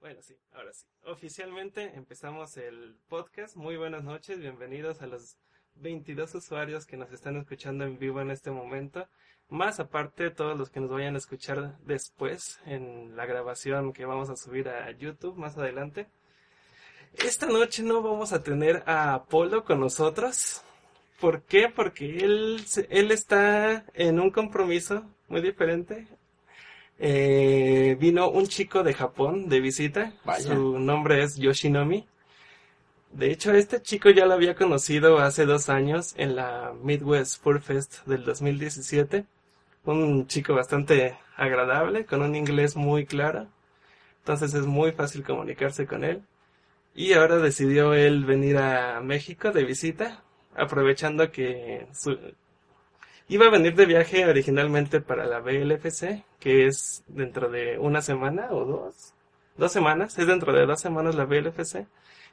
Bueno, sí, ahora sí. Oficialmente empezamos el podcast. Muy buenas noches, bienvenidos a los 22 usuarios que nos están escuchando en vivo en este momento. Más aparte, todos los que nos vayan a escuchar después en la grabación que vamos a subir a YouTube más adelante. Esta noche no vamos a tener a Apolo con nosotros. ¿Por qué? Porque él, él está en un compromiso muy diferente eh, vino un chico de Japón de visita. Su nombre es Yoshinomi. De hecho, este chico ya lo había conocido hace dos años en la Midwest Fur Fest del 2017. Un chico bastante agradable, con un inglés muy claro. Entonces es muy fácil comunicarse con él. Y ahora decidió él venir a México de visita, aprovechando que su, Iba a venir de viaje originalmente para la BLFC, que es dentro de una semana o dos, dos semanas, es dentro de dos semanas la BLFC,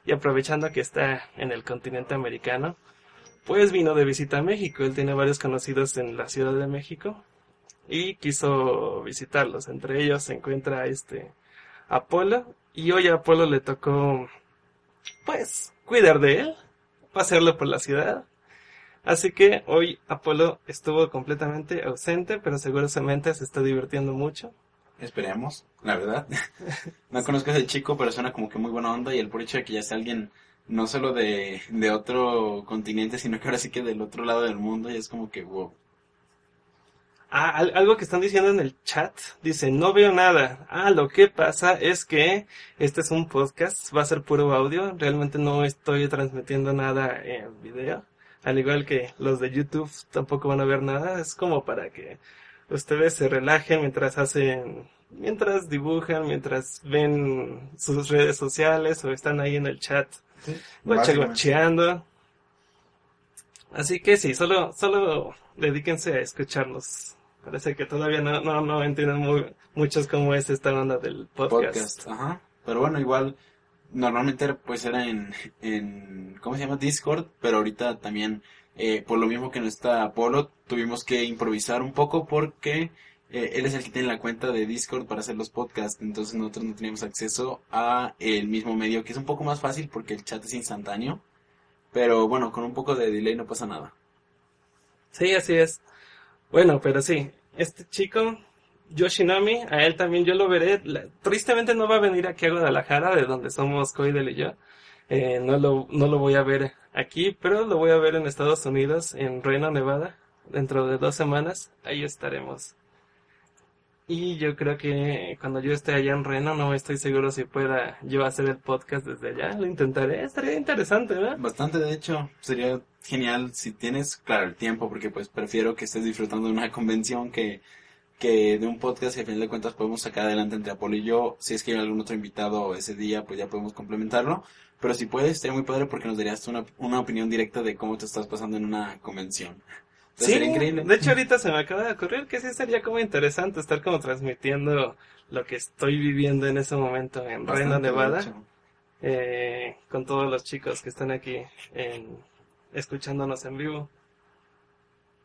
y aprovechando que está en el continente americano, pues vino de visita a México. Él tiene varios conocidos en la Ciudad de México y quiso visitarlos. Entre ellos se encuentra este Apolo y hoy a Apolo le tocó, pues, cuidar de él, pasearlo por la ciudad Así que hoy Apolo estuvo completamente ausente, pero seguramente se está divirtiendo mucho. Esperemos, la verdad. no conozco a ese chico, pero suena como que muy buena onda y el por hecho de que ya sea alguien no solo de, de otro continente, sino que ahora sí que del otro lado del mundo y es como que wow. Ah, algo que están diciendo en el chat. Dice, no veo nada. Ah, lo que pasa es que este es un podcast, va a ser puro audio. Realmente no estoy transmitiendo nada en video al igual que los de YouTube tampoco van a ver nada, es como para que ustedes se relajen mientras hacen, mientras dibujan, mientras ven sus redes sociales o están ahí en el chat sí, Así que sí, solo, solo dedíquense a escucharnos. Parece que todavía no, no, no entienden muy, muchos cómo es esta onda del podcast. podcast. Ajá. Pero bueno, igual normalmente pues era en, en, ¿cómo se llama? Discord, pero ahorita también, eh, por lo mismo que no está Apolo, tuvimos que improvisar un poco porque eh, él es el que tiene la cuenta de Discord para hacer los podcasts, entonces nosotros no teníamos acceso a el mismo medio, que es un poco más fácil porque el chat es instantáneo, pero bueno, con un poco de delay no pasa nada. Sí, así es. Bueno, pero sí, este chico Yoshinami, a él también yo lo veré. tristemente no va a venir aquí a Guadalajara, de donde somos Koidel y yo. Eh, no, lo, no lo voy a ver aquí, pero lo voy a ver en Estados Unidos, en Reno, Nevada, dentro de dos semanas. Ahí estaremos. Y yo creo que cuando yo esté allá en Reno, no estoy seguro si pueda yo hacer el podcast desde allá. Lo intentaré, estaría interesante, ¿verdad? Bastante, de hecho, sería genial si tienes, claro, el tiempo, porque pues prefiero que estés disfrutando de una convención que que de un podcast que a final de cuentas podemos sacar adelante entre Apolo y yo. Si es que hay algún otro invitado ese día, pues ya podemos complementarlo. Pero si puedes, estaría muy padre porque nos darías una, una opinión directa de cómo te estás pasando en una convención. Sí, increíble. De hecho, ahorita se me acaba de ocurrir que sí sería como interesante estar como transmitiendo lo que estoy viviendo en ese momento en Reina Nevada. Eh, con todos los chicos que están aquí en, escuchándonos en vivo.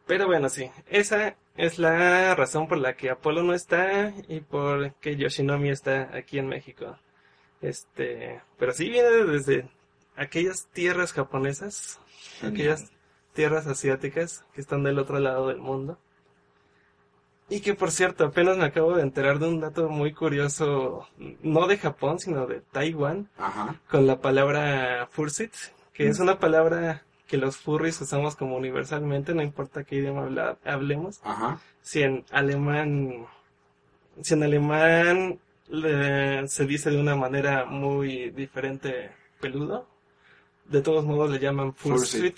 Pero bueno, sí, esa es la razón por la que Apolo no está y por que Yoshinomi está aquí en México. Este, pero sí viene desde aquellas tierras japonesas, aquellas tierras asiáticas que están del otro lado del mundo. Y que por cierto, apenas me acabo de enterar de un dato muy curioso, no de Japón, sino de Taiwán, con la palabra fursuit, que es mm. una palabra que los furries usamos como universalmente, no importa qué idioma hablemos. Si en alemán, si en alemán se dice de una manera muy diferente peludo, de todos modos le llaman fursuit,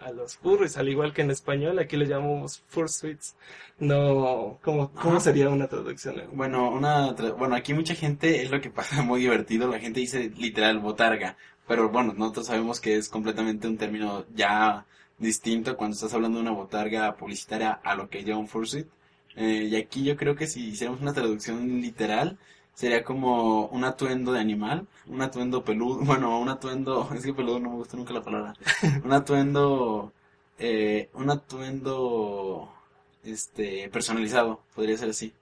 a, los furries, al igual que en español, aquí le llamamos fursuits. No, ¿cómo, cómo sería una traducción? Bueno, una, bueno, aquí mucha gente, es lo que pasa muy divertido, la gente dice literal botarga, pero bueno, nosotros sabemos que es completamente un término ya distinto cuando estás hablando de una botarga publicitaria a lo que lleva un fursuit. Eh, y aquí yo creo que si hiciéramos una traducción literal, sería como un atuendo de animal, un atuendo peludo, bueno, un atuendo, es que peludo no me gusta nunca la palabra, un atuendo, eh, un atuendo, este, personalizado, podría ser así.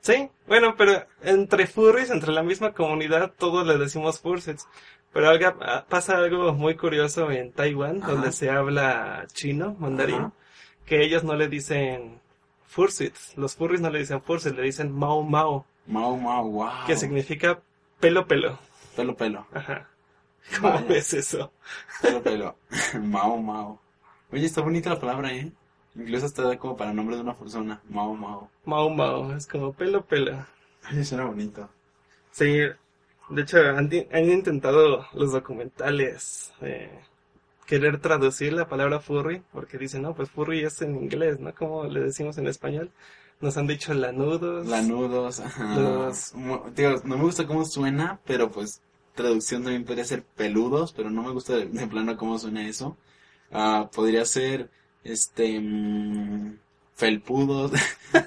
Sí, bueno, pero entre furries, entre la misma comunidad, todos le decimos fursuits. Pero algo, pasa algo muy curioso en Taiwán, Ajá. donde se habla chino, mandarín, Ajá. que ellos no le dicen fursuits. Los furries no le dicen fursuits, le dicen mao mao, Mau, mau, wow. que significa pelo pelo. Pelo, pelo. Ajá. ¿Cómo Vaya. ves eso? Pelo, pelo. Mau, mau. Oye, está bonita la palabra, ¿eh? Incluso está como para nombre de una persona. Mau, mau. Mao mao, es como pelo pelo. Oye, suena bonito. Sí, de hecho han, han intentado los documentales eh, querer traducir la palabra furry, porque dicen, no, pues furry es en inglés, ¿no? Como le decimos en español. Nos han dicho lanudos. Lanudos, ajá. Los- Mu- Digo, no me gusta cómo suena, pero pues traducción también podría ser peludos, pero no me gusta de, de plano cómo suena eso. Ah, podría ser, este, mm, felpudos.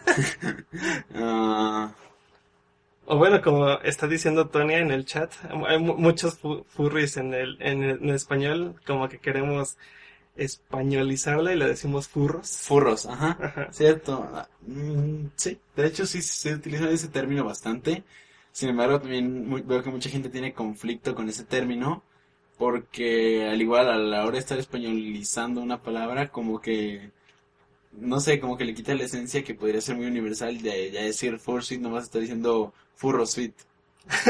Ah, O bueno, como está diciendo Tonia en el chat, hay mu- muchos fu- furries en el, en el en español, como que queremos españolizarla y le decimos furros. furros, ajá. Ajá. Cierto. mm, sí, de hecho sí se utiliza ese término bastante. Sin embargo, también veo que mucha gente tiene conflicto con ese término porque al igual a la hora de estar españolizando una palabra como que no sé, como que le quita la esencia que podría ser muy universal de ya decir fursuit, no vas a estar diciendo furro suite.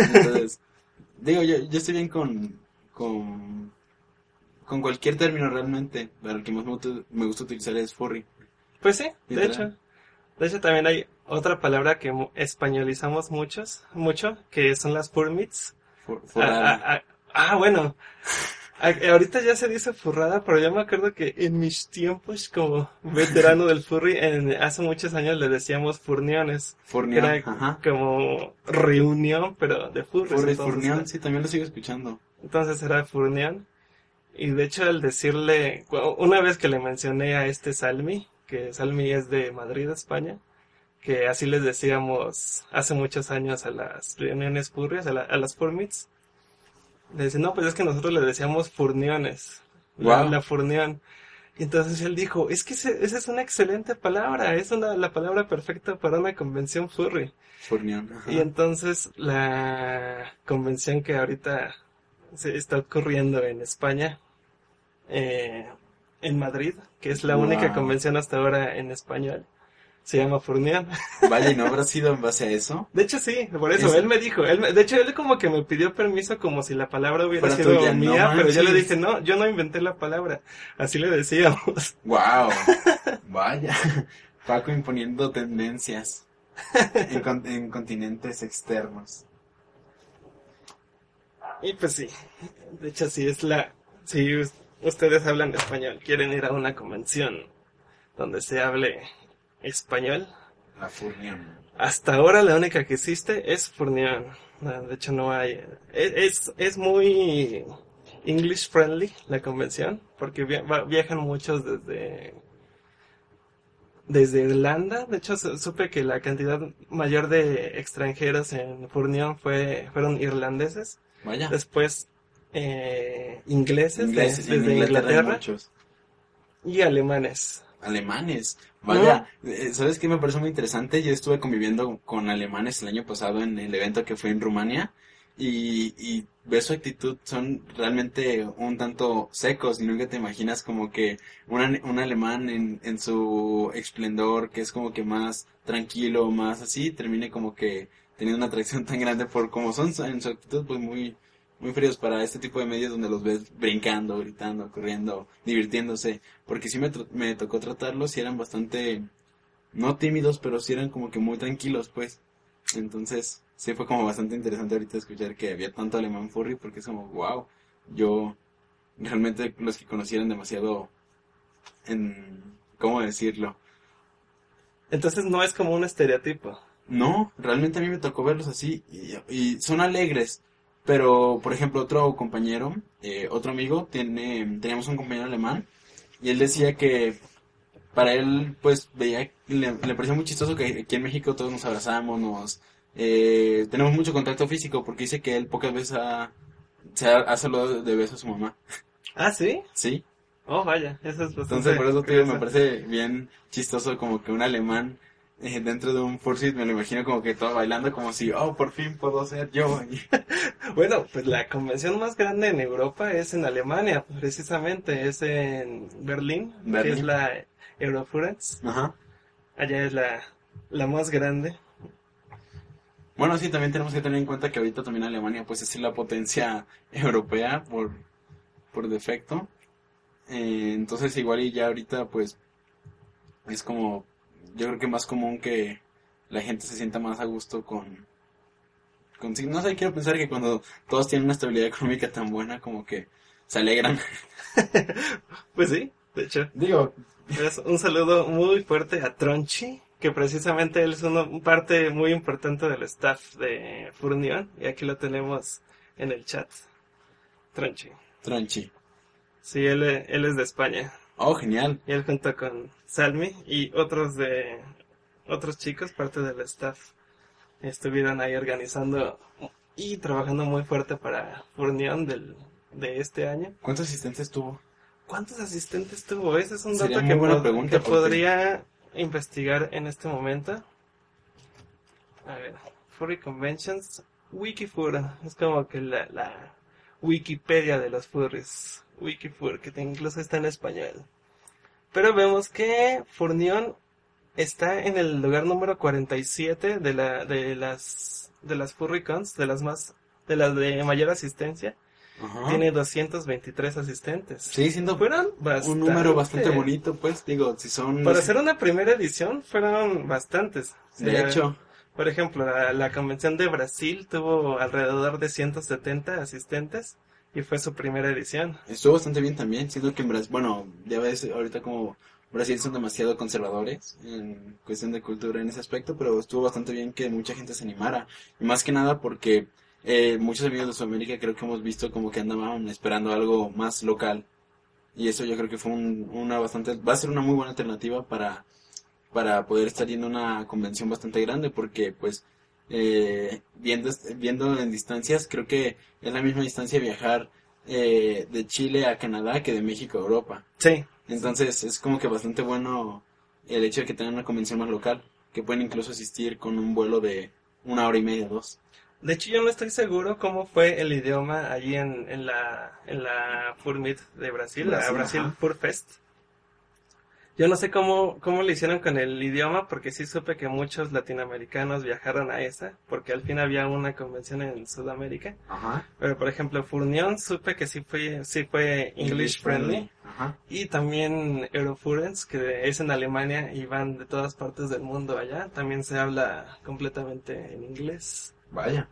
Entonces, digo, yo, yo estoy bien con, con, con cualquier término realmente, pero el que más me gusta, utilizar es furry. Pues sí, de hecho. De hecho también hay otra palabra que españolizamos muchos, mucho, que son las furmits. Fur- Ah, ah, ah, ah, bueno. Ah, Ahorita ya se dice furrada, pero yo me acuerdo que en mis tiempos como veterano del furry, en, hace muchos años le decíamos furniones. que Furnión, Era ajá. como reunión, pero de furries. Furry, entonces, furnión, sí, también lo sigo escuchando. entonces era furnión. Y de hecho al decirle, una vez que le mencioné a este Salmi, que Salmi es de Madrid, España, que así les decíamos hace muchos años a las reuniones furries, a, la- a las furmits, le decía, no, pues es que nosotros le decíamos furniones, la, Guau. la furnión. Y entonces él dijo, es que ese- esa es una excelente palabra, es una, la palabra perfecta para una convención furry. Furnión, ajá. Y entonces la convención que ahorita se está ocurriendo en España, eh, en Madrid, que es la única Wow. convención hasta ahora en español, se llama Furnión. Vaya, ¿y no habrá sido en base a eso? De hecho sí, por eso, Es- él me dijo, él, me- de hecho él como que me pidió permiso como si la palabra hubiera sido tuya, no mía, pero yo le dije, no, yo no inventé la palabra, así le decíamos. Wow, vaya. Paco imponiendo tendencias en, con- en continentes externos. Y pues sí, de hecho sí es la, si us- ustedes hablan español, quieren ir a una convención donde se hable español, La furnión. hasta ahora la única que existe es Furnión. No, De hecho no hay, es, es, es muy English friendly la convención, porque viajan muchos desde, desde Irlanda, de hecho su- supe que la cantidad mayor de extranjeros en Furnión fue, fueron irlandeses. Vaya. Después eh, ingleses, Ingleses, desde Inglaterra Inglaterra y alemanes. Alemanes. Vaya, eh, ¿sabes qué me parece muy interesante? Yo estuve conviviendo con alemanes el año pasado en el evento que fue en Rumania y, y ves su actitud, son realmente un tanto secos y nunca te imaginas como que un, un alemán en, en su esplendor, que es como que más tranquilo, más así, termine como que teniendo una atracción tan grande por como son en su actitud, pues muy, muy fríos para este tipo de medios donde los ves brincando, gritando, corriendo, divirtiéndose. Porque sí me, me tocó tratarlos y eran bastante, no tímidos, pero sí eran como que muy tranquilos, pues. Entonces, sí fue como bastante interesante ahorita escuchar que había tanto alemán furry, porque es como, wow, yo realmente los que conocieran demasiado en, ¿cómo decirlo? Entonces no es como un estereotipo. No, realmente a mí me tocó verlos así y, y son alegres. Pero, por ejemplo, otro compañero, eh, otro amigo, tiene, teníamos un compañero alemán y él decía que para él, pues, veía, le, le parecía muy chistoso que aquí en México todos nos abrazamos, nos, eh, tenemos mucho contacto físico porque dice que él pocas veces ha, se ha, ha saludado de beso a su mamá. Ah, ¿sí? Sí, Oh, vaya, eso es bastante entonces por eso digo, me parece bien chistoso como que un alemán eh, dentro de un Fursuit, me lo imagino como que todo bailando como si, oh, por fin puedo ser yo. bueno, pues la convención más grande en Europa es en Alemania, precisamente, es en Berlín, que es la Eurofurence. Ajá. Allá es la, la más grande. Bueno, sí, también tenemos que tener en cuenta que ahorita también Alemania pues es la potencia europea por, por defecto. Eh, entonces igual y ya ahorita pues es como, yo creo que más común que la gente se sienta más a gusto con, con no sé, quiero pensar que cuando todos tienen una estabilidad económica tan buena como que se alegran. pues sí, de hecho. Digo, un saludo muy fuerte a Tronchi, que precisamente él es una parte muy importante del staff de Furnión y aquí lo tenemos en el chat. Tronchi. Tronchi. Sí, él, él es de España. Oh, genial. Y él junto con Salmi y otros de otros chicos, parte del staff, estuvieron ahí organizando y trabajando muy fuerte para Furnión del, de este año. ¿Cuántos asistentes tuvo? ¿Cuántos asistentes tuvo? Ese es un dato que, buena pregunta que podría investigar en este momento. A ver, Furry Conventions, Wikifur, es como que la, la Wikipedia de los furries. Wikifur, que incluso está en español. Pero vemos que Furnión está en el lugar número 47 de la de las de las Furrycons, de las más de las de mayor asistencia. Tiene 223 asistentes. Sí, siendo fueron un número bastante bonito, pues, digo, si son... Para hacer una primera edición fueron bastantes. De hecho. Por ejemplo, la, convención de Brasil tuvo alrededor de 170 asistentes y fue su primera edición. Estuvo bastante bien también, siendo que en Brasil, bueno, ya ves ahorita como Brasil son demasiado conservadores en cuestión de cultura en ese aspecto, pero estuvo bastante bien que mucha gente se animara. Y más que nada porque eh, muchos amigos de Sudamérica creo que hemos visto como que andaban esperando algo más local. Y eso yo creo que fue una bastante, va a ser una muy buena alternativa para, para poder estar yendo a una convención bastante grande porque pues eh, viendo, viendo en distancias creo que es la misma distancia viajar eh, de Chile a Canadá que de México a Europa. Sí. Entonces es como que bastante bueno el hecho de que tengan una convención más local, que pueden incluso asistir con un vuelo de una hora y media, dos. De hecho, yo no estoy seguro cómo fue el idioma allí en, en la, en la Furmit de Brasil, la Brasil Furfest. Yo no sé cómo, cómo lo hicieron con el idioma, porque sí supe que muchos latinoamericanos viajaron a esa, porque al fin había una convención en Sudamérica. Ajá. Pero por ejemplo, Furnión supe que sí fue, sí fue English, friendly. Ajá. Y también Eurofurence, que es en Alemania y van de todas partes del mundo allá. También se habla completamente en inglés. Vaya,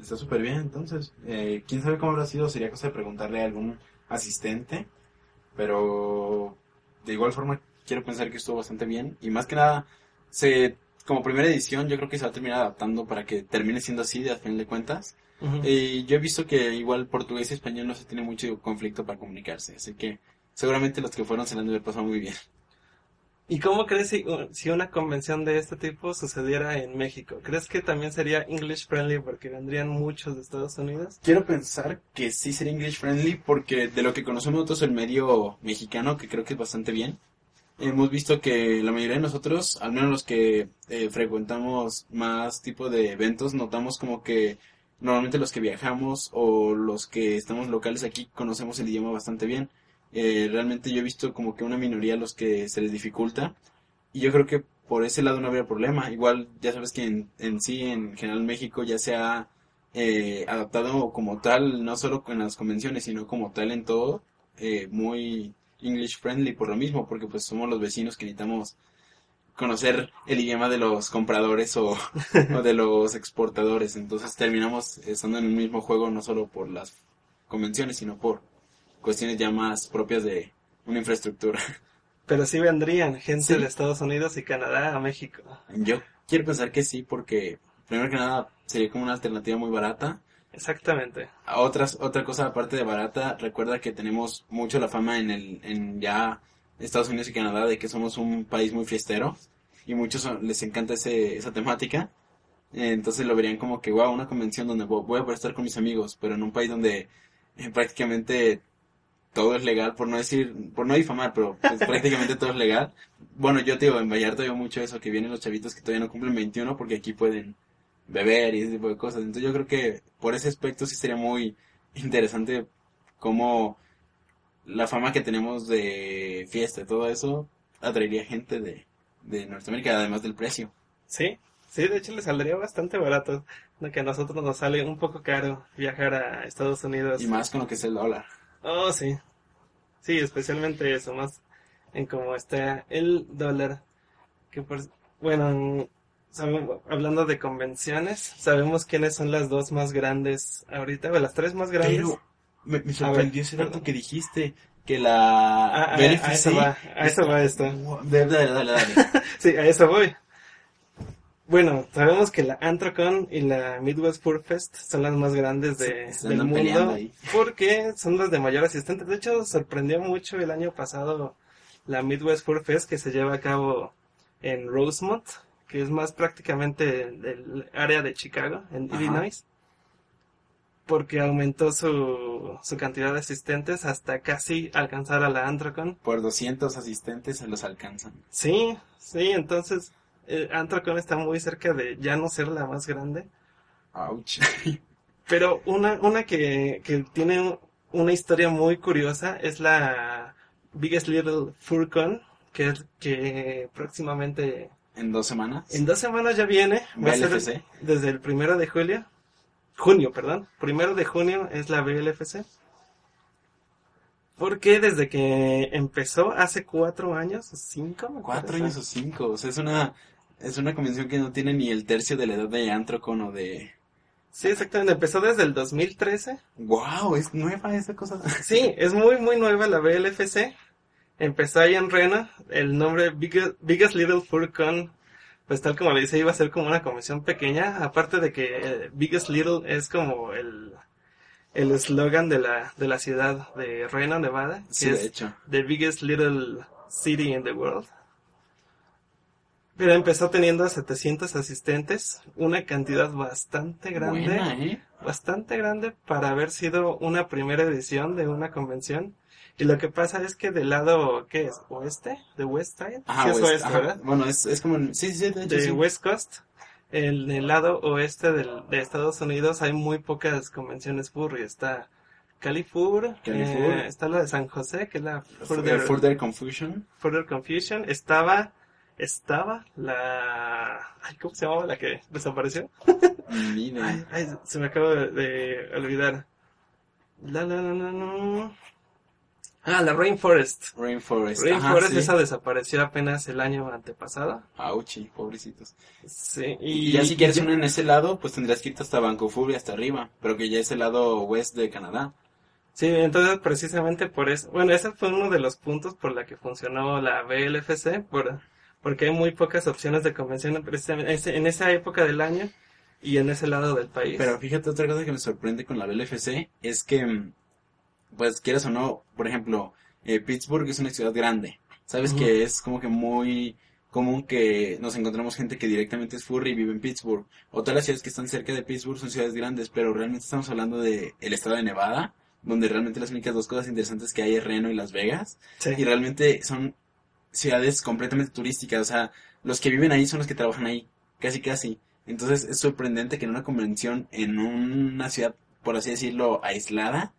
está súper bien entonces. Eh, ¿Quién sabe cómo habrá sido? Sería cosa de preguntarle a algún asistente. Pero de igual forma quiero pensar que estuvo bastante bien. Y más que nada, se como primera edición yo creo que se va a terminar adaptando para que termine siendo así de a fin de cuentas. Y yo he visto que igual portugués y español no se tiene mucho conflicto para comunicarse. Así que seguramente los que fueron se la han de haber pasado muy bien. ¿Y cómo crees si, una convención de este tipo sucediera en México? ¿Crees que también sería English friendly porque vendrían muchos de Estados Unidos? Quiero pensar que sí sería English friendly porque de lo que conocemos nosotros el medio mexicano, que creo que es bastante bien, hemos visto que la mayoría de nosotros, al menos los que eh, frecuentamos más tipo de eventos, notamos como que normalmente los que viajamos o los que estamos locales aquí conocemos el idioma bastante bien. Eh, realmente yo he visto como que una minoría a los que se les dificulta y yo creo que por ese lado no habría problema. Igual ya sabes que en, en sí, en general México ya se ha eh, adaptado como tal, no solo en las convenciones, sino como tal en todo, eh, muy English friendly por lo mismo, porque pues somos los vecinos que necesitamos conocer el idioma de los compradores o, o de los exportadores. Entonces terminamos estando en un mismo juego no solo por las convenciones, sino por cuestiones ya más propias de una infraestructura. Pero sí vendrían gente de Estados Unidos y Canadá a México. Yo quiero pensar que sí, porque primero que nada sería como una alternativa muy barata. Exactamente. Otras, otra cosa aparte de barata, recuerda que tenemos mucho la fama en el, en ya Estados Unidos y Canadá de que somos un país muy fiestero y muchos les encanta ese, esa temática. Entonces lo verían como que, wow, una convención donde voy a poder estar con mis amigos, pero en un país donde eh, prácticamente todo es legal, por no decir, por no difamar, pero pues, prácticamente todo es legal. Bueno, yo te digo, en Vallarta veo mucho eso, que vienen los chavitos que todavía no cumplen 21 porque aquí pueden beber y ese tipo de cosas. Entonces yo creo que por ese aspecto sí sería muy interesante cómo la fama que tenemos de fiesta y todo eso atraería gente de, de Norteamérica, además del precio. Sí, sí, de hecho le saldría bastante barato, de que a nosotros nos sale un poco caro viajar a Estados Unidos. Y más con lo que es el dólar. Oh, sí. Sí, especialmente eso, más en cómo está el dólar. Que por, bueno, sabemos- hablando de convenciones, sabemos quiénes son las dos más grandes ahorita, o las tres más grandes. Pero me, me sorprendió ese dato que dijiste, que la Ah, ah, BLFC a eso va, a eso va esto. Dale, dale, dale. Sí, a eso voy. Bueno, sabemos que la Anthrocon y la Midwest Fur Fest son las más grandes de, Se- se del mundo ahí. porque son las de mayor asistente. De hecho, sorprendió mucho el año pasado la Midwest Fur Fest que se lleva a cabo en Rosemont, que es más prácticamente del área de Chicago, en Ajá. Illinois, porque aumentó su, su cantidad de asistentes hasta casi alcanzar a la Anthrocon. Por 200 asistentes se los alcanzan. Sí, sí, entonces eh, Anthrocon está muy cerca de ya no ser la más grande, Ouch. pero una, una que, que tiene una historia muy curiosa es la Biggest Little Furcon, que es que próximamente En dos semanas. en dos semanas ya viene, va a ser BLFC. desde el primero de julio, junio, perdón, primero de junio es la BLFC. Porque desde que empezó hace cuatro años, o cinco, Cuatro años o cinco. O sea, es una, es una convención que no tiene ni el tercio de la edad de Anthrocon o de... Sí, exactamente. Empezó desde el 2013. ¡Wow! Es nueva esa cosa. Sí, es muy, muy nueva la BLFC. Empezó ahí en Rena. El nombre Biggest, Biggest Little Fur Con, pues tal como le dice, iba a ser como una convención pequeña. Aparte de que eh, Biggest Little es como el el eslogan de la, de la ciudad de Reno, Nevada. Que Sí, es de hecho. The Biggest Little City in the World. Pero empezó teniendo 700 asistentes, una cantidad bastante grande Buena, ¿eh? bastante grande para haber sido una primera edición de una convención. Y lo que pasa es que del lado, ¿qué es? ¿Oeste? ¿De West Side? Ajá, sí, es West- oeste, ajá. ¿verdad? Bueno, es, es como... en- Sí, sí, de hecho, De sí. West Coast. En el lado oeste del, de Estados Unidos hay muy pocas convenciones furry. Está Califur, Califur. eh, está la de San José, que es la Further, Further Confusion. Further Confusion. Estaba, estaba la... Ay, ¿Cómo se llamaba la que desapareció? Ay, ay, se me acaba de, de olvidar. La, la, la, la, la. Ah, la Rainforest. Rainforest. Ajá, Rainforest, sí. esa desapareció apenas el año antepasado. Auchi, pobrecitos. Sí, Y, y, ya si quieres uno en ese lado, pues tendrías que irte hasta Vancouver y hasta arriba, pero que ya es el lado west de Canadá. Sí, entonces precisamente por eso. Bueno, ese fue uno de los puntos por la que funcionó la BLFC, por, porque hay muy pocas opciones de convención precisamente en esa época del año y en ese lado del país. Pero fíjate, otra cosa que me sorprende con la BLFC es que, mm, pues quieras o no, por ejemplo, eh, Pittsburgh es una ciudad grande. Sabes que es como que muy común que nos encontremos gente que directamente es furry y vive en Pittsburgh. O todas las ciudades que están cerca de Pittsburgh son ciudades grandes, pero realmente estamos hablando de el estado de Nevada, donde realmente las únicas dos cosas interesantes que hay es Reno y Las Vegas. Sí. Y realmente son ciudades completamente turísticas, o sea, los que viven ahí son los que trabajan ahí, casi casi. Entonces es sorprendente que en una convención en una ciudad, por así decirlo, aislada,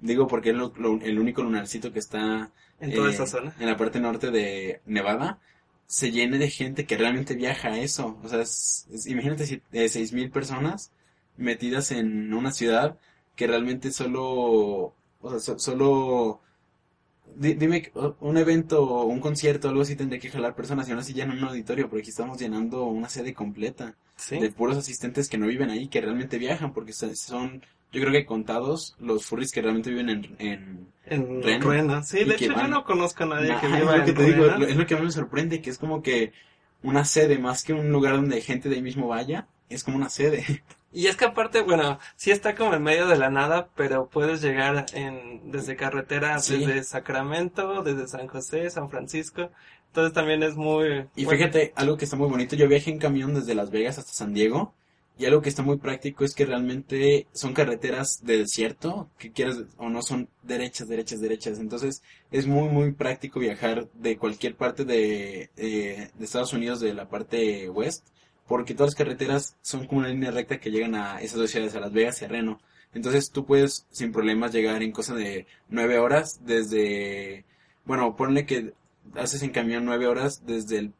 digo porque es lo- lo- el único lunarcito que está en toda eh, esa zona. en la parte norte de Nevada, se llene de gente que realmente viaja a eso. O sea, es, es- imagínate si, eh, seis mil personas metidas en una ciudad que realmente solo, o sea, so- solo, dime, que, un evento, o un concierto, algo así tendría que jalar personas y aún así llenan un auditorio, porque aquí estamos llenando una sede completa Sí. de puros asistentes que no viven ahí, que realmente viajan, porque son, yo creo que contados los furries que realmente viven en, en, En Reno. Reno. Sí, de que hecho yo no conozco a nadie que Ajá, viva es lo que en te digo, Reno. lo- es lo que a mí me sorprende, que es como que una sede, más que un lugar donde gente de ahí mismo vaya, es como una sede. Y es que aparte, bueno, sí está como en medio de la nada, pero puedes llegar en desde carretera, Sí. desde Sacramento, desde San José, San Francisco. Entonces también es muy... Y bueno, fíjate, algo que está muy bonito, yo viajé en camión desde Las Vegas hasta San Diego, Y algo que está muy práctico es que realmente son carreteras de desierto, que quieras o no son derechas, derechas, derechas. Entonces es muy, muy práctico viajar de cualquier parte de, eh, de Estados Unidos, de la parte west, porque todas las carreteras son como una línea recta que llegan a esas dos ciudades, a Las Vegas y a Reno. Entonces tú puedes sin problemas llegar en cosa de nueve horas desde, bueno, ponle que haces en camión nueve horas desde el,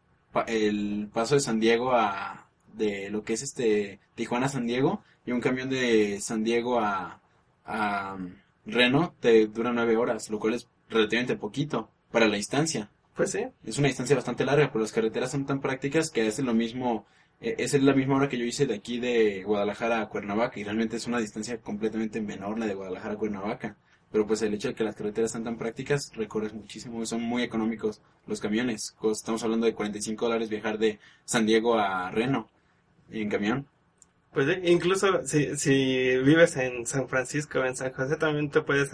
el paso de San Diego a, de lo que es este Tijuana San Diego y un camión de San Diego a, a Reno te dura nueve horas, lo cual es relativamente poquito para la distancia. Pues sí. Es una distancia bastante larga, pero las carreteras son tan prácticas que hacen lo mismo esa es la misma hora que yo hice de aquí de Guadalajara a Cuernavaca y realmente es una distancia completamente menor la de Guadalajara a Cuernavaca. Pero pues el hecho de que las carreteras sean tan prácticas, recorres muchísimo y son muy económicos los camiones. Estamos hablando de 45 dólares viajar de San Diego a Reno en camión. Pues incluso si, si vives en San Francisco o en San José, también te puedes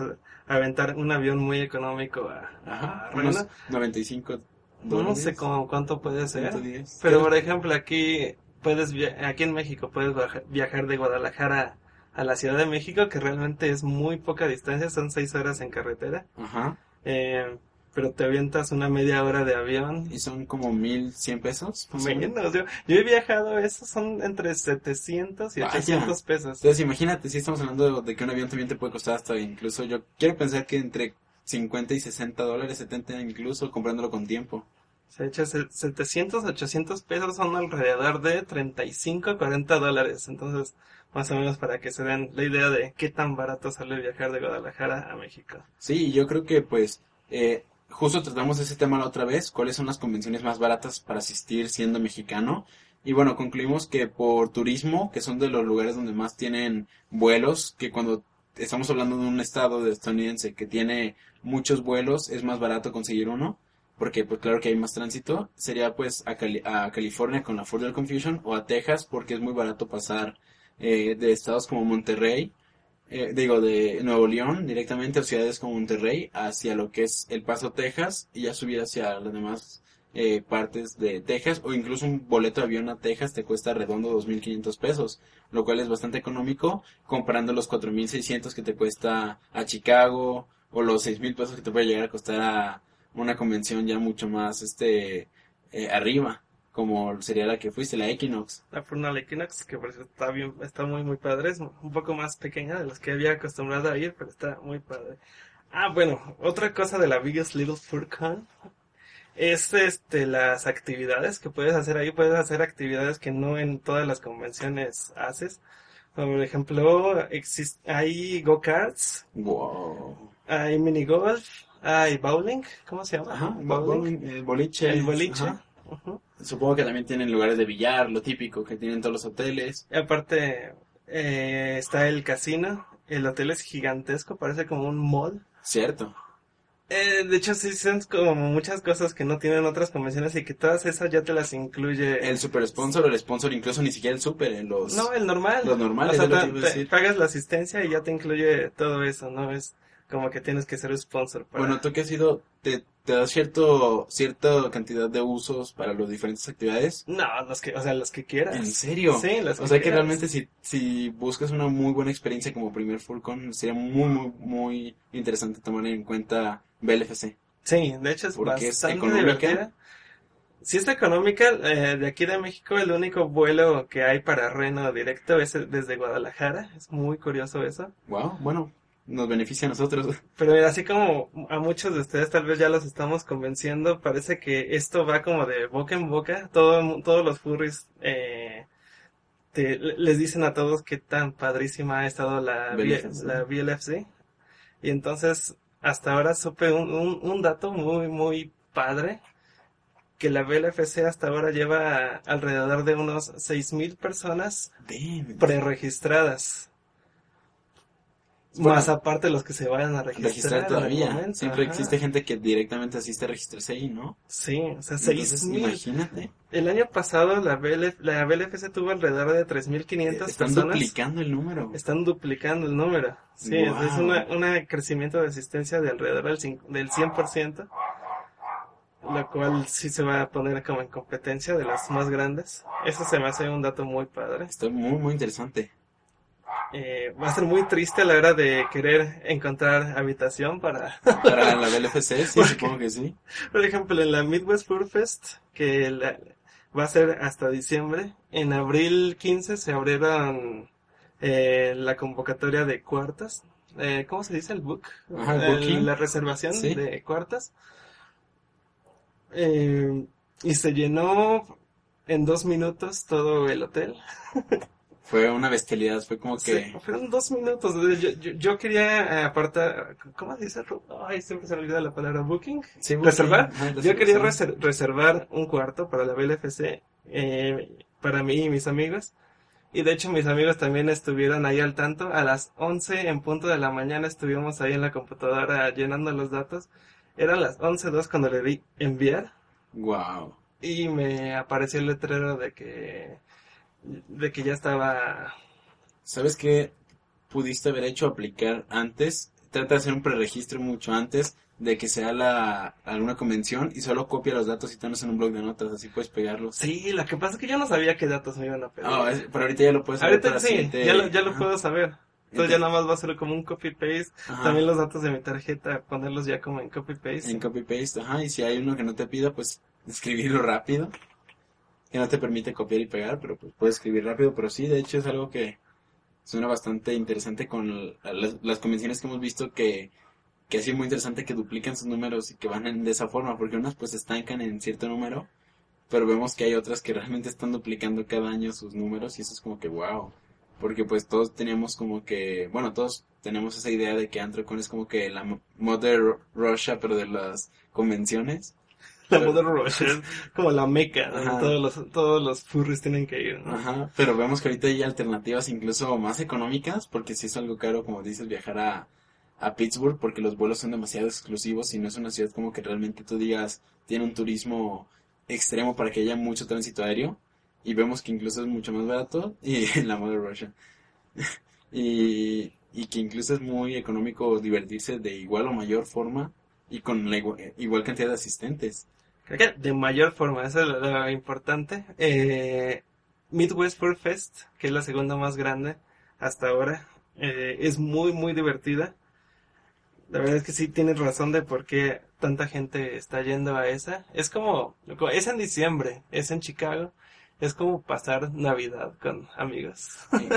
aventar un avión muy económico a, a Reno. 95 no sé cómo, cuánto puede ser. Pero por ejemplo, aquí puedes aquí en México puedes viajar de Guadalajara a la Ciudad de México, que realmente es muy poca distancia, son seis horas en carretera. Ajá. Eh, pero te avientas una media hora de avión. ¿Y son como mil cien pesos? Menos, yo, yo he viajado, esos son entre 700 y 800 pesos. Entonces imagínate, si estamos hablando de, de, que un avión también te puede costar hasta incluso, yo quiero pensar que entre 50 y 60 dólares, 70 incluso, comprándolo con tiempo. Se echa 700, 800 pesos son alrededor de 35, 40 dólares. Entonces, más o menos para que se den la idea de qué tan barato sale viajar de Guadalajara a México. Sí, yo creo que pues eh, justo tratamos ese tema la otra vez, cuáles son las convenciones más baratas para asistir siendo mexicano. Y bueno, concluimos que por turismo, que son de los lugares donde más tienen vuelos, que cuando estamos hablando de un estado de estadounidense que tiene muchos vuelos, es más barato conseguir uno, porque pues claro que hay más tránsito, sería pues a, a California con la Ford Confusion o a Texas porque es muy barato pasar eh, de estados como Monterrey, eh, digo de Nuevo León directamente a ciudades como Monterrey hacia lo que es El Paso, Texas y ya subir hacia las demás eh, partes de Texas o incluso un boleto de avión a Texas te cuesta redondo 2.500 pesos, lo cual es bastante económico comparando los 4.600 que te cuesta a Chicago o los 6.000 pesos que te puede llegar a costar a una convención ya mucho más este eh, arriba como sería la que fuiste, la Equinox. La Furnal Equinox, que por eso está bien, está muy muy padre, es un poco más pequeña de las que había acostumbrado a ir, pero está muy padre. Ah, bueno, otra cosa de la Biggest Little Furcon es este las actividades que puedes hacer ahí, puedes hacer actividades que no en todas las convenciones haces. Por ejemplo, hay go-karts, wow. hay mini golf, hay bowling, ¿cómo se llama? Ajá, bowling, el boliche. El boliche. Supongo que también tienen lugares de billar, lo típico que tienen todos los hoteles. Y aparte eh, está el casino, el hotel es gigantesco, parece como un mall. Cierto. Eh, de hecho, sí son como muchas cosas que no tienen otras convenciones y que todas esas ya te las incluye. El super sponsor o el sponsor, incluso ni siquiera el super, en los. No, el normal. Los normales. O sea, pagas la asistencia y ya te incluye todo eso, ¿no? Es como que tienes que ser sponsor. Para... Bueno, tú que has sido, te, te da cierto, cierta cantidad de usos para las diferentes actividades. No, los que, o sea, los que quieras. ¿En serio? Sí, los que O sea que realmente si, si buscas una muy buena experiencia como primer Fullcon, sería muy, muy, muy interesante tomar en cuenta BLFC. Sí, de hecho es Porque bastante es divertida. Si es económica, eh, de aquí de México el único vuelo que hay para Reno directo es desde Guadalajara. Es muy curioso eso. Wow, bueno, nos beneficia a nosotros. Pero así como a muchos de ustedes tal vez ya los estamos convenciendo, parece que esto va como de boca en boca. Todo, todos los furries eh, les dicen a todos qué tan padrísima ha estado la, BLFC. la BLFC. Y entonces hasta ahora supe un, un, dato muy, muy padre, que la BLFC hasta ahora lleva alrededor de unos 6.000 personas preregistradas. Más aparte los que se vayan a registrar. todavía. Siempre existe gente que directamente asiste a registrarse ahí, ¿no? Sí, o sea, 6.000. Imagínate. El año pasado la, BLF, la BLFC tuvo alrededor de 3.500 personas. Están duplicando el número. Están duplicando el número. Sí, es un crecimiento de asistencia de alrededor del, del 100%. la cual sí se va a poner como en competencia de las más grandes. Eso se me hace un dato muy padre. Está muy, muy interesante. Eh, va a ser muy triste a la hora de querer encontrar habitación para... Para la LFC, sí, supongo que sí. Por ejemplo, en la Midwest Food Fest, que la- va a ser hasta diciembre, en abril 15 se abrieron eh, la convocatoria de cuartas. Eh, ¿Cómo se dice el book? Ajá, el booking. la reservación Sí. de cuartas. Eh, y se llenó en dos minutos todo el hotel. Fue una bestialidad, fue como que... Sí, fueron dos minutos. Yo, yo, yo quería eh, apartar, ¿cómo se dice? Ay, siempre se me olvida la palabra booking. Sí, ¿Reservar? ajá, Yo quería reser- reservar un cuarto para la BLFC, eh, para mí y mis amigos. Y de hecho mis amigos también estuvieron ahí al tanto. A las 11 en punto de la mañana estuvimos ahí en la computadora llenando los datos. Eran las 11.02 cuando le di enviar Wow. y me apareció el letrero de que de que ya estaba ¿Sabes qué pudiste haber hecho aplicar antes? Trata de hacer un preregistro mucho antes de que sea la alguna convención y solo copia los datos y tenlos en un blog de notas, así puedes pegarlos. Sí, lo que pasa es que yo no sabía qué datos me iban a pedir. Ah, es- pero ahorita ya lo puedes saber Ahorita para sí, siguiente- ya lo, ya lo Ajá. puedo saber. Entonces ya nada más va a ser como un copy-paste. También los datos de mi tarjeta, ponerlos ya como en copy-paste. En copy-paste, ajá, y si hay uno que no te pida, pues escribirlo rápido. Que no te permite copiar y pegar, pero pues puedes escribir rápido. Pero sí, de hecho es algo que suena bastante interesante con las, las convenciones que hemos visto que, que ha sido muy interesante que duplican sus números y que van en- de esa forma, porque unas pues estancan en cierto número, pero vemos que hay otras que realmente están duplicando cada año sus números y eso es como que wow. Porque pues todos teníamos como que, bueno, todos tenemos esa idea de que Anthrocon es como que la mo- Mother Russia, pero de las convenciones. La Mother Russia es como la meca, donde Ajá. todos los, todos los furries tienen que ir, ¿no? Ajá, pero vemos que ahorita hay alternativas incluso más económicas, porque si es algo caro, como dices, viajar a, a Pittsburgh, porque los vuelos son demasiado exclusivos y no es una ciudad como que realmente tú digas, tiene un turismo extremo para que haya mucho tránsito aéreo, y vemos que incluso es mucho más barato, y la Mother Russia, y, y que incluso es muy económico divertirse de igual o mayor forma, y con la igua- igual cantidad de asistentes. Que de mayor forma, eso es lo, lo importante. Eh, Midwest Fur Fest, que es la segunda más grande hasta ahora, eh, es muy, muy divertida. La verdad es que sí tienes razón de por qué tanta gente está yendo a esa. Es como, es en diciembre, es en Chicago, es como pasar Navidad con amigos.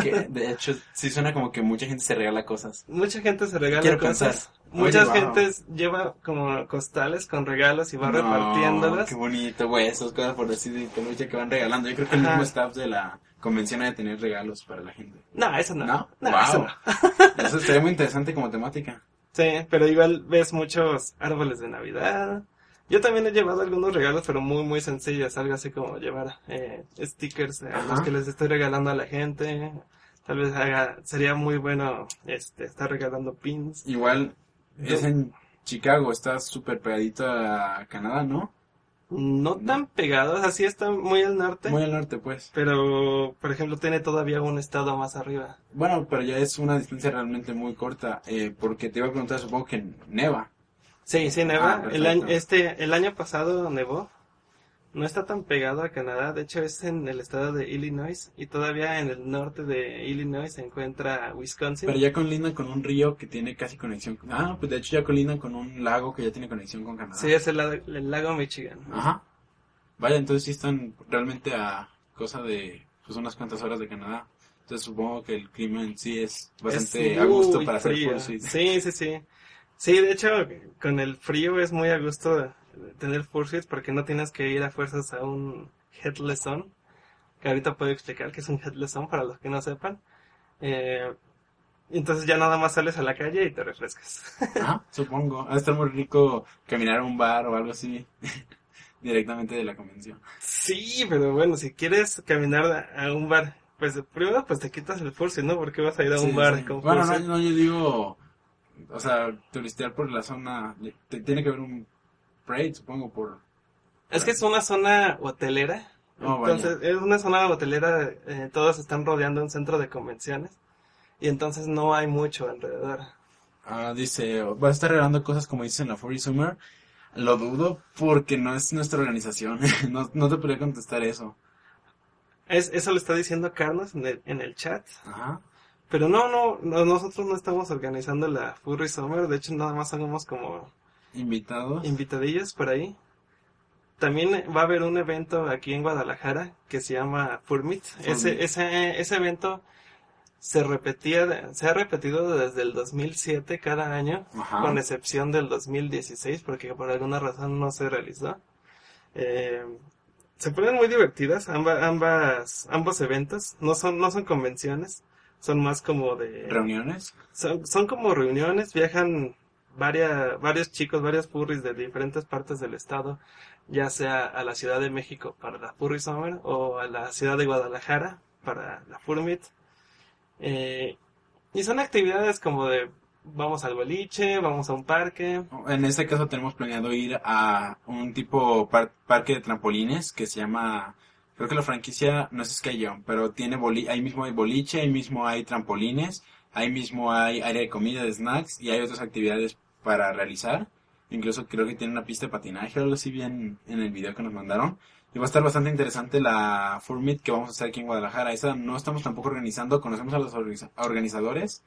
Que, de hecho, sí suena como que mucha gente se regala cosas. Mucha gente se regala Quiero cosas. pensar. Muchas Oye, wow. gentes lleva como costales con regalos y va No, repartiéndolas. Qué bonito, güey, esas cosas por así de peluche que van regalando. Yo creo que el Ajá. mismo staff de la convención ha de tener regalos para la gente. No, eso no. ¿No? No, Wow. eso no. Eso muy interesante como temática. Sí, pero igual ves muchos árboles de Navidad. Yo también he llevado algunos regalos, pero muy, muy sencillos. Algo así como llevar eh, stickers a los que les estoy regalando a la gente. Tal vez haga, sería muy bueno este, estar regalando pins. Igual Yo- es en Chicago, está súper pegadito a Canadá, ¿no? No tan pegados, así está muy al norte. Muy al norte, pues. Pero, por ejemplo, tiene todavía un estado más arriba. Bueno, pero ya es una distancia realmente muy corta, eh, porque te iba a preguntar, supongo que neva. Sí, sí, neva. Ah, el, año, este, el año pasado nevó. No está tan pegado a Canadá. De hecho, es en el estado de Illinois. Y todavía en el norte de Illinois se encuentra Wisconsin. Pero ya colindan con un río que tiene casi conexión. con- Ah, pues de hecho ya colindan con un lago que ya tiene conexión con Canadá. Sí, es el, la- el lago Michigan. Ajá. Vaya, entonces sí están realmente a cosa de pues unas cuantas horas de Canadá. Entonces supongo que el clima en sí es bastante Es a gusto para hacer frío. fursuit. Sí, sí, sí. Sí, de hecho, con el frío es muy a gusto tener fursuits porque no tienes que ir a fuerzas a un headless zone. Que ahorita puedo explicar que es un headless zone para los que no sepan. Eh, entonces ya nada más sales a la calle y te refrescas. Ajá, supongo. Ha estar muy rico caminar a un bar o algo así directamente de la convención. Sí, pero bueno, si quieres caminar a un bar, pues primero pues te quitas el fursuit, ¿no? Porque vas a ir a un Sí, bar sí. con Bueno, no, fursuit. no, yo digo, o sea, turistear por la zona, te- tiene que haber un parade, supongo, por... Es que es una zona hotelera. Oh, vaya. entonces, es una zona hotelera, eh, todos están rodeando un centro de convenciones. Y entonces no hay mucho alrededor. Ah, dice, va a estar regalando cosas como dice en la Furry Summer. Lo dudo porque no es nuestra organización. no, no te podría contestar eso. Es, eso lo está diciendo Carlos en el, en el chat. Ajá. Pero no, no, no, nosotros no estamos organizando la Furry Summer. De hecho, nada más somos como Invitados. invitadillos por ahí. También va a haber un evento aquí en Guadalajara que se llama Furmit. Ese, ese, ese evento se repetía, se ha repetido desde el 2007 cada año, Ajá. con excepción del 2016 porque por alguna razón no se realizó. Eh, se ponen muy divertidas ambas, ambas, ambos eventos. No son, no son convenciones, son más como de Reuniones. son, son como reuniones, viajan varias, varios chicos, varios furries de diferentes partes del estado, ya sea a la Ciudad de México para la Furry Summer o a la ciudad de Guadalajara para la Furmit. Eh, y son actividades como de vamos al boliche, vamos a un parque. En este caso tenemos planeado ir a un tipo par- parque de trampolines que se llama, creo que la franquicia no es Sky Jump, pero tiene boli ahí mismo hay boliche, ahí mismo hay trampolines, ahí mismo hay área de comida, de snacks y hay otras actividades para realizar. Incluso creo que tiene una pista de patinaje o algo bien en el video que nos mandaron. Y va a estar bastante interesante la Full Meet que vamos a hacer aquí en Guadalajara. Esa no estamos tampoco organizando, conocemos a los organiza- organizadores,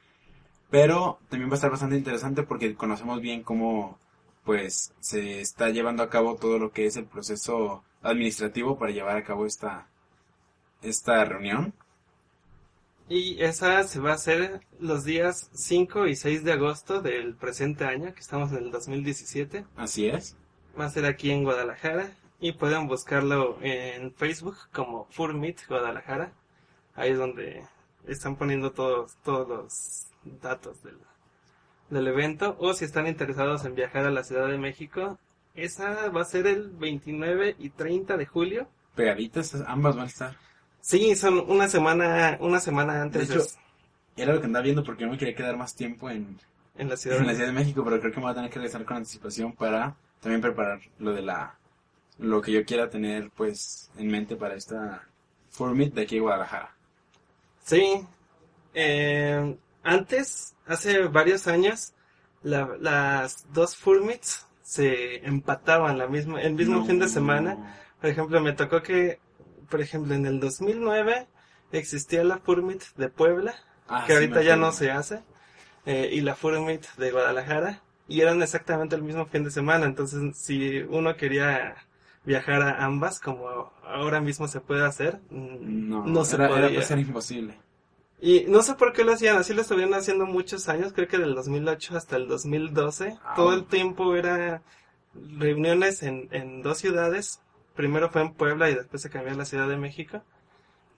pero también va a estar bastante interesante porque conocemos bien cómo pues se está llevando a cabo todo lo que es el proceso administrativo para llevar a cabo esta esta reunión. Y esa se va a hacer los días 5 y 6 de agosto del presente año, que estamos en el 2017. Así es. Va a ser aquí en Guadalajara y pueden buscarlo en Facebook como Furmit Guadalajara. Ahí es donde están poniendo todos, todos los datos del, del evento. O si están interesados en viajar a la Ciudad de México, esa va a ser el 29 y 30 de julio. Pegaditas, ambas van a estar. Sí, son una semana, una semana antes De hecho, Era lo que andaba viendo porque yo me quería quedar más tiempo en, en la Ciudad en de la Ciudad de México, pero creo que me voy a tener que regresar con anticipación para también preparar lo de la lo que yo quiera tener pues en mente para esta Meet de aquí de Guadalajara. Sí. Eh, antes, hace varios años, la- las dos Furmits se empataban la misma, el mismo No. fin de semana. Por ejemplo, me tocó que, por ejemplo, en el 2009 existía la Furmit de Puebla, Ah, que sí, ahorita ya no se hace, eh, y la Furmit de Guadalajara, y eran exactamente el mismo fin de semana. Entonces, si uno quería viajar a ambas, como ahora mismo se puede hacer, mm, No, no, se era, pues, era imposible. Y no sé por qué lo hacían, así lo estuvieron haciendo muchos años, creo que del 2008 hasta el 2012. Ah, Todo el tiempo era reuniones en, en dos ciudades. Primero fue en Puebla y después se cambió a la Ciudad de México.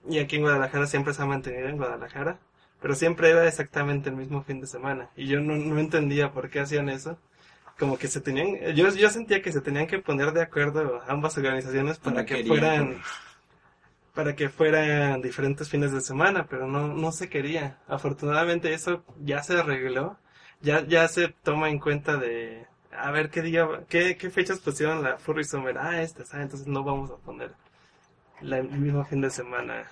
Y aquí en Guadalajara siempre se ha mantenido en Guadalajara. Pero siempre era exactamente el mismo fin de semana. Y yo no, no entendía por qué hacían eso. Como que se tenían, yo, yo sentía que se tenían que poner de acuerdo ambas organizaciones para No que querían, fueran para que fueran diferentes fines de semana, pero no, no se quería. Afortunadamente eso ya se arregló, ya, ya se toma en cuenta de, a ver qué día, qué, qué fechas pusieron la Furry Summer, ah, estas, ah, entonces no vamos a poner la- el mismo fin de semana.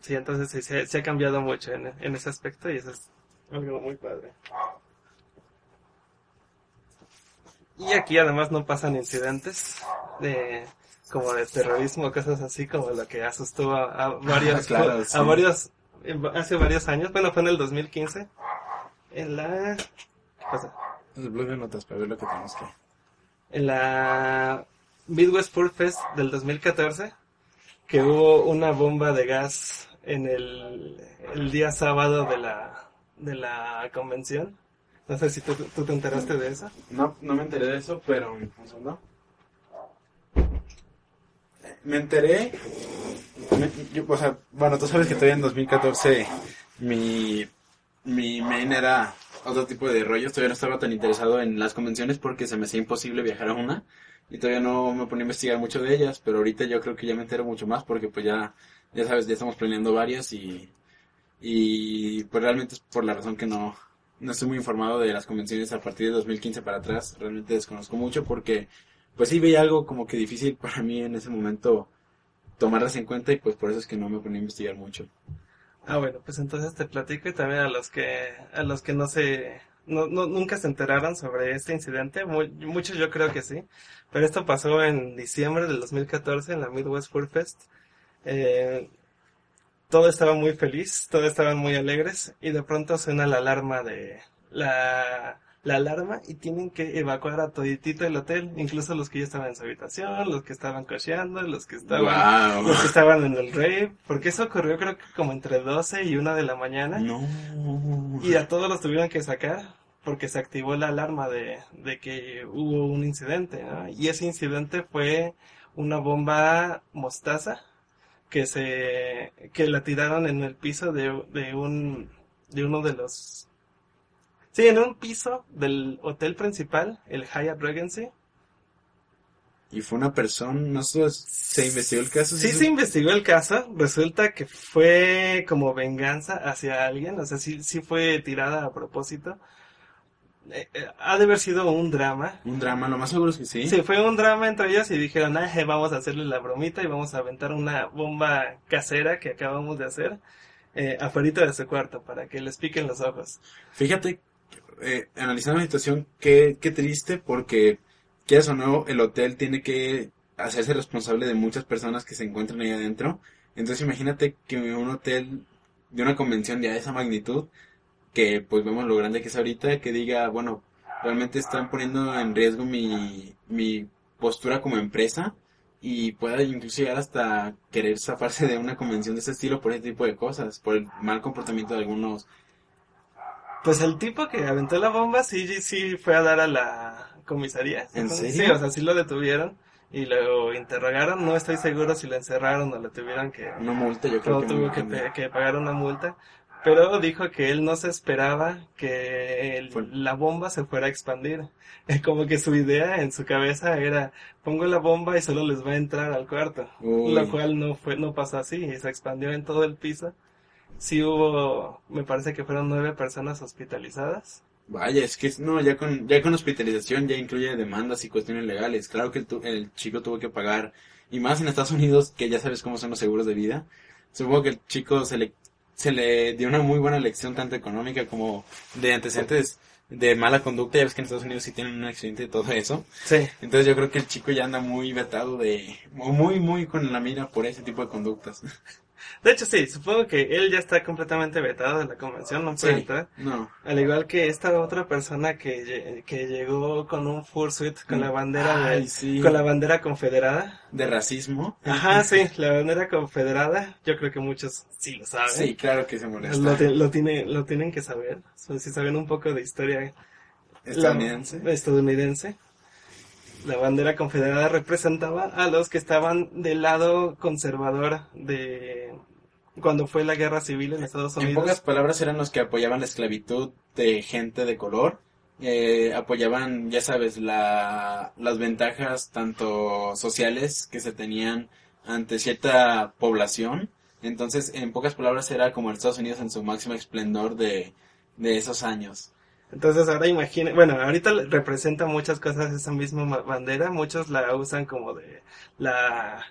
Sí, entonces sí, se, se ha cambiado mucho en, en ese aspecto y eso es algo muy padre. Y aquí además no pasan incidentes de como de terrorismo, cosas así como lo que asustó a, a varios, Claro, a sí. varios, hace varios años, bueno fue en el 2015, en la, ¿qué pasa? El blog de notas para ver lo que tenemos que... En la Midwest Fur Fest del 2014, que hubo una bomba de gas en el, el día sábado de la, de la convención. No sé si tú, tú te enteraste de eso. No, no me enteré de eso, pero... ¿Un segundo? Me enteré... yo, o sea, bueno, tú sabes que todavía en 2014 mi, mi main era otro tipo de rollos. Todavía no estaba tan interesado en las convenciones porque se me hacía imposible viajar a una. Y todavía no me ponía a investigar mucho de ellas, pero ahorita yo creo que ya me entero mucho más porque pues ya, ya sabes, ya estamos planeando varias y, y pues realmente es por la razón que no, no estoy muy informado de las convenciones a partir de 2015 para atrás. Realmente desconozco mucho porque pues sí veía algo como que difícil para mí en ese momento tomarlas en cuenta y pues por eso es que no me ponía a investigar mucho. Ah, bueno, pues entonces te platico y también a los que, a los que no se, no, no, nunca se enteraron sobre este incidente, Mu- muchos yo creo que sí, pero esto pasó en diciembre del 2014 en la Midwest Food Fest. Eh, todo estaba muy feliz, todos estaban muy alegres y de pronto suena la alarma de la, la alarma y tienen que evacuar a toditito el hotel, incluso los que ya estaban en su habitación, los que estaban cocheando, los que estaban Wow. los que estaban en el rave, porque eso ocurrió creo que como entre 12 y 1 de la mañana. No. Y a todos los tuvieron que sacar porque se activó la alarma de, de que hubo un incidente, ¿no? Y ese incidente fue una bomba mostaza que se que la tiraron en el piso de, de un de uno de los sí en un piso del hotel principal el Hyatt Regency Y fue una persona, no sé, se investigó el caso. Sí, se- se investigó el caso. Resulta que fue como venganza hacia alguien. O sea, sí, sí fue tirada a propósito. Eh, eh, ha de haber sido un drama. Un drama, lo más seguro es que sí. Sí, fue un drama entre ellos y dijeron, ah, vamos a hacerle la bromita y vamos a aventar una bomba casera que acabamos de hacer eh, afuera de su cuarto para que les piquen los ojos. Fíjate, eh, analizando la situación, qué, qué triste porque, quieras o no, el hotel tiene que hacerse responsable de muchas personas que se encuentran ahí adentro. Entonces imagínate que un hotel de una convención de esa magnitud, que pues vemos lo grande que es ahorita, que diga, bueno, realmente están poniendo en riesgo mi, mi postura como empresa y pueda incluso llegar hasta querer zafarse de una convención de ese estilo por ese tipo de cosas, por el mal comportamiento de algunos Pues el tipo que aventó la bomba sí, sí fue a dar a la comisaría. ¿En Sí, serio? o sea, sí lo detuvieron y lo interrogaron. No estoy seguro si lo encerraron o le tuvieron que, Una multa, yo creo que tuvo que, pe- que pagar una multa. Pero dijo que él no se esperaba que el- la bomba se fuera a expandir. Como que su idea en su cabeza era, pongo la bomba y solo les va a entrar al cuarto. Uy. Lo cual no fue, no pasó así, y se expandió en todo el piso. Sí hubo, me parece que fueron nueve personas hospitalizadas. Vaya, es que no, ya con, ya con hospitalización ya incluye demandas y cuestiones legales. Claro que el, tu- el chico tuvo que pagar, y más en Estados Unidos, que ya sabes cómo son los seguros de vida. Supongo que el chico se le, se le dio una muy buena lección, tanto económica como de antecedentes de mala conducta. Ya ves que en Estados Unidos sí tienen un accidente y todo eso. Sí. Entonces yo creo que el chico ya anda muy vetado de, muy, muy con la mira por ese tipo de conductas. De hecho, sí, supongo que él ya está completamente vetado de la convención, no puede Sí. entrar. No. Al igual que esta otra persona que, que llegó con un fursuit con la bandera de- sí. con la bandera confederada. De racismo. Ajá, sí, la bandera confederada. Yo creo que muchos sí lo saben. Sí, claro que se molesta. Lo, ti- lo, tiene, lo tienen que saber. Si saben un poco de historia Estadounidense. la- estadounidense. La bandera confederada representaba a los que estaban del lado conservador de cuando fue la guerra civil en Estados En Unidos. pocas palabras eran los que apoyaban la esclavitud de gente de color. Eh, apoyaban, ya sabes, la, las ventajas tanto sociales que se tenían ante cierta población. Entonces, en pocas palabras, era como Estados Unidos en su máximo esplendor de, de esos años. Entonces ahora imagina, bueno, ahorita representa muchas cosas esa misma ma- bandera, muchos la usan como de la,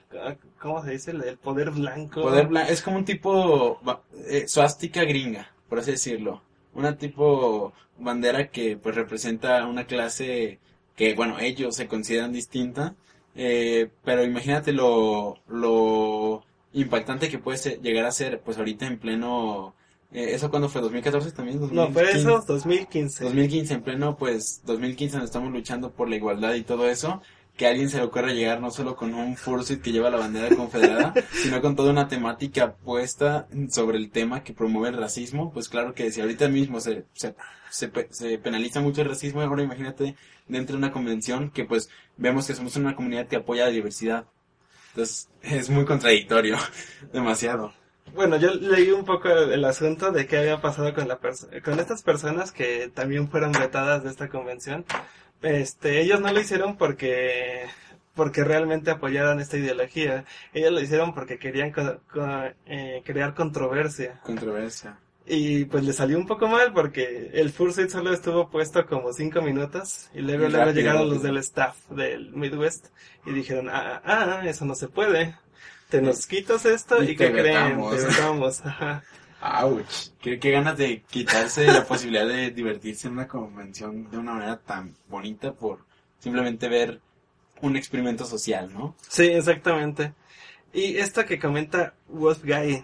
¿cómo se dice? El poder blanco. Poder blan- es como un tipo eh, suástica gringa, por así decirlo. Una tipo bandera que pues representa una clase que, bueno, ellos se consideran distinta, eh, pero imagínate lo, lo impactante que puede llegar a ser, pues ahorita en pleno, eh, ¿eso cuándo fue? ¿2014 también? No, fue 2015. eso, 2015. 2015, en pleno, pues, 2015 donde estamos luchando por la igualdad y todo eso, que a alguien se le ocurra llegar no solo con un fursuit que lleva la bandera confederada, sino con toda una temática puesta sobre el tema que promueve el racismo, pues claro que si ahorita mismo se, se, se, se penaliza mucho el racismo, ahora imagínate dentro de una convención que pues vemos que somos una comunidad que apoya la diversidad. Entonces, es muy contradictorio, demasiado. Bueno, yo leí un poco el asunto de qué había pasado con la con estas personas que también fueron vetadas de esta convención. Este, ellos no lo hicieron porque porque realmente apoyaron esta ideología. Ellos lo hicieron porque querían co- co- eh, crear controversia. Controversia. Y pues le salió un poco mal porque el Fursuit solo estuvo puesto como cinco minutos y luego, luego llegaron los del staff del Midwest y dijeron, ah, ah, eso no se puede. Te nos quitas esto Y y, ¿qué creen? Te vetamos. Ouch. Qué, qué ganas de quitarse la posibilidad de divertirse en una convención de una manera tan bonita por simplemente ver un experimento social, ¿no? Sí, exactamente. Y esto que comenta Wolfguy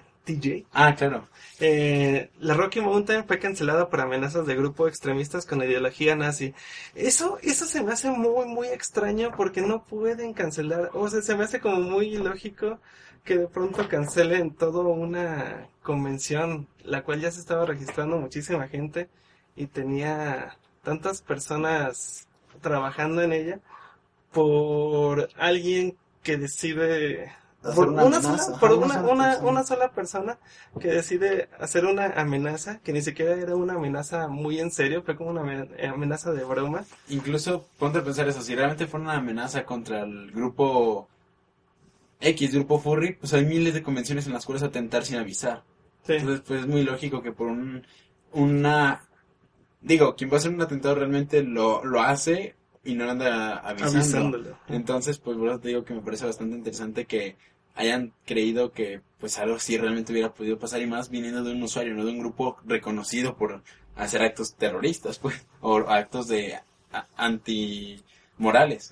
Ah, claro. eh, la Rocky Mountain fue cancelada por amenazas de grupos extremistas con ideología nazi. Eso, eso se me hace muy, muy extraño porque no pueden cancelar, o sea, se me hace como muy ilógico que de pronto cancelen toda una convención, la cual ya se estaba registrando muchísima gente y tenía tantas personas trabajando en ella por alguien que decide por una sola, ajá, por una una, sola una, persona. una sola persona que decide hacer una amenaza que ni siquiera era una amenaza muy en serio, fue como una amen- amenaza de broma. Incluso ponte a pensar eso, si realmente fuera una amenaza contra el grupo X, grupo Furry, pues hay miles de convenciones en las cuales atentar sin avisar. Sí. Entonces, pues es muy lógico que por un, una... Digo, quien va a hacer un atentado realmente lo, lo hace y no anda avisando. avisándolo. Entonces, pues por eso te digo que me parece bastante interesante que hayan creído que pues algo así realmente hubiera podido pasar y más viniendo de un usuario, no de un grupo reconocido por hacer actos terroristas, pues, o actos de a- antimorales.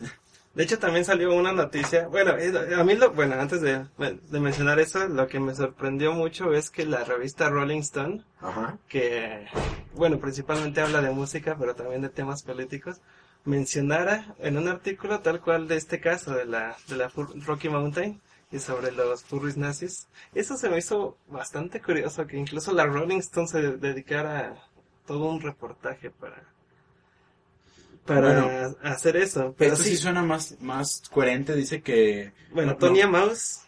De hecho, también salió una noticia. Bueno, eh, a mí, lo, bueno, antes de, de mencionar eso, lo que me sorprendió mucho es que la revista Rolling Stone, Ajá. que, bueno, principalmente habla de música, pero también de temas políticos, mencionara en un artículo tal cual de este caso, de la, de la Rocky Mountain y sobre los furries nazis. Eso se me hizo bastante curioso, que incluso la Rolling Stone se dedicara a todo un reportaje para, para Bueno. hacer eso. Pero esto sí sí, suena más, más coherente, dice que... bueno, no- Tonya Mouse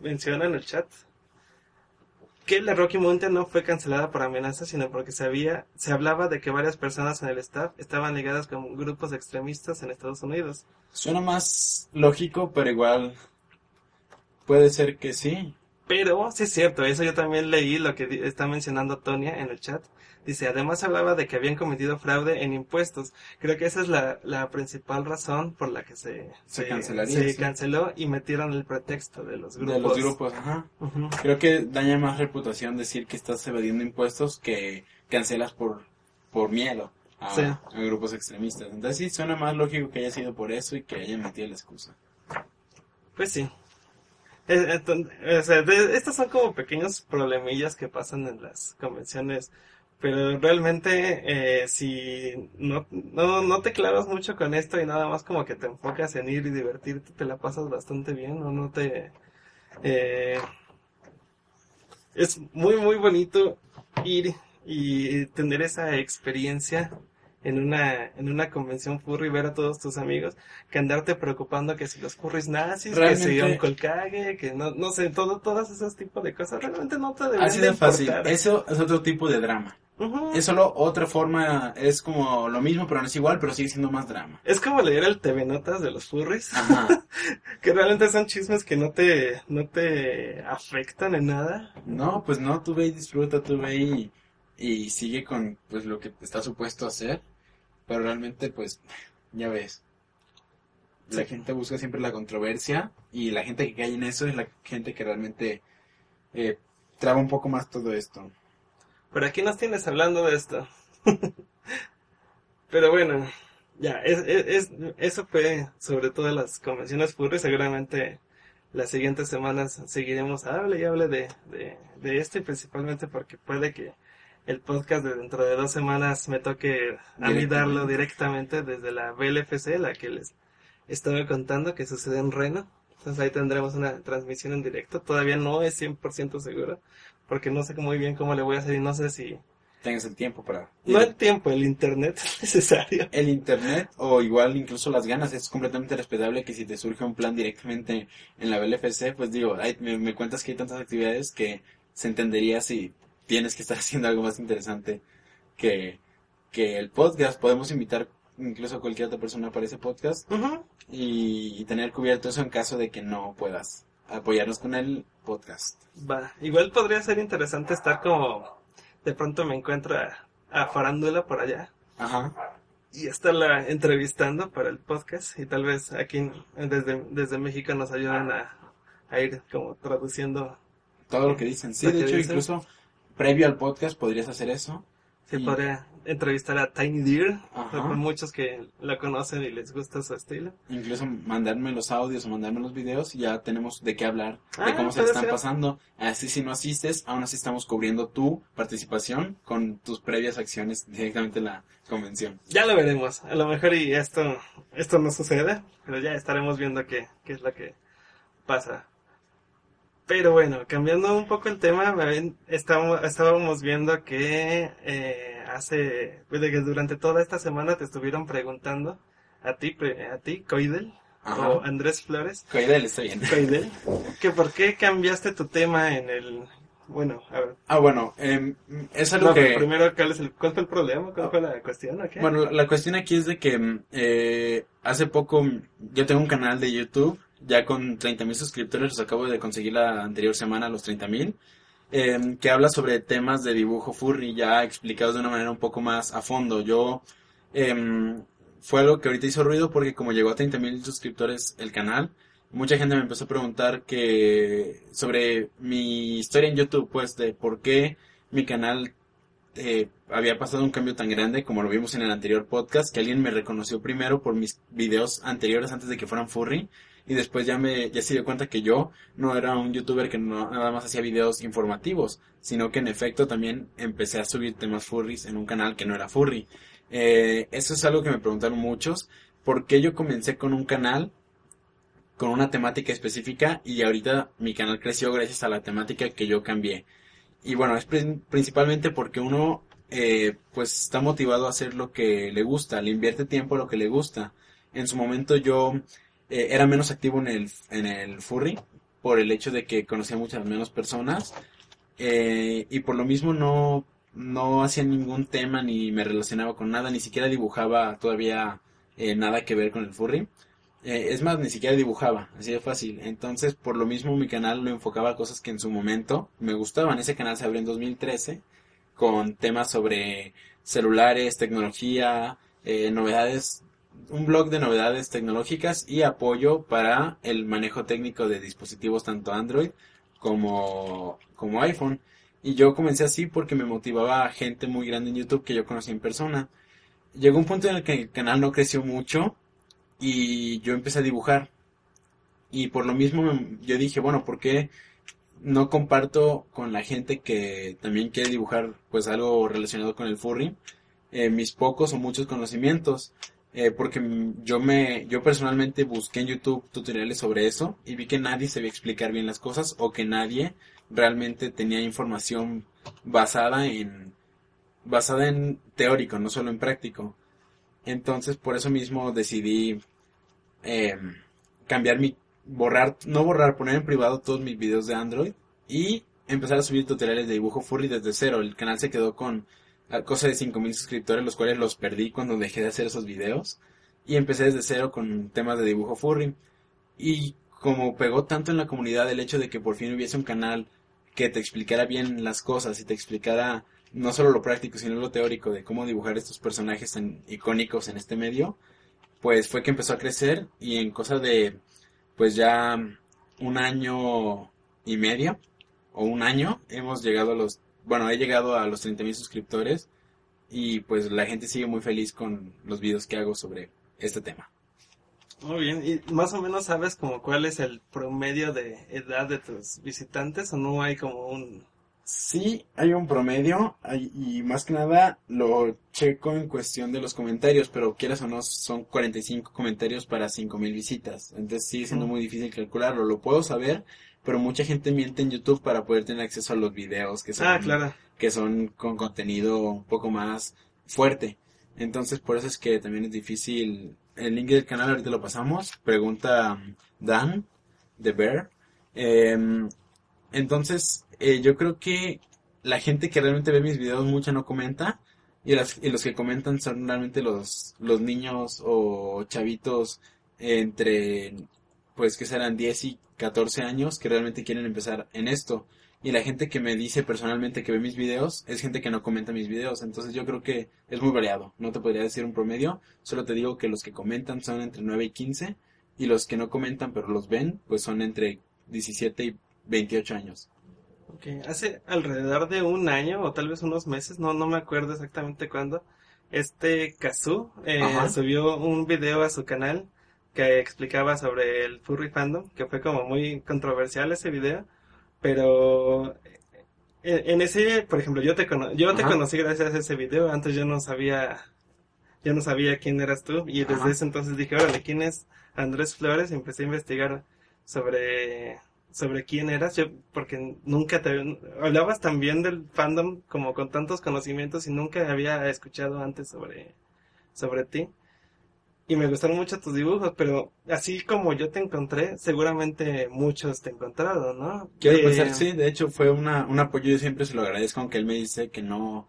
menciona en el chat que la Rocky Mountain no fue cancelada por amenazas, sino porque se había, se hablaba de que varias personas en el staff estaban ligadas con grupos extremistas en Estados Unidos. Suena más lógico, pero igual puede ser que sí. Pero, sí es cierto, eso yo también leí lo que está mencionando Tonia en el chat. Dice, además hablaba de que habían cometido fraude en impuestos. Creo que esa es la, la principal razón por la que se, Se cancelaría, se sí. canceló y metieron el pretexto de los grupos. De los grupos, ajá. Ujú. Creo que daña más reputación decir que estás evadiendo impuestos que cancelas por, por miedo a, Sí. a grupos extremistas. Entonces sí, suena más lógico que haya sido por eso y que hayan metido la excusa. Pues sí. Eh, enton- o sea, de- estos son como pequeños problemillas que pasan en las convenciones, pero realmente eh, si no, no, no te clavas mucho con esto y nada más como que te enfocas en ir y divertirte, te la pasas bastante bien, o no te... eh, es muy, muy bonito ir y tener esa experiencia en una, en una convención furry, ver a todos tus amigos, que andarte preocupando que si los furries nazis, que si un colcague, que no, no sé, todo, todos esos tipos de cosas, realmente no te deberían Así de de fácil. importar. Eso es otro tipo de drama. Es solo otra forma, es como lo mismo, pero no es igual, pero sigue siendo más drama. Es como leer el TV Notas de los furries, Ajá. que realmente son chismes que no te, no te afectan en nada. No, pues no, tú ve y disfruta, tú ve y, y sigue con pues lo que está supuesto a hacer, pero realmente pues ya ves. La Sí. gente busca siempre la controversia y la gente que cae en eso es la gente que realmente eh, traba un poco más todo esto. Pero aquí nos tienes hablando de esto. Pero bueno, ya, es, es, es- eso fue sobre todo las convenciones furry. Seguramente las siguientes semanas seguiremos hable y hable de, de, de esto y principalmente porque puede que el podcast de dentro de dos semanas me toque a mí darlo directamente desde la BLFC, la que les estaba contando que sucede en Reno. Entonces ahí tendremos una transmisión en directo. Todavía no es 100% seguro porque no sé muy bien cómo le voy a hacer y no sé si... Tengas el tiempo para... No el tiempo, el internet es necesario. el internet o igual incluso las ganas es completamente respetable que si te surge un plan directamente en la BLFC, pues digo, ay, me, me cuentas que hay tantas actividades que se entendería si tienes que estar haciendo algo más interesante que, que el podcast. Podemos invitar incluso a cualquier otra persona para ese podcast y, y tener cubierto eso en caso de que no puedas apoyarnos con el podcast. Va, igual podría ser interesante estar como... De pronto me encuentro a, a Farándula por allá Ajá. y estarla entrevistando para el podcast y tal vez aquí desde, desde México nos ayuden a, a ir como traduciendo. Todo lo que dicen. Sí, de hecho, dicen. incluso previo al podcast podrías hacer eso. Se Y- podría entrevistar a Tiny Deer, hay muchos que la conocen y les gusta su estilo. Incluso mandarme los audios o mandarme los videos y ya tenemos de qué hablar, de Ah, cómo se están ser. pasando. Así si no asistes, aún así estamos cubriendo tu participación con tus previas acciones directamente en la convención. Ya lo veremos, a lo mejor y esto, esto no sucede, pero ya estaremos viendo qué, qué es lo que pasa. Pero bueno, cambiando un poco el tema, estábamos, estábamos viendo que eh, hace, pues, durante toda esta semana te estuvieron preguntando a ti, a ti, Coidel, Ajá. o Andrés Flores, Coidel, está bien. Coidel, que por qué cambiaste tu tema en el, bueno, a ver, Ah, bueno, em, es algo no, que... primero, ¿cuál, es el, ¿cuál fue el problema? ¿Cuál fue la cuestión? Bueno, la, la cuestión aquí es de que mm, eh, hace poco yo tengo un canal de YouTube ya con 30 mil suscriptores, los acabo de conseguir la anterior semana, los 30 mil, em, que habla sobre temas de dibujo furry ya explicados de una manera un poco más a fondo. Yo, em, fue algo que ahorita hizo ruido porque como llegó a 30 mil suscriptores el canal, mucha gente me empezó a preguntar que sobre mi historia en YouTube, pues de por qué mi canal eh, había pasado un cambio tan grande como lo vimos en el anterior podcast, que alguien me reconoció primero por mis videos anteriores antes de que fueran furry y después ya me ya se dio cuenta que yo no era un youtuber que nada más hacía videos informativos, sino que en efecto también empecé a subir temas furries en un canal que no era furry. Eh, eso es algo que me preguntaron muchos, ¿por qué yo comencé con un canal con una temática específica y ahorita mi canal creció gracias a la temática que yo cambié? Y bueno, es prin- principalmente porque uno eh, pues está motivado a hacer lo que le gusta, le invierte tiempo a lo que le gusta. En su momento yo eh, era menos activo en el, en el furry por el hecho de que conocía muchas menos personas eh, y por lo mismo no, no hacía ningún tema ni me relacionaba con nada, ni siquiera dibujaba todavía eh, nada que ver con el furry. Eh, es más, ni siquiera dibujaba, así de fácil. Entonces, por lo mismo, mi canal lo enfocaba a cosas que en su momento me gustaban. Ese canal se abrió en 2013 con temas sobre celulares, tecnología, eh, novedades, un blog de novedades tecnológicas y apoyo para el manejo técnico de dispositivos tanto Android como, como iPhone. Y yo comencé así porque me motivaba gente muy grande en YouTube que yo conocí en persona. Llegó un punto en el que el canal no creció mucho y yo empecé a dibujar. Y por lo mismo me- yo dije, bueno, ¿por qué no comparto con la gente que también quiere dibujar pues algo relacionado con el furry eh, mis pocos o muchos conocimientos? Eh, porque yo me, yo personalmente busqué en YouTube tutoriales sobre eso y vi que nadie sabía explicar bien las cosas o que nadie realmente tenía información basada en, basada en teórico, no solo en práctico. Entonces, por eso mismo decidí eh, cambiar mi, borrar, no borrar, poner en privado todos mis videos de Android y empezar a subir tutoriales de dibujo furry desde cero. El canal se quedó con a cosa de 5000 suscriptores, los cuales los perdí cuando dejé de hacer esos videos. Y empecé desde cero con temas de dibujo furry. Y como pegó tanto en la comunidad el hecho de que por fin hubiese un canal que te explicara bien las cosas y te explicara no solo lo práctico, sino lo teórico de cómo dibujar estos personajes tan icónicos en este medio, pues fue que empezó a crecer y en cosa de pues ya un año y medio o un año hemos llegado a los, bueno, he llegado a los 30.000 suscriptores y pues la gente sigue muy feliz con los videos que hago sobre este tema. Muy bien, ¿y más o menos sabes como cuál es el promedio de edad de tus visitantes o no hay como un... Sí, hay un promedio hay- y más que nada lo checo en cuestión de los comentarios, pero quieras o no, son 45 comentarios para 5000 visitas. Entonces sigue siendo muy difícil calcularlo. Lo puedo saber, pero mucha gente miente en YouTube para poder tener acceso a los videos que son, Ah, claro. que son con contenido un poco más fuerte. Entonces por eso es que también es difícil. El link del canal ahorita lo pasamos. Pregunta Dan de Bear. Em, entonces, eh, yo creo que la gente que realmente ve mis videos mucha no comenta y, las- y los que comentan son realmente los, los niños o chavitos entre, pues que serán 10 y 14 años que realmente quieren empezar en esto. Y la gente que me dice personalmente que ve mis videos es gente que no comenta mis videos. Entonces yo creo que es muy variado. No te podría decir un promedio. Solo te digo que los que comentan son entre 9 y 15. Y los que no comentan pero los ven, pues son entre 17 y 28 años. Ok, Hace alrededor de un año o tal vez unos meses, no, no me acuerdo exactamente cuándo, este Kazu eh, subió un video a su canal que explicaba sobre el furry fandom, que fue como muy controversial ese video, pero en, en ese, por ejemplo, yo te cono- yo te conocí gracias a ese video, antes yo no sabía, yo no sabía quién eras tú, y desde ese entonces dije, órale, ¿quién es Andrés Flores? Y empecé a investigar sobre, sobre quién eras, yo, porque nunca te, hablabas tan bien del fandom como con tantos conocimientos y nunca había escuchado antes sobre, sobre ti. Y me gustaron mucho tus dibujos, pero así como yo te encontré, seguramente muchos te encontraron, ¿no? Quiero Eh, pensar, sí, de hecho fue una, un apoyo, yo siempre se lo agradezco, aunque él me dice que no,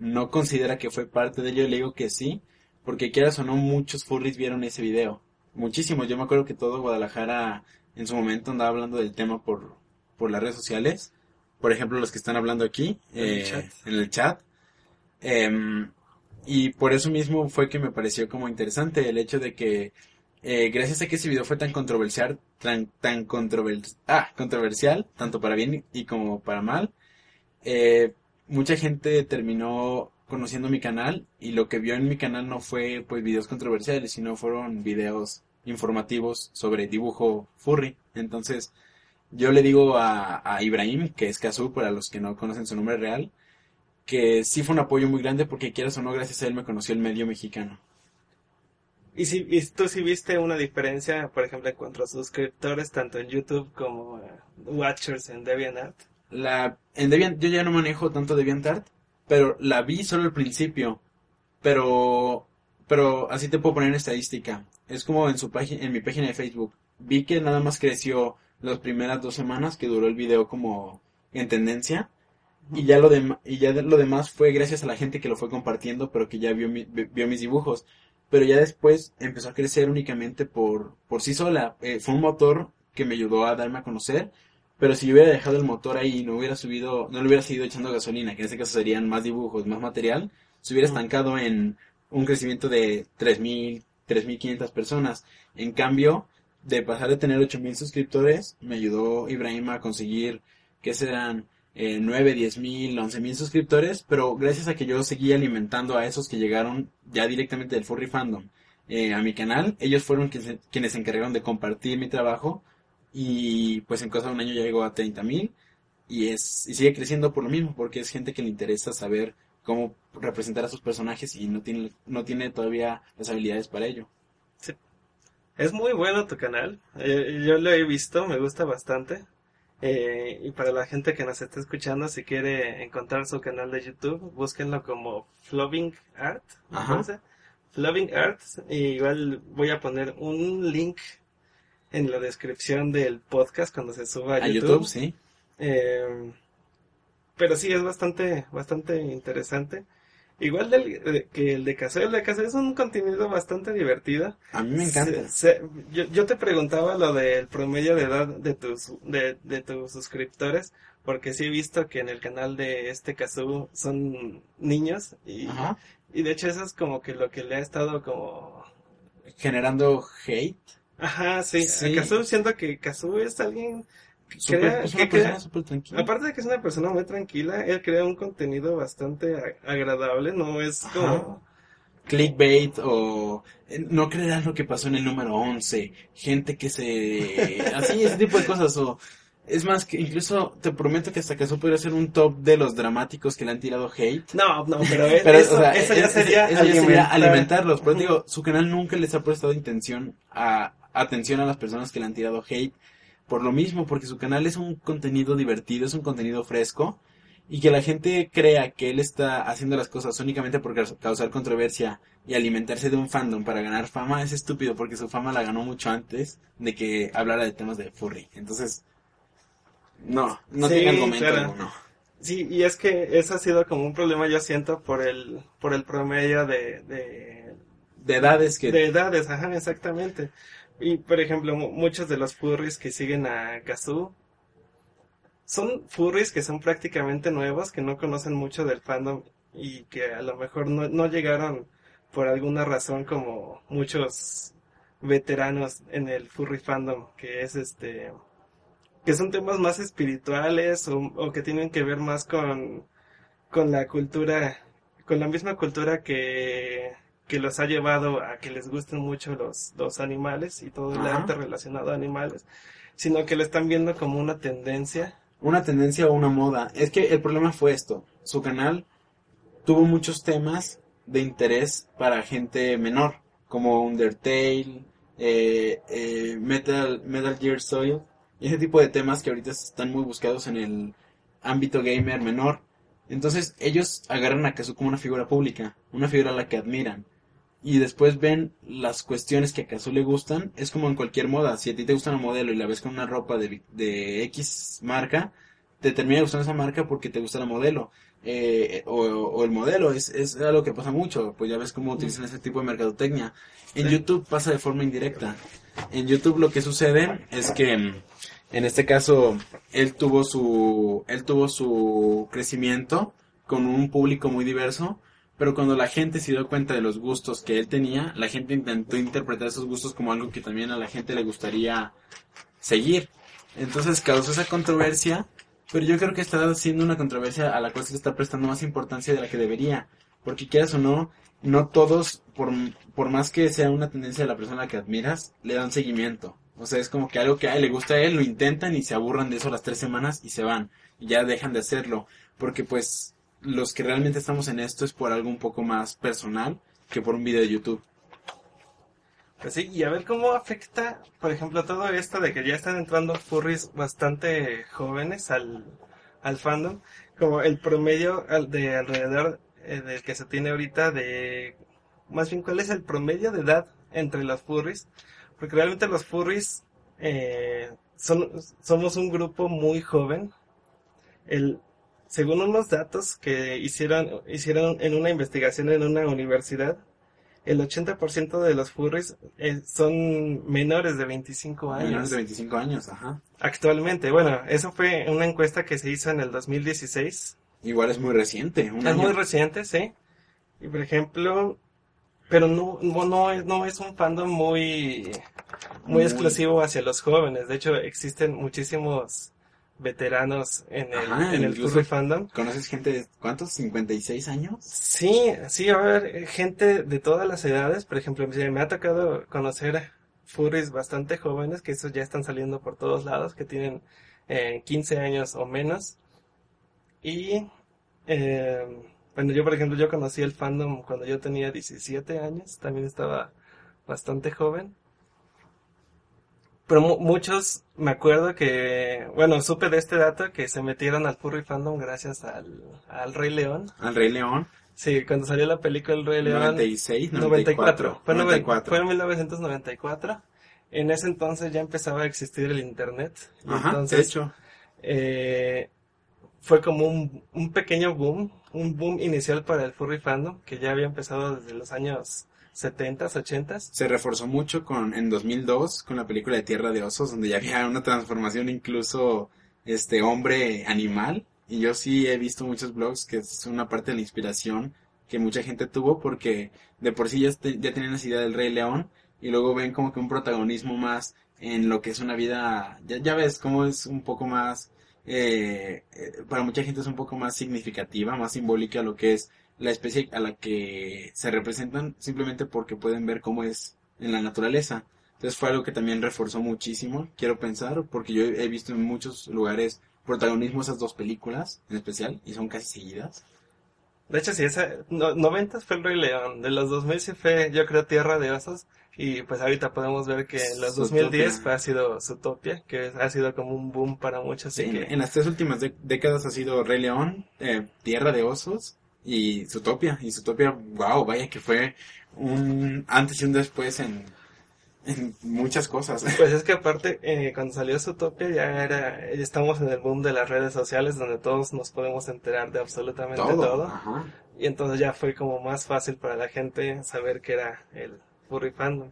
no considera que fue parte de ello, le digo que sí, porque quieras o no, muchos furries vieron ese video, muchísimos, yo me acuerdo que todo Guadalajara en su momento andaba hablando del tema por, por las redes sociales, por ejemplo los que están hablando aquí, En el eh, chat. en el chat, Em, y por eso mismo fue que me pareció como interesante el hecho de que eh, gracias a que ese video fue tan controversial, tan, tan ah, controversial, tanto para bien y como para mal, eh, mucha gente terminó conociendo mi canal y lo que vio en mi canal no fue pues videos controversiales, sino fueron videos informativos sobre dibujo furry. Entonces, yo le digo a, a Ibrahim, que es Kazu para los que no conocen su nombre real, que sí fue un apoyo muy grande porque quieras o no, gracias a él me conoció el medio mexicano. Y si y tú sí viste una diferencia, por ejemplo, en cuanto a suscriptores, tanto en YouTube como eh, Watchers en DeviantArt. La, en Deviant, yo ya no manejo tanto DeviantArt, pero la vi solo al principio. Pero, pero así te puedo poner en estadística. Es como en su página, en mi página de Facebook. Vi que nada más creció las primeras dos semanas que duró el video como en tendencia. Y ya lo dem- y ya de- lo demás fue gracias a la gente que lo fue compartiendo, pero que ya vio, mi- vi- vio mis dibujos. Pero ya después empezó a crecer únicamente por, por sí sola. Eh, fue un motor que me ayudó a darme a conocer. Pero si yo hubiera dejado el motor ahí y no hubiera subido, no le hubiera seguido echando gasolina, que en este caso serían más dibujos, más material, se hubiera estancado en un crecimiento de 3.000, 3.500 personas. En cambio, de pasar de tener 8.000 suscriptores, me ayudó Ibrahim a conseguir, que serán eh, 9, 10.000, 11.000 suscriptores, pero gracias a que yo seguí alimentando a esos que llegaron ya directamente del Furry Fandom eh, a mi canal, ellos fueron quienes, quienes se encargaron de compartir mi trabajo y pues en cosa de un año ya llegó a 30.000 y es y sigue creciendo por lo mismo, porque es gente que le interesa saber cómo representar a sus personajes y no tiene, no tiene todavía las habilidades para ello. Es muy bueno tu canal. Eh, yo lo he visto, me gusta bastante. Eh, y para la gente que nos está escuchando, si quiere encontrar su canal de YouTube, búsquenlo como Floving Art. Floving Art. Y igual voy a poner un link en la descripción del podcast cuando se suba a, A YouTube, sí. Eh, pero sí, es bastante, bastante interesante. Igual del- de- que el de Caseo, el de Caseo es un contenido bastante divertido. A mí me encanta. Se- se- yo, yo te preguntaba lo del promedio de edad de tus, de, de tus suscriptores, porque sí he visto que en el canal de este Kazu son niños y, Ajá. y de hecho eso es como que lo que le ha estado como... Generando hate. Ajá, sí, Sí. siento que Kazu es alguien que Súper- crea, es que una persona súper tranquila. Aparte de que es una persona muy tranquila, él crea un contenido bastante agradable, no es Ajá. como... clickbait o eh, no creerás lo que pasó en el número 11, gente que se... así, ese tipo de cosas o... Es más, que incluso te prometo que hasta acaso podría ser un top de los dramáticos que le han tirado hate. No, no, pero, Pero, eso, o sea, eso ya es- sería eso ya sería alimentar- alimentarlos. Pero digo, su canal nunca les ha prestado intención a, atención a las personas que le han tirado hate. Por lo mismo, porque su canal es un contenido divertido, es un contenido fresco. Y que la gente crea que él está haciendo las cosas únicamente por caus- causar controversia y alimentarse de un fandom para ganar fama es estúpido porque su fama la ganó mucho antes de que hablara de temas de furry. Entonces, no, no Sí, tiene argumento claro. alguno. Sí, y es que eso ha sido como un problema, yo siento, por el, por el promedio de, de, De edades que... de edades, ajá, exactamente. Y, por ejemplo, mu- muchos de los furries que siguen a Kazu son furries que son prácticamente nuevos, que no conocen mucho del fandom y que a lo mejor no, no llegaron por alguna razón como muchos veteranos en el furry fandom, que es este que son temas más espirituales o, o que tienen que ver más con, con la cultura, con la misma cultura que, que los ha llevado a que les gusten mucho los, los animales y todo el Ajá. arte relacionado a animales, sino que lo están viendo como una tendencia. una tendencia o una moda. Es que el problema fue esto. Su canal tuvo muchos temas de interés para gente menor, como Undertale, eh, eh, Metal, Metal Gear Solid, y ese tipo de temas que ahorita están muy buscados en el ámbito gamer menor. Entonces ellos agarran a Kazu como una figura pública, una figura a la que admiran. Y después ven las cuestiones que a Kazu le gustan. Es como en cualquier moda. Si a ti te gusta una modelo y la ves con una ropa de, de X marca, te termina gustando esa marca porque te gusta la modelo. Eh, o, o el modelo, es, es algo que pasa mucho. Pues ya ves cómo utilizan ese tipo de mercadotecnia. En Sí. YouTube pasa de forma indirecta. En YouTube lo que sucede es que mm, en este caso él tuvo su él tuvo su crecimiento con un público muy diverso, pero cuando la gente se dio cuenta de los gustos que él tenía, la gente intentó interpretar esos gustos como algo que también a la gente le gustaría seguir. Entonces causó esa controversia, pero yo creo que está siendo una controversia a la cual se le está prestando más importancia de la que debería, porque quieras o no, no todos, por, por más que sea una tendencia de la persona que admiras, le dan seguimiento. O sea, es como que algo que le gusta a él, lo intentan y se aburran de eso las tres semanas y se van. Y ya dejan de hacerlo. Porque pues los que realmente estamos en esto es por algo un poco más personal que por un video de YouTube. Pues sí, y a ver cómo afecta, por ejemplo, todo esto de que ya están entrando furries bastante jóvenes al, al fandom, como el promedio de alrededor eh, del que se tiene ahorita de, más bien, ¿cuál es el promedio de edad entre los furries? Porque realmente los furries eh, son, somos un grupo muy joven. El, según unos datos que hicieron, hicieron en una investigación en una universidad, el 80% de los furries eh, son menores de 25 años. Menores de 25 años, ajá. Actualmente, bueno, eso fue una encuesta que se hizo en el 2016. Igual es muy reciente. Es año. muy reciente, sí. Y por ejemplo, pero no, no, no es, no es un fandom muy, muy Muy- exclusivo hacia los jóvenes. De hecho, existen muchísimos veteranos en el, Ajá, en el fandom. ¿Conoces gente de cuántos? ¿56 años? Sí, sí, a ver, eh, gente de todas las edades, por ejemplo, me me ha tocado conocer furries bastante jóvenes, que esos ya están saliendo por todos lados, que tienen eh, 15 años o menos. Y, eh, bueno, yo, por ejemplo, yo conocí el fandom cuando yo tenía 17 años, también estaba bastante joven. Pero mu- muchos, me acuerdo que, bueno, supe de este dato que se metieron al furry fandom gracias al, al Rey León. Al Rey León. Sí, cuando salió la película El Rey León. 96, 94. 94. Fue, en noven- 94. fue en 1994. En ese entonces ya empezaba a existir el internet. Y Ajá, entonces, de hecho. eh, fue como un, un pequeño boom, un boom inicial para el furry fandom, que ya había empezado desde los años 70s, 80s. Se reforzó mucho con en 2002 con la película de Tierra de Osos, donde ya había una transformación incluso este hombre animal. Y yo sí he visto muchos blogs que es una parte de la inspiración que mucha gente tuvo porque de por sí ya, este- ya tenían esa idea del Rey León y luego ven como que un protagonismo más en lo que es una vida, ya, ya ves cómo es un poco más, eh, eh, para mucha gente es un poco más significativa, más simbólica lo que es la especie a la que se representan simplemente porque pueden ver cómo es en la naturaleza. Entonces fue algo que también reforzó muchísimo, quiero pensar, porque yo he visto en muchos lugares protagonismo esas dos películas en especial y son casi seguidas. De hecho, sí, esa, no, 90 fue el Rey León. De los 2000 sí fue, yo creo, Tierra de Osos. Y pues ahorita podemos ver que en los Zootopia. 2010 fue, ha sido Zootopia, que ha sido como un boom para muchos. Sí, que, en las tres últimas dé- décadas ha sido Rey León, eh, Tierra de Osos y Zootopia. Y Zootopia, wow, vaya que fue un antes y un después en, en muchas cosas. Pues es que aparte, eh, cuando salió Zootopia ya era, ya estamos en el boom de las redes sociales donde todos nos podemos enterar de absolutamente todo. Ajá. Y entonces ya fue como más fácil para la gente saber que era el furry fandom.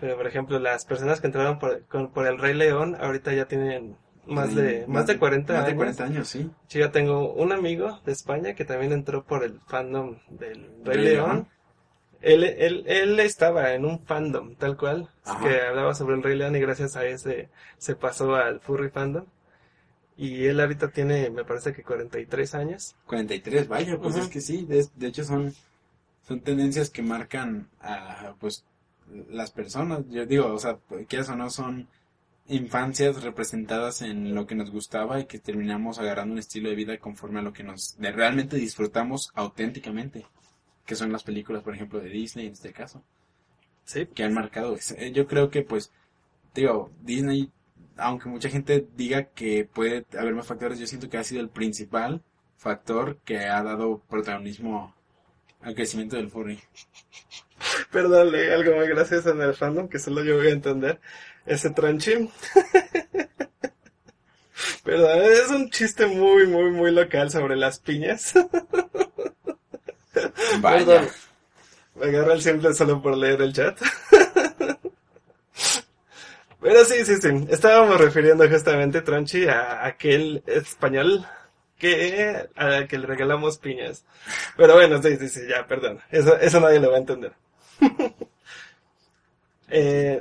Pero por ejemplo, las personas que entraron por, con- por el Rey León ahorita ya tienen más de, más de 40 Más de años. 40 años, sí. Yo ya tengo un amigo de España que también entró por el fandom del Rey Rey León. León. Él, él, él estaba en un fandom, tal cual, Ajá. que hablaba sobre el Rey León y gracias a ese se pasó al furry fandom. Y él ahorita tiene, me parece que 43 años. 43, vaya, pues Ujú. es que sí, de, de hecho son, son tendencias que marcan a, pues, las personas. Yo digo, o sea, quieras o no, son infancias representadas en lo que nos gustaba y que terminamos agarrando un estilo de vida conforme a lo que nos de realmente disfrutamos auténticamente, que son las películas, por ejemplo, de Disney en este caso. Sí. que han marcado. eso. Eh, Yo creo que, pues, digo, Disney, aunque mucha gente diga que puede haber más factores, yo siento que ha sido el principal factor que ha dado protagonismo al crecimiento del furry. Perdón, leí algo muy gracioso en el fandom que solo yo voy a entender. Ese tronchi. Perdón, es un chiste muy, muy, muy local sobre las piñas. Vaya, Perdón. Me agarra el simple solo por leer el chat. Pero sí, sí, sí. Estábamos refiriendo justamente, Tronchi, a aquel español que, a que le regalamos piñas. Pero bueno, sí, sí, sí, ya, perdón. Eso, eso nadie lo va a entender. Eh,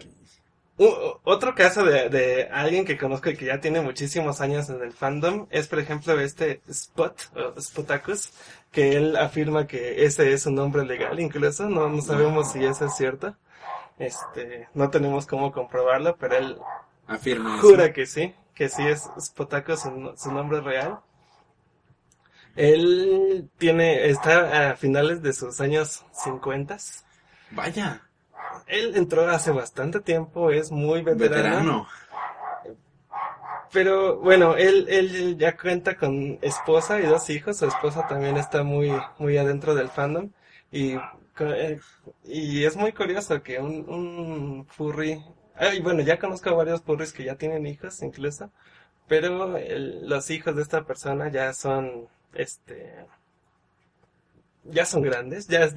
u- otro caso de, de alguien que conozco y que ya tiene muchísimos años en el fandom es, por ejemplo, este Spot, o Spotacus, que él afirma que ese es un nombre legal incluso, no, no sabemos si eso es cierto. Este, no tenemos cómo comprobarlo, pero él afirma eso. jura que sí, que sí es Spotacus su, su nombre real. Él tiene, está a finales de sus años 50. Vaya, Él entró hace bastante tiempo, es muy veterano. veterano. Pero bueno, él, él ya cuenta con esposa y dos hijos. Su esposa también está muy, muy adentro del fandom. Y, eh, y es muy curioso que un, un furry. Ay, bueno, ya conozco a varios furries que ya tienen hijos incluso. Pero el- los hijos de esta persona ya son, este, ya son grandes, ya,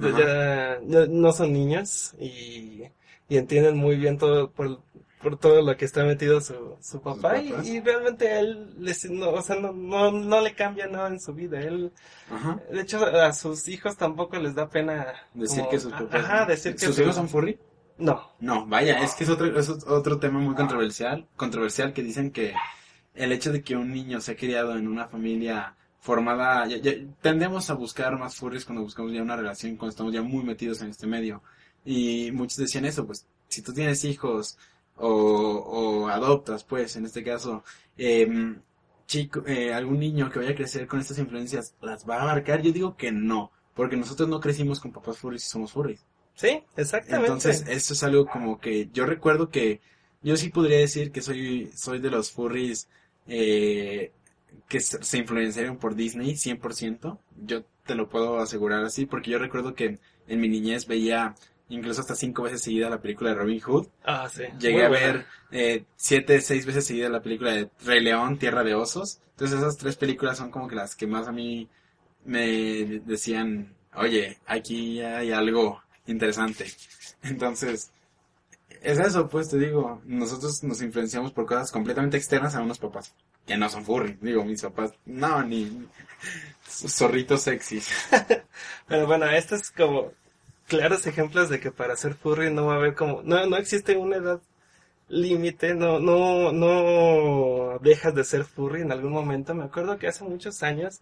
no son niños y, y entienden muy bien todo por, por todo lo que está metido su, su papá y, y realmente a él les, no, o sea, no, no, no le cambia nada en su vida. Él, Ajá. de hecho, a sus hijos tampoco les da pena Decir como- que sus papás. Ajá, decir que ¿Sus su- hijos son furry? No, No, vaya, es que es otro, es otro tema muy controversial, controversial que dicen que el hecho de que un niño se ha criado en una familia formada, ya- ya- tendemos a buscar más furries cuando buscamos ya una relación, cuando estamos ya muy metidos en este medio. Y muchos decían eso, pues, si tú tienes hijos o, o adoptas, pues, en este caso, em, chico, eh, algún niño que vaya a crecer con estas influencias, ¿las va a marcar? Yo digo que no, porque nosotros no crecimos con papás furries y somos furries. sí, exactamente. Entonces, eso es algo como que yo recuerdo que yo sí podría decir que soy, soy de los furries eh, que se influenciaron por Disney 100%. Yo te lo puedo asegurar así, porque yo recuerdo que en mi niñez veía incluso hasta cinco veces seguida la película de Robin Hood. ah, sí. Llegué a ver eh, siete, seis veces seguida la película de Rey León, Tierra de Osos. Entonces esas tres películas son como que las que más a mí me decían, oye, aquí hay algo interesante. Entonces, es eso, pues te digo, nosotros nos influenciamos por cosas completamente externas a unos papás que no son furry. Digo, mis papás, no, ni zorritos sexys. Pero bueno, estos es como claros ejemplos de que para ser furry no va a haber como, no, no existe una edad límite, no, no, no dejas de ser furry en algún momento. Me acuerdo que hace muchos años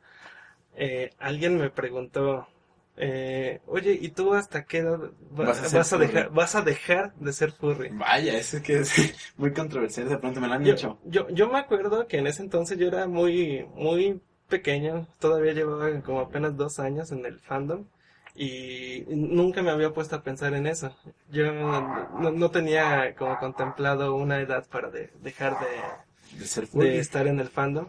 eh, alguien me preguntó, eh, oye, ¿y tú hasta qué edad va- Vas a vas, dejar, vas a dejar de ser furry? Vaya, eso es que es muy controversial, de pronto me lo han Yo, dicho. yo, yo me acuerdo que en ese entonces yo era muy, muy pequeño, todavía llevaba como apenas dos años en el fandom y nunca me había puesto a pensar en eso. Yo no, no tenía como contemplado una edad para de- dejar de, De ser de estar en el fandom.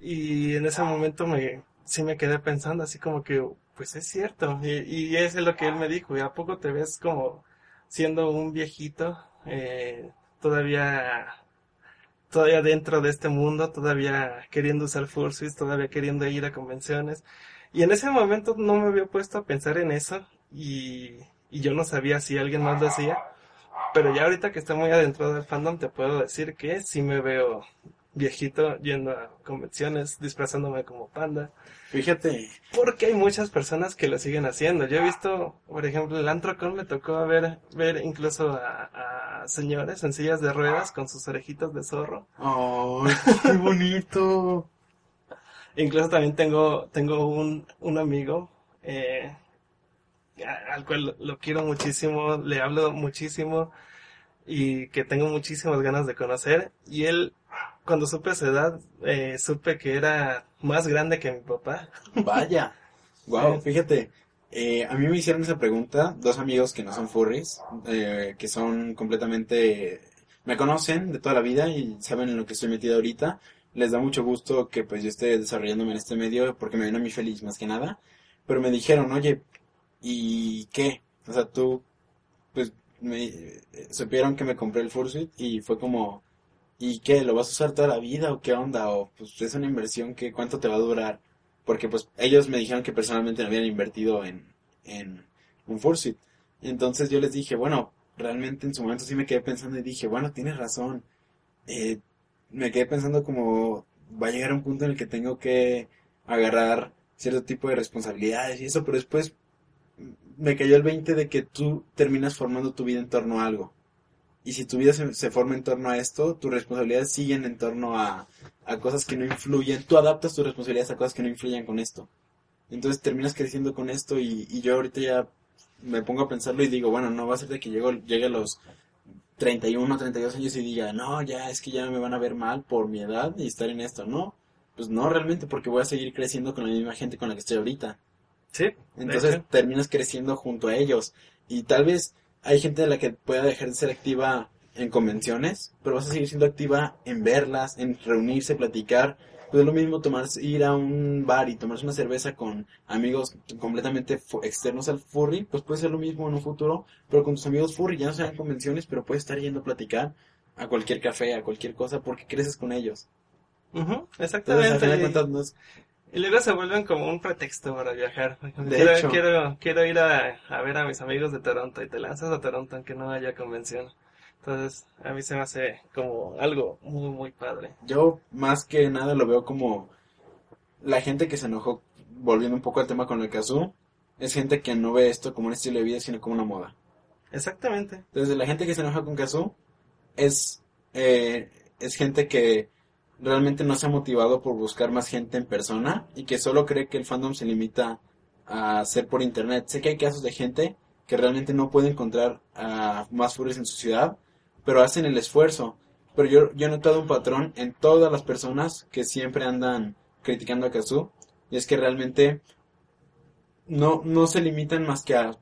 Y en ese momento me, sí me quedé pensando así como que, pues es cierto. Y, eso es lo que él me dijo. ¿Y a poco te ves como siendo un viejito, eh, todavía, todavía dentro de este mundo, todavía queriendo usar fursuits, todavía queriendo ir a convenciones? Y en ese momento no me había puesto a pensar en eso y, y yo no sabía si alguien más lo hacía. Pero ya ahorita que estoy muy adentro del fandom te puedo decir que sí me veo viejito yendo a convenciones, disfrazándome como panda. Fíjate. Porque hay muchas personas que lo siguen haciendo. Yo he visto, por ejemplo, el Antrocon me tocó ver, ver incluso a, a señores en sillas de ruedas con sus orejitas de zorro. ¡Ay, qué bonito! Incluso también tengo, tengo un, un amigo, eh, al cual lo quiero muchísimo, le hablo muchísimo y que tengo muchísimas ganas de conocer. Y él, cuando supe su edad, eh, supe que era más grande que mi papá. Vaya. Wow, fíjate. eh, a mí me hicieron esa pregunta dos amigos que no son furries, eh, que son completamente... Me conocen de toda la vida y saben en lo que estoy metido ahorita. Les da mucho gusto que pues yo esté desarrollándome en este medio porque me ven a mí feliz más que nada. Pero me dijeron, oye, ¿y qué? O sea, tú, pues, me eh, supieron que me compré el fursuit y fue como, ¿y qué? ¿Lo vas a usar toda la vida o qué onda? O pues es una inversión que cuánto te va a durar porque pues ellos me dijeron que personalmente no habían invertido en, en un fursuit. Entonces yo les dije, bueno, realmente en su momento sí me quedé pensando y dije, bueno, tienes razón. Eh, me quedé pensando como va a llegar un punto en el que tengo que agarrar cierto tipo de responsabilidades y eso, pero después me cayó el 20 de que tú terminas formando tu vida en torno a algo. Y si tu vida se, se forma en torno a esto, tus responsabilidades siguen en torno a, a cosas que no influyen. Tú adaptas tus responsabilidades a cosas que no influyen con esto. Entonces terminas creciendo con esto y, y yo ahorita ya me pongo a pensarlo y digo, bueno, no va a ser de que llego, llegue a los 31, 32 años y diga, no, ya es que ya me van a ver mal por mi edad y estar en esto, ¿no? Pues no realmente porque voy a seguir creciendo con la misma gente con la que estoy ahorita. Sí, Entonces terminas creciendo junto a ellos. Y tal vez hay gente de la que pueda dejar de ser activa en convenciones, pero vas a seguir siendo activa en verlas, en reunirse, platicar. Pues es lo mismo tomarse, ir a un bar y tomarse una cerveza con amigos completamente externos al furry, pues puede ser lo mismo en un futuro, pero con tus amigos furry ya no sean convenciones, pero puedes estar yendo a platicar a cualquier café, a cualquier cosa, porque creces con ellos. Entonces, al exactamente. final de y- cuentas, no es- Y luego se vuelven como un pretexto para viajar. De quiero, hecho. quiero, quiero ir a, a ver a mis amigos de Toronto y te lanzas a Toronto aunque no haya convención. Entonces, a mí se me hace como algo muy, muy padre. Yo más que nada lo veo como la gente que se enojó, volviendo un poco al tema con el Kazoo, es gente que no ve esto como un estilo de vida, sino como una moda. Exactamente. Entonces, la gente que se enoja con Kazoo es, eh, es gente que realmente no se ha motivado por buscar más gente en persona y que solo cree que el fandom se limita a ser por internet. Sé que hay casos de gente que realmente no puede encontrar a más furries en su ciudad, pero hacen el esfuerzo. Pero yo, yo he notado un patrón en todas las personas que siempre andan criticando a Kazoo, y es que realmente no, no se limitan más que a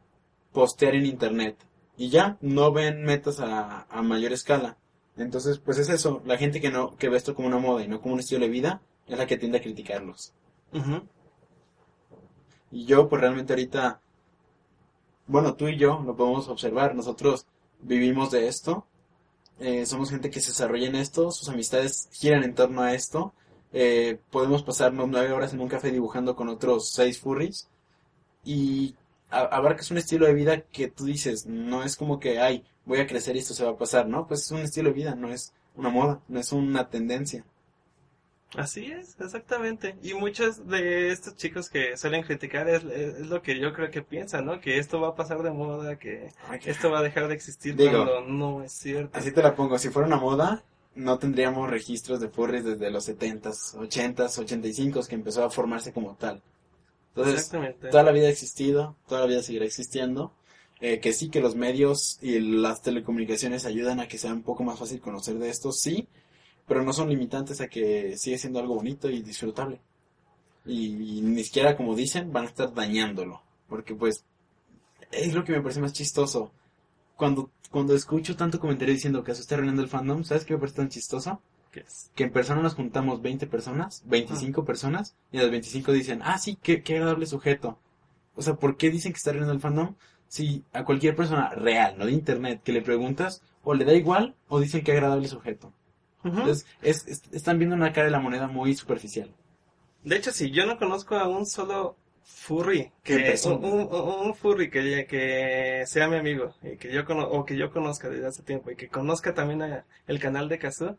postear en internet. Y ya, no ven metas a, a mayor escala. Entonces, pues es eso, la gente que no, que ve esto como una moda y no como un estilo de vida, es la que tiende a criticarlos. Y yo, pues realmente ahorita, bueno, tú y yo lo podemos observar, nosotros vivimos de esto, eh, somos gente que se desarrolla en esto, sus amistades giran en torno a esto, eh, podemos pasarnos nueve horas en un café dibujando con otros seis furries, y abarcas un estilo de vida que tú dices, no es como que, ay, voy a crecer y esto se va a pasar, ¿no? Pues es un estilo de vida, no es una moda, no es una tendencia. Así es, exactamente. Y muchos de estos chicos que suelen criticar es, es lo que yo creo que piensan, ¿no? Que esto va a pasar de moda, que esto va a dejar de existir Digo, cuando no es cierto. Así te la pongo, si fuera una moda, no tendríamos registros de furries desde los 70s, 80s, 85s que empezó a formarse como tal. Entonces, toda la vida ha existido, toda la vida seguirá existiendo. Eh, que sí, que los medios y las telecomunicaciones ayudan a que sea un poco más fácil conocer de esto, sí, pero no son limitantes a que sigue siendo algo bonito y disfrutable. Y, y ni siquiera, como dicen, van a estar dañándolo. Porque pues, es lo que me parece más chistoso. Cuando, cuando escucho tanto comentario diciendo que eso está arruinando el fandom, ¿sabes qué me parece tan chistoso? Que en persona nos juntamos 20 personas, 25 personas, y las 25 dicen, ah, sí, qué, qué agradable sujeto. O sea, ¿por qué dicen que está arruinando el fandom? Si a cualquier persona real, no de internet, que le preguntas, o le da igual, o dicen qué agradable sujeto. Entonces, es, es- están viendo una cara de la moneda muy superficial. De hecho, si yo no conozco a un solo furry, ¿Qué que, un, un- un furry que, que sea mi amigo, y que yo cono- o que yo conozca desde hace tiempo, y que conozca también a- el canal de Kazoo,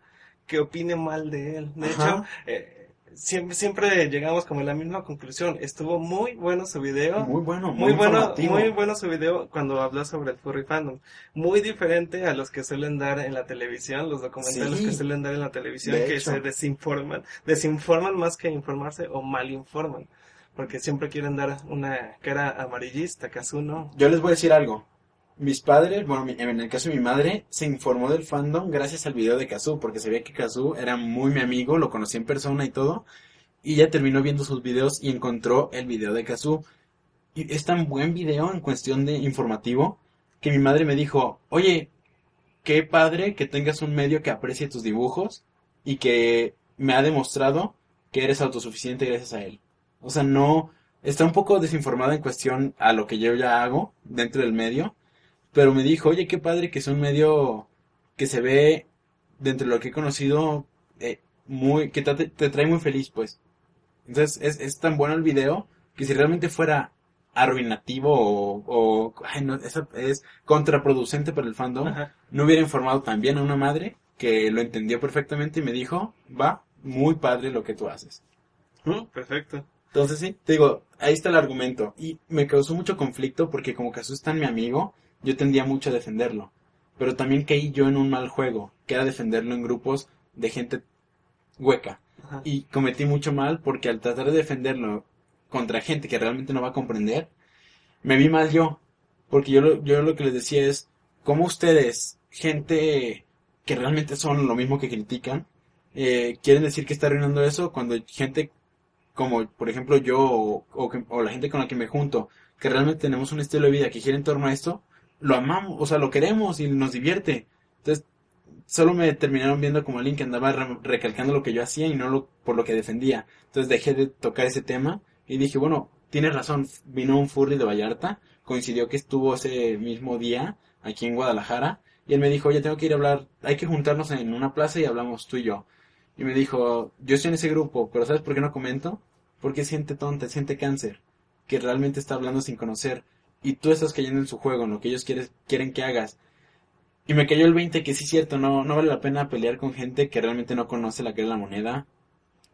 que opine mal de él. De Ajá. hecho, eh, siempre, siempre llegamos como a la misma conclusión. Estuvo muy bueno su video. Muy bueno, muy, Muy bueno, muy bueno su video cuando habló sobre el furry fandom. Muy diferente a los que suelen dar en la televisión, los documentales Sí. que suelen dar en la televisión, que hecho. se desinforman, desinforman más que informarse o malinforman. Porque siempre quieren dar una cara amarillista, Kazu no. Yo les voy a decir algo. Mis padres, bueno, en el caso de mi madre, se informó del fandom gracias al video de Kazu, porque sabía que Kazu era muy mi amigo, lo conocí en persona y todo, y ella terminó viendo sus videos y encontró el video de Kazu. Y es tan buen video en cuestión de informativo que mi madre me dijo, oye, qué padre que tengas un medio que aprecie tus dibujos y que me ha demostrado que eres autosuficiente gracias a él. O sea, no, está un poco desinformada en cuestión a lo que yo ya hago dentro del medio, pero me dijo, oye, qué padre que es un medio que se ve dentro de lo que he conocido, eh, muy, que te, te trae muy feliz, pues. Entonces, es, es tan bueno el video que si realmente fuera arruinativo o, o ay, no, eso es contraproducente para el fandom, Ajá. no hubiera informado también a una madre que lo entendió perfectamente y me dijo, va, muy padre lo que tú haces. Mm, Perfecto. Entonces sí, te digo, ahí está el argumento. Y me causó mucho conflicto porque como Casu es tan mi amigo, yo tendía mucho a defenderlo. Pero también caí yo en un mal juego, que era defenderlo en grupos de gente hueca. Ajá. Y cometí mucho mal porque al tratar de defenderlo contra gente que realmente no va a comprender, me vi mal yo. Porque yo lo, yo lo que les decía es, ¿cómo ustedes, gente que realmente son lo mismo que critican, eh, quieren decir que está arruinando eso cuando gente como por ejemplo yo o, o la gente con la que me junto, que realmente tenemos un estilo de vida que gira en torno a esto, lo amamos, o sea, lo queremos y nos divierte. Entonces, solo me terminaron viendo como alguien que andaba re- recalcando lo que yo hacía y no lo, por lo que defendía. Entonces dejé de tocar ese tema y dije, bueno, tienes razón, vino un furry de Vallarta, coincidió que estuvo ese mismo día aquí en Guadalajara y él me dijo, oye, tengo que ir a hablar, hay que juntarnos en una plaza y hablamos tú y yo. Y me dijo, yo estoy en ese grupo, pero ¿sabes por qué no comento? Porque siente tonta, siente cáncer, que realmente está hablando sin conocer. Y tú estás cayendo en su juego, en lo que ellos quieres, quieren que hagas. Y me cayó el 20 que sí es cierto, no, no vale la pena pelear con gente que realmente no conoce la que es la moneda,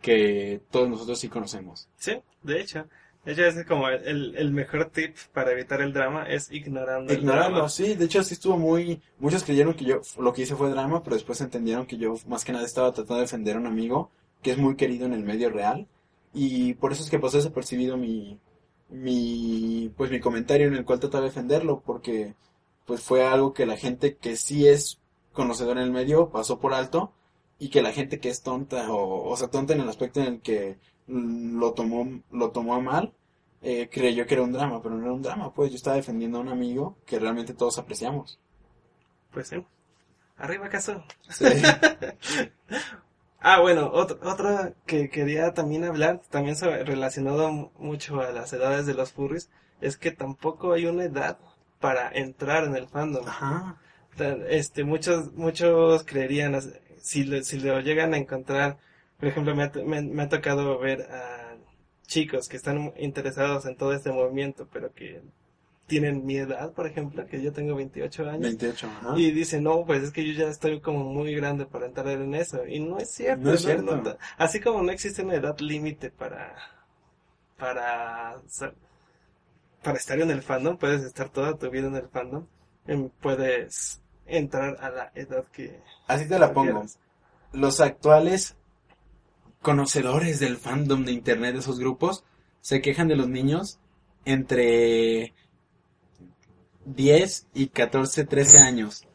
que todos nosotros sí conocemos. Sí, de hecho. De hecho, es como el, el mejor tip para evitar el drama es ignorando Ignorarlo, drama. sí, de hecho sí estuvo muy... Muchos creyeron que yo lo que hice fue drama, pero después entendieron que yo más que nada estaba tratando de defender a un amigo que es muy querido en el medio real y por eso es que pasó desapercibido mi, mi, pues mi comentario en el cual trataba de defenderlo porque pues fue algo que la gente que sí es conocedora en el medio pasó por alto y que la gente que es tonta o, o sea, tonta en el aspecto en el que lo tomó, lo tomó a mal, eh, creyó que era un drama, pero no era un drama, pues yo estaba defendiendo a un amigo que realmente todos apreciamos. Pues sí. Arriba, caso. Sí. Ah, bueno, otro, otra que quería también hablar, también relacionado mu- mucho a las edades de los furries, es que tampoco hay una edad para entrar en el fandom. Ajá. Este, muchos, muchos creerían, si, le- si lo llegan a encontrar, por ejemplo, me me, me ha tocado ver a chicos que están interesados en todo este movimiento, pero que tienen mi edad, por ejemplo, que yo tengo 28 años. 28, ajá. Y dice, no, pues es que yo ya estoy como muy grande para entrar en eso. Y no es cierto. No es cierto. no- así como no existe una edad límite para, para, para estar en el fandom, puedes estar toda tu vida en el fandom. em, Puedes entrar a la edad que Así te la pongo. quieras. Los actuales conocedores del fandom de internet de esos grupos se quejan de los niños entre 10 y 14, 13 años.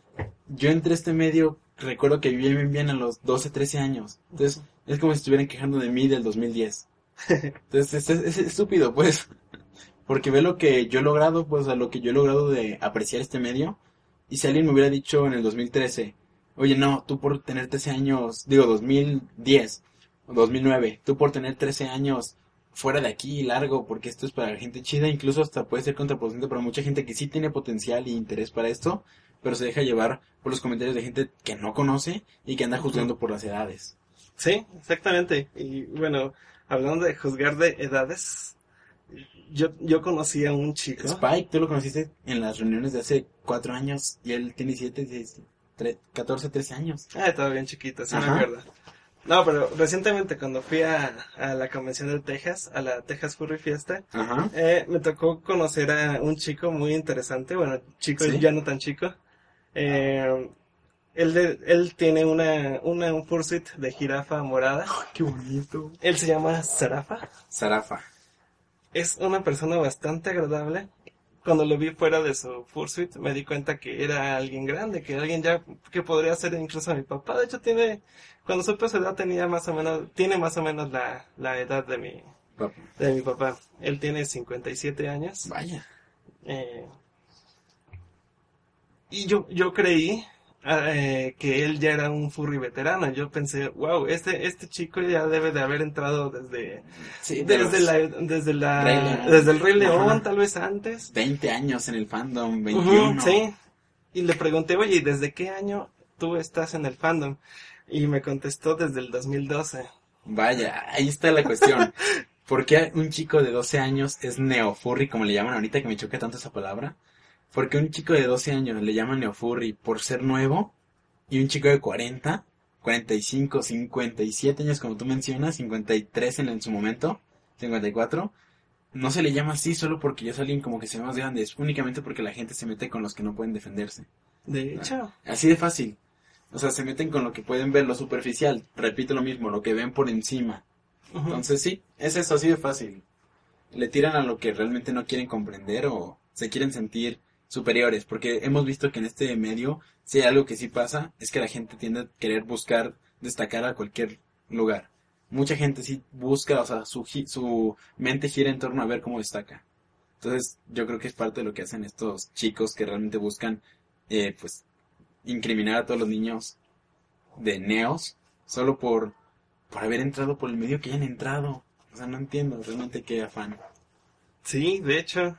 Yo entré a este medio, recuerdo que vivía bien bien a los 12, 13 años. Entonces, es como si estuvieran quejando de mí del 2010. Entonces, es, es- es estúpido, pues. Porque ve lo que yo he logrado, pues, a lo que yo he logrado de apreciar este medio. Y si alguien me hubiera dicho en el 2013, oye, no, tú por tener 13 años, digo 2010 o 2009, tú por tener 13 años fuera de aquí largo, porque esto es para gente chida, incluso hasta puede ser contraproducente para mucha gente que sí tiene potencial y interés para esto, pero se deja llevar por los comentarios de gente que no conoce y que anda juzgando por las edades. Sí, exactamente. Y bueno, hablando de juzgar de edades, yo, yo conocí a un chico. Spike, tú lo conociste en las reuniones de hace cuatro años y él tiene siete, diez. tre- 14, 13 años. Ah, estaba bien chiquito, sí Ajá. me acuerdo. No, pero recientemente cuando fui a, a la convención de Texas, a la Texas Furry Fiesta, Ajá. eh, me tocó conocer a un chico muy interesante, bueno, chico ¿Sí? ya no tan chico. Eh, él, de- él tiene una, una, un fursuit de jirafa morada. Qué bonito. Él se llama Sarafa. Zarafa. Es una persona bastante agradable. Cuando lo vi fuera de su fursuit, me di cuenta que era alguien grande, que alguien ya que podría ser incluso mi papá. De hecho, tiene, cuando supe su edad tenía más o menos, tiene más o menos la, la edad de mi, Papá. de mi papá. Él tiene 57 años. Vaya. eh, y yo, yo creí eh, que él ya era un furry veterano. Yo pensé, wow, este, este chico ya debe de haber entrado desde, Sí, desde la, desde la, Rey desde el Rey León, Ajá. tal vez antes. 20 años en el fandom, 21. Ujú, sí. Y le pregunté, oye, ¿y desde qué año tú estás en el fandom? Y me contestó desde el 2012. Vaya, ahí está la cuestión. ¿Por qué un chico de 12 años es neofurry, como le llaman ahorita, que me choca tanto esa palabra? Porque un chico de 12 años le llaman neofurry por ser nuevo y un chico de 40, 45, 57 años, como tú mencionas, 53 en, en su momento, 54, no se le llama así solo porque ya es alguien como que se ve más grande, es únicamente porque la gente se mete con los que no pueden defenderse. De hecho, Así de fácil. O sea, se meten con lo que pueden ver, lo superficial. Repito lo mismo, lo que ven por encima. Entonces sí, es eso, así de fácil. Le tiran a lo que realmente no quieren comprender o se quieren sentir superiores, porque hemos visto que en este medio, si hay algo que sí pasa, es que la gente tiende a querer buscar destacar a cualquier lugar. Mucha gente sí busca, o sea, su, su mente gira en torno a ver cómo destaca. Entonces, yo creo que es parte de lo que hacen estos chicos que realmente buscan, eh, pues, incriminar a todos los niños de neos solo por, por haber entrado por el medio que hayan entrado. O sea, no entiendo realmente qué afán. sí, de hecho.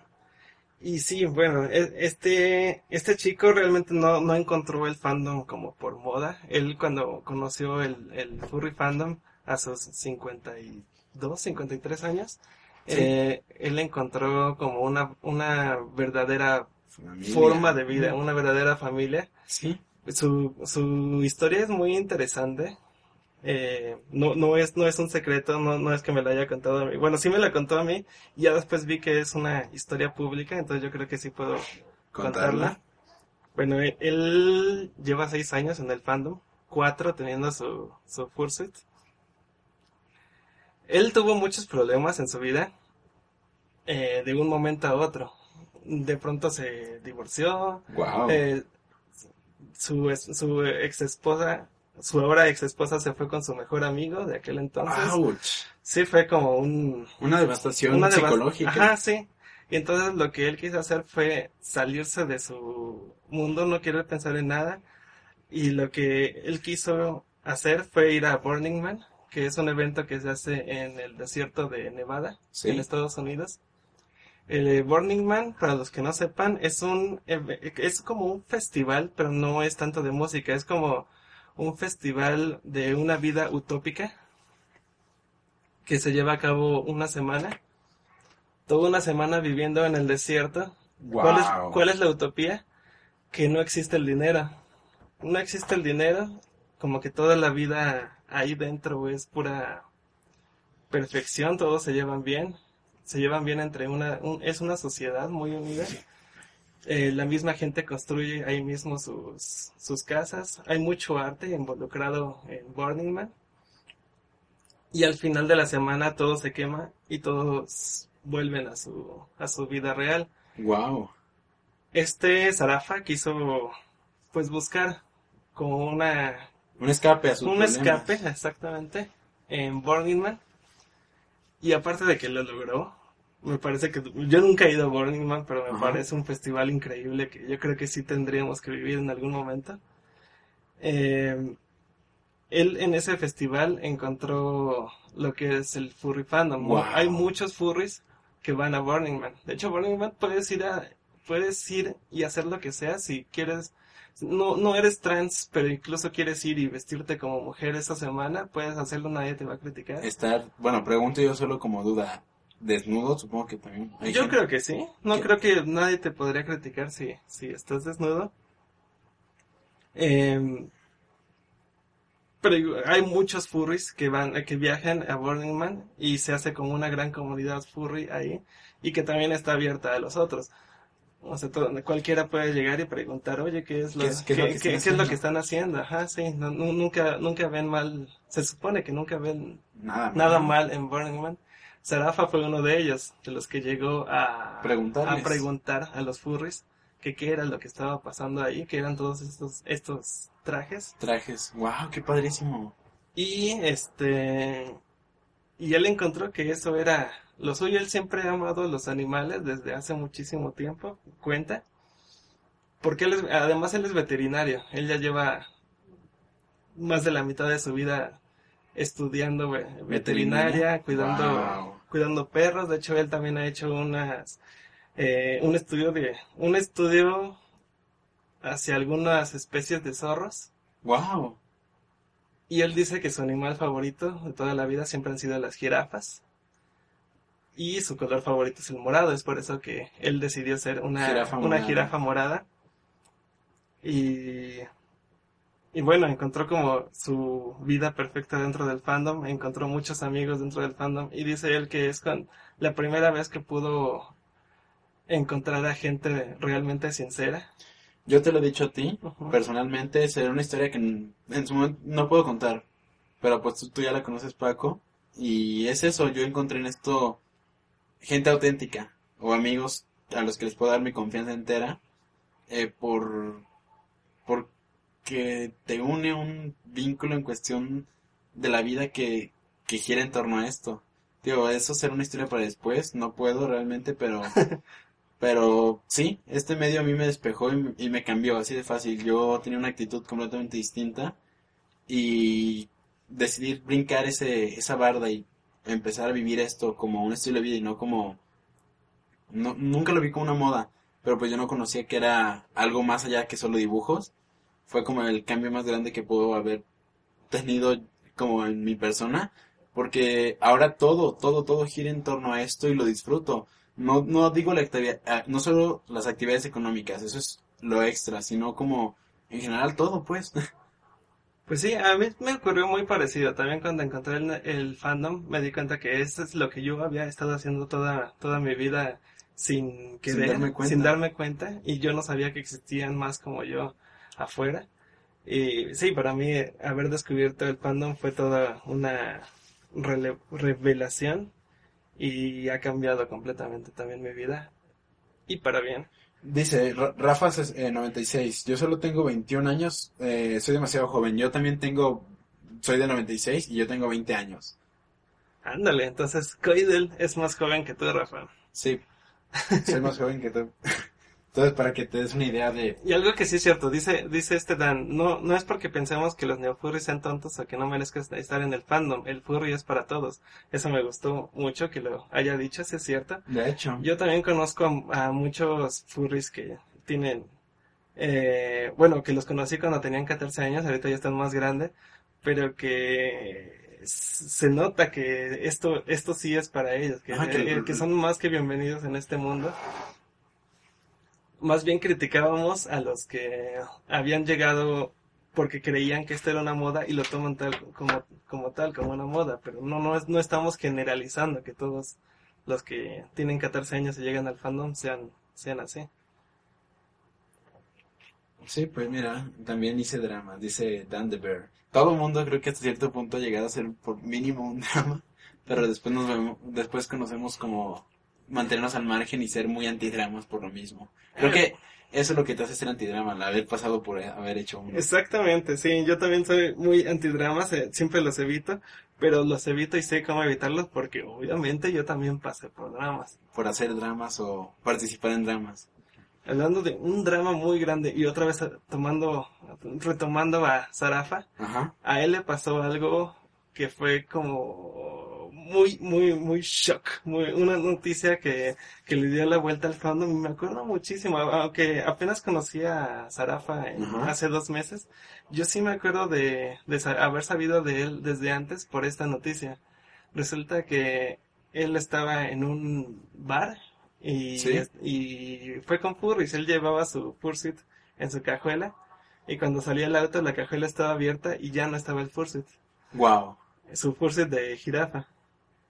Y sí, bueno, e- este, este chico realmente no, no encontró el fandom como por moda. Él cuando conoció el, el furry fandom a sus 52, 53 años, Sí. eh, él encontró como una, una verdadera Familia. forma de vida, una verdadera familia. Sí. Su, su historia es muy interesante. Eh, no, no es, no es un secreto, no, no es que me la haya contado a mí. Bueno, sí me la contó a mí, y ya después vi que es una historia pública, entonces yo creo que sí puedo contarla. Bueno, él, él lleva seis años en el fandom, cuatro teniendo su, su fursuit. Él tuvo muchos problemas en su vida, eh, de un momento a otro. De pronto se divorció, Wow. eh, su, su ex esposa, su ahora ex esposa se fue con su mejor amigo de aquel entonces. Ouch. Sí, fue como un... Una devastación una psicológica. Ajá, sí. Y entonces lo que él quiso hacer fue salirse de su mundo, no querer pensar en nada. Y lo que él quiso hacer fue ir a Burning Man, que es un evento que se hace en el desierto de Nevada, Sí. en Estados Unidos. El eh, Burning Man, para los que no sepan, es un es como un festival, pero no es tanto de música, es como un festival de una vida utópica que se lleva a cabo una semana. Toda una semana viviendo en el desierto. ¿Cuál, es. ¿Cuál es la utopía? Que no existe el dinero. No existe el dinero, como que toda la vida ahí dentro es pura perfección, todos se llevan bien, se llevan bien entre una, un- es una sociedad muy unida. Eh, la misma gente construye ahí mismo sus, sus casas, hay mucho arte involucrado en Burning Man. Y al final de la semana todo se quema y todos vuelven a su, a su vida real. Wow. Este Zarafa quiso pues buscar como una Un escape a su un escape exactamente en Burning Man y aparte de que lo logró me parece que yo nunca he ido a Burning Man pero me Ajá. parece un festival increíble que yo creo que sí tendríamos que vivir en algún momento Eh, él en ese festival encontró lo que es el furry fandom Wow. hay muchos furries que van a Burning Man de hecho Burning Man puedes ir a puedes ir y hacer lo que sea si quieres no, no eres trans, pero incluso quieres ir y vestirte como mujer esa semana, puedes hacerlo, nadie te va a criticar. Estar, bueno, pregunto yo solo como duda. Desnudo, supongo que también. Yo gente- creo que sí, no ¿Qué? creo que nadie te podría criticar si, si estás desnudo. Em, pero hay muchos furries que van, que viajan a Burning Man y se hace como una gran comunidad furry ahí y que también está abierta a los otros. O sea, cualquiera puede llegar y preguntar, oye, ¿qué es lo, que, están haciendo? Ajá, sí, nunca, nunca ven mal, se supone que nunca ven nada, mal en Burning Man. Sarafa fue uno de ellos, de los que llegó a, a preguntar a los furries que qué era lo que estaba pasando ahí, que eran todos estos, estos trajes. Trajes, wow, qué padrísimo. Y este, y él encontró que eso era lo suyo. Él siempre ha amado los animales desde hace muchísimo tiempo, cuenta. Porque él además él es veterinario. Él ya lleva más de la mitad de su vida estudiando veterinaria, cuidando, cuidando perros. De hecho, él también ha hecho unas eh, un estudio de un estudio hacia algunas especies de zorros. Wow. Y él dice que su animal favorito de toda la vida siempre han sido las jirafas. Y su color favorito es el morado, es por eso que él decidió ser una jirafa, una jirafa morada. Y, y bueno, encontró como su vida perfecta dentro del fandom, encontró muchos amigos dentro del fandom y dice él que es con la primera vez que pudo encontrar a gente realmente sincera. Yo te lo he dicho a ti, personalmente, será una historia que en, su momento no puedo contar, pero pues tú, ya la conoces, Paco, y es eso, yo encontré en esto gente auténtica, o amigos a los que les puedo dar mi confianza entera, eh, por porque te une un vínculo en cuestión de la vida que, que gira en torno a esto. Digo, eso será una historia para después, no puedo realmente, pero Pero sí, este medio a mí me despejó y, me cambió así de fácil. Yo tenía una actitud completamente distinta y decidí brincar ese, esa barda y empezar a vivir esto como un estilo de vida y no como... No, nunca lo vi como una moda, pero pues yo no conocía que era algo más allá que solo dibujos. Fue como el cambio más grande que puedo haber tenido como en mi persona, porque ahora todo, todo, todo gira en torno a esto y lo disfruto no, no digo la actividad, ah, no solo las actividades económicas, eso es lo extra, sino como en general todo, pues. Pues sí, a mí me ocurrió muy parecido. También cuando encontré el, fandom me di cuenta que esto es lo que yo había estado haciendo toda, toda mi vida sin querer, sin darme, cuenta. sin darme cuenta. Y yo no sabía que existían más como yo afuera. Y sí, para mí haber descubierto el fandom fue toda una revelación y ha cambiado completamente también mi vida y para bien. Dice, Rafa es 96, yo solo tengo 21 años, eh, soy demasiado joven, yo también tengo, soy de 96 y yo tengo 20 años. Ándale, entonces Coidel es más joven que tú, Rafa. Sí, soy más joven que tú. Entonces, para que te des una idea de... Y algo que sí es cierto, dice, dice este Dan, no, no es porque pensemos que los neofurries sean tontos o que no merezcan estar en el fandom, el furry es para todos. Eso me gustó mucho que lo haya dicho, si es cierto. De hecho. Yo también conozco a, muchos furries que tienen, eh, bueno, que los conocí cuando tenían 14 años, ahorita ya están más grandes, pero que se nota que esto, esto sí es para ellos, que, que, que son más que bienvenidos en este mundo más bien criticábamos a los que habían llegado porque creían que esto era una moda y lo toman tal como, como tal, como una moda, pero no, no, no estamos generalizando que todos los que tienen 14 años y llegan al fandom sean, sean así. Sí, pues mira, también hice drama, dice Dan the Bear. Todo el mundo creo que hasta cierto punto ha llegado a ser por mínimo un drama, pero después nos vemos, después conocemos como mantenernos al margen y ser muy antidramas por lo mismo. Creo que eso es lo que te hace ser antidrama, el haber pasado por haber hecho uno. Exactamente, sí, yo también soy muy antidramas, eh, siempre los evito, pero los evito y sé cómo evitarlos porque obviamente yo también pasé por dramas. Por hacer dramas o participar en dramas. Hablando de un drama muy grande y otra vez tomando, retomando a Zarafa, a él le pasó algo que fue como muy, muy, muy shock. Muy, una noticia que, que le dio la vuelta al fandom me acuerdo muchísimo. Aunque apenas conocí a Sarafa hace dos meses, yo sí me acuerdo de, de haber sabido de él desde antes por esta noticia. Resulta que él estaba en un bar y, y fue con Furries. Él llevaba su Fursuit en su cajuela y cuando salía el auto la cajuela estaba abierta y ya no estaba el fursuit. Wow. Su fursuit de jirafa.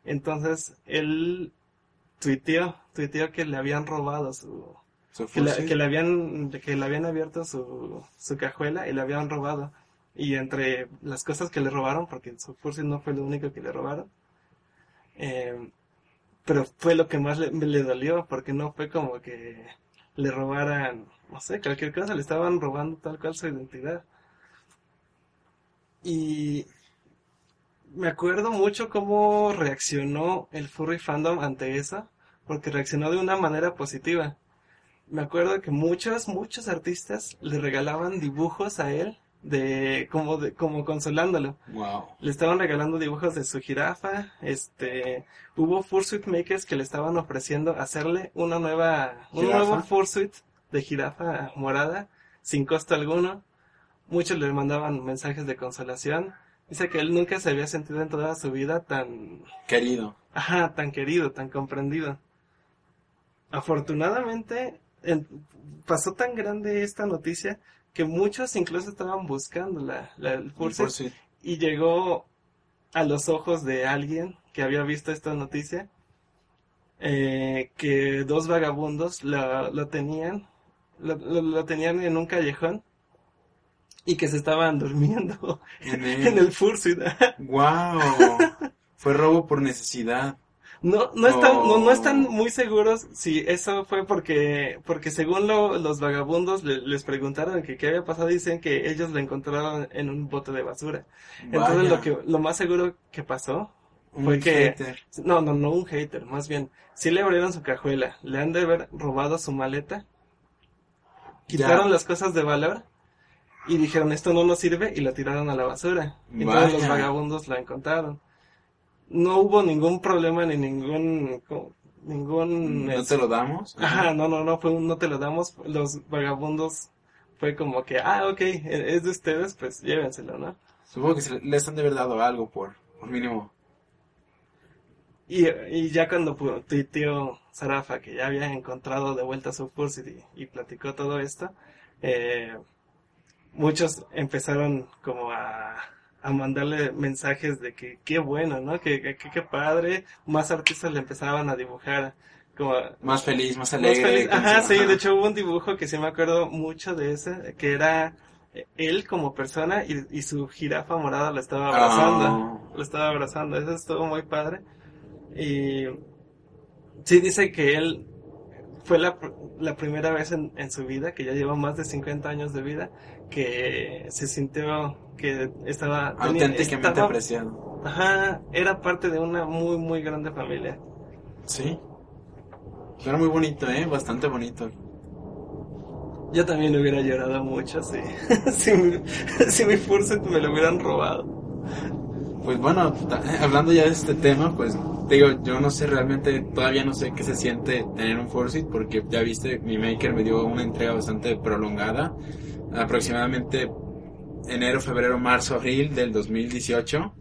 Entonces él tuiteó, tuiteó que le habían robado su, ¿Su que, le habían que le habían abierto su, su cajuela y le habían robado. Y entre las cosas que le robaron porque su fursuit no fue lo único que le robaron eh, pero fue lo que más le, le dolió porque no fue como que le robaran no sé cualquier cosa le estaban robando tal cual su identidad. Y me acuerdo mucho cómo reaccionó el furry fandom ante eso porque reaccionó de una manera positiva me acuerdo que muchos, muchos artistas le regalaban dibujos a él de como de como consolándolo. Wow. Le estaban regalando dibujos de su jirafa, este, hubo fursuit makers que le estaban ofreciendo hacerle una nueva un nuevo fursuit de jirafa morada sin costo alguno. Muchos le mandaban mensajes de consolación. Dice que él nunca se había sentido en toda su vida tan Querido. Ajá, tan querido, tan comprendido. Afortunadamente, en- pasó tan grande esta noticia que muchos incluso estaban buscando la, la- el y llegó a los ojos de alguien que había visto esta noticia eh, que dos vagabundos lo, lo tenían lo, lo- lo tenían en un callejón y que se estaban durmiendo En en el... el fursuit. Wow. Fue robo por necesidad. No, no están, no, no Oh. están muy seguros si eso fue porque, porque según lo- los vagabundos le- les preguntaron que qué había pasado, dicen que ellos lo encontraron en un bote de basura. Entonces lo que, lo más seguro que pasó, Un fue que- hater. no, no, no un hater, más bien, sí le abrieron su cajuela, le han de haber robado su maleta, quitaron Ya. las cosas de valor y dijeron esto no nos sirve y lo tiraron a la basura. Y entonces los Vaya. vagabundos la encontraron. No hubo ningún problema ni ningún, ningún, ¿No este, te lo damos? Ajá, no, no, no, fue un no te lo damos. Los vagabundos fue como que, ah, ok, e- es de ustedes, pues llévenselo, ¿no? Supongo que se les han de haber dado algo por, por mínimo. Y, y ya cuando tuiteó Sarafa que ya había encontrado de vuelta su Fursuit y, y platicó todo esto, eh, muchos empezaron como a, a mandarle mensajes de que qué bueno, ¿no? Que, que, que- qué padre. Más artistas le empezaban a dibujar como Más feliz, más Más alegre. feliz. con Ajá, sí, de hecho hubo un dibujo que sí me acuerdo mucho de ese, que era eh, él como persona y, y su jirafa morada lo estaba abrazando. Ah. Lo estaba abrazando, eso estuvo muy padre. Y sí dice que él fue la, la primera vez en, en su vida, que ya lleva más de 50 años de vida, que se sintió que estaba... Auténticamente estaba- apreciado. Ajá, era parte de una muy, muy grande familia. Sí. Era muy bonito, ¿eh? Bastante bonito. Yo también hubiera llorado mucho si, si, mi, si mi Fursuit me lo hubieran robado. Pues bueno, ta- hablando ya de este tema, pues digo, yo no sé realmente, todavía no sé qué se siente tener un Fursuit porque ya viste, mi maker me dio una entrega bastante prolongada, aproximadamente enero, febrero, marzo, abril del 2018,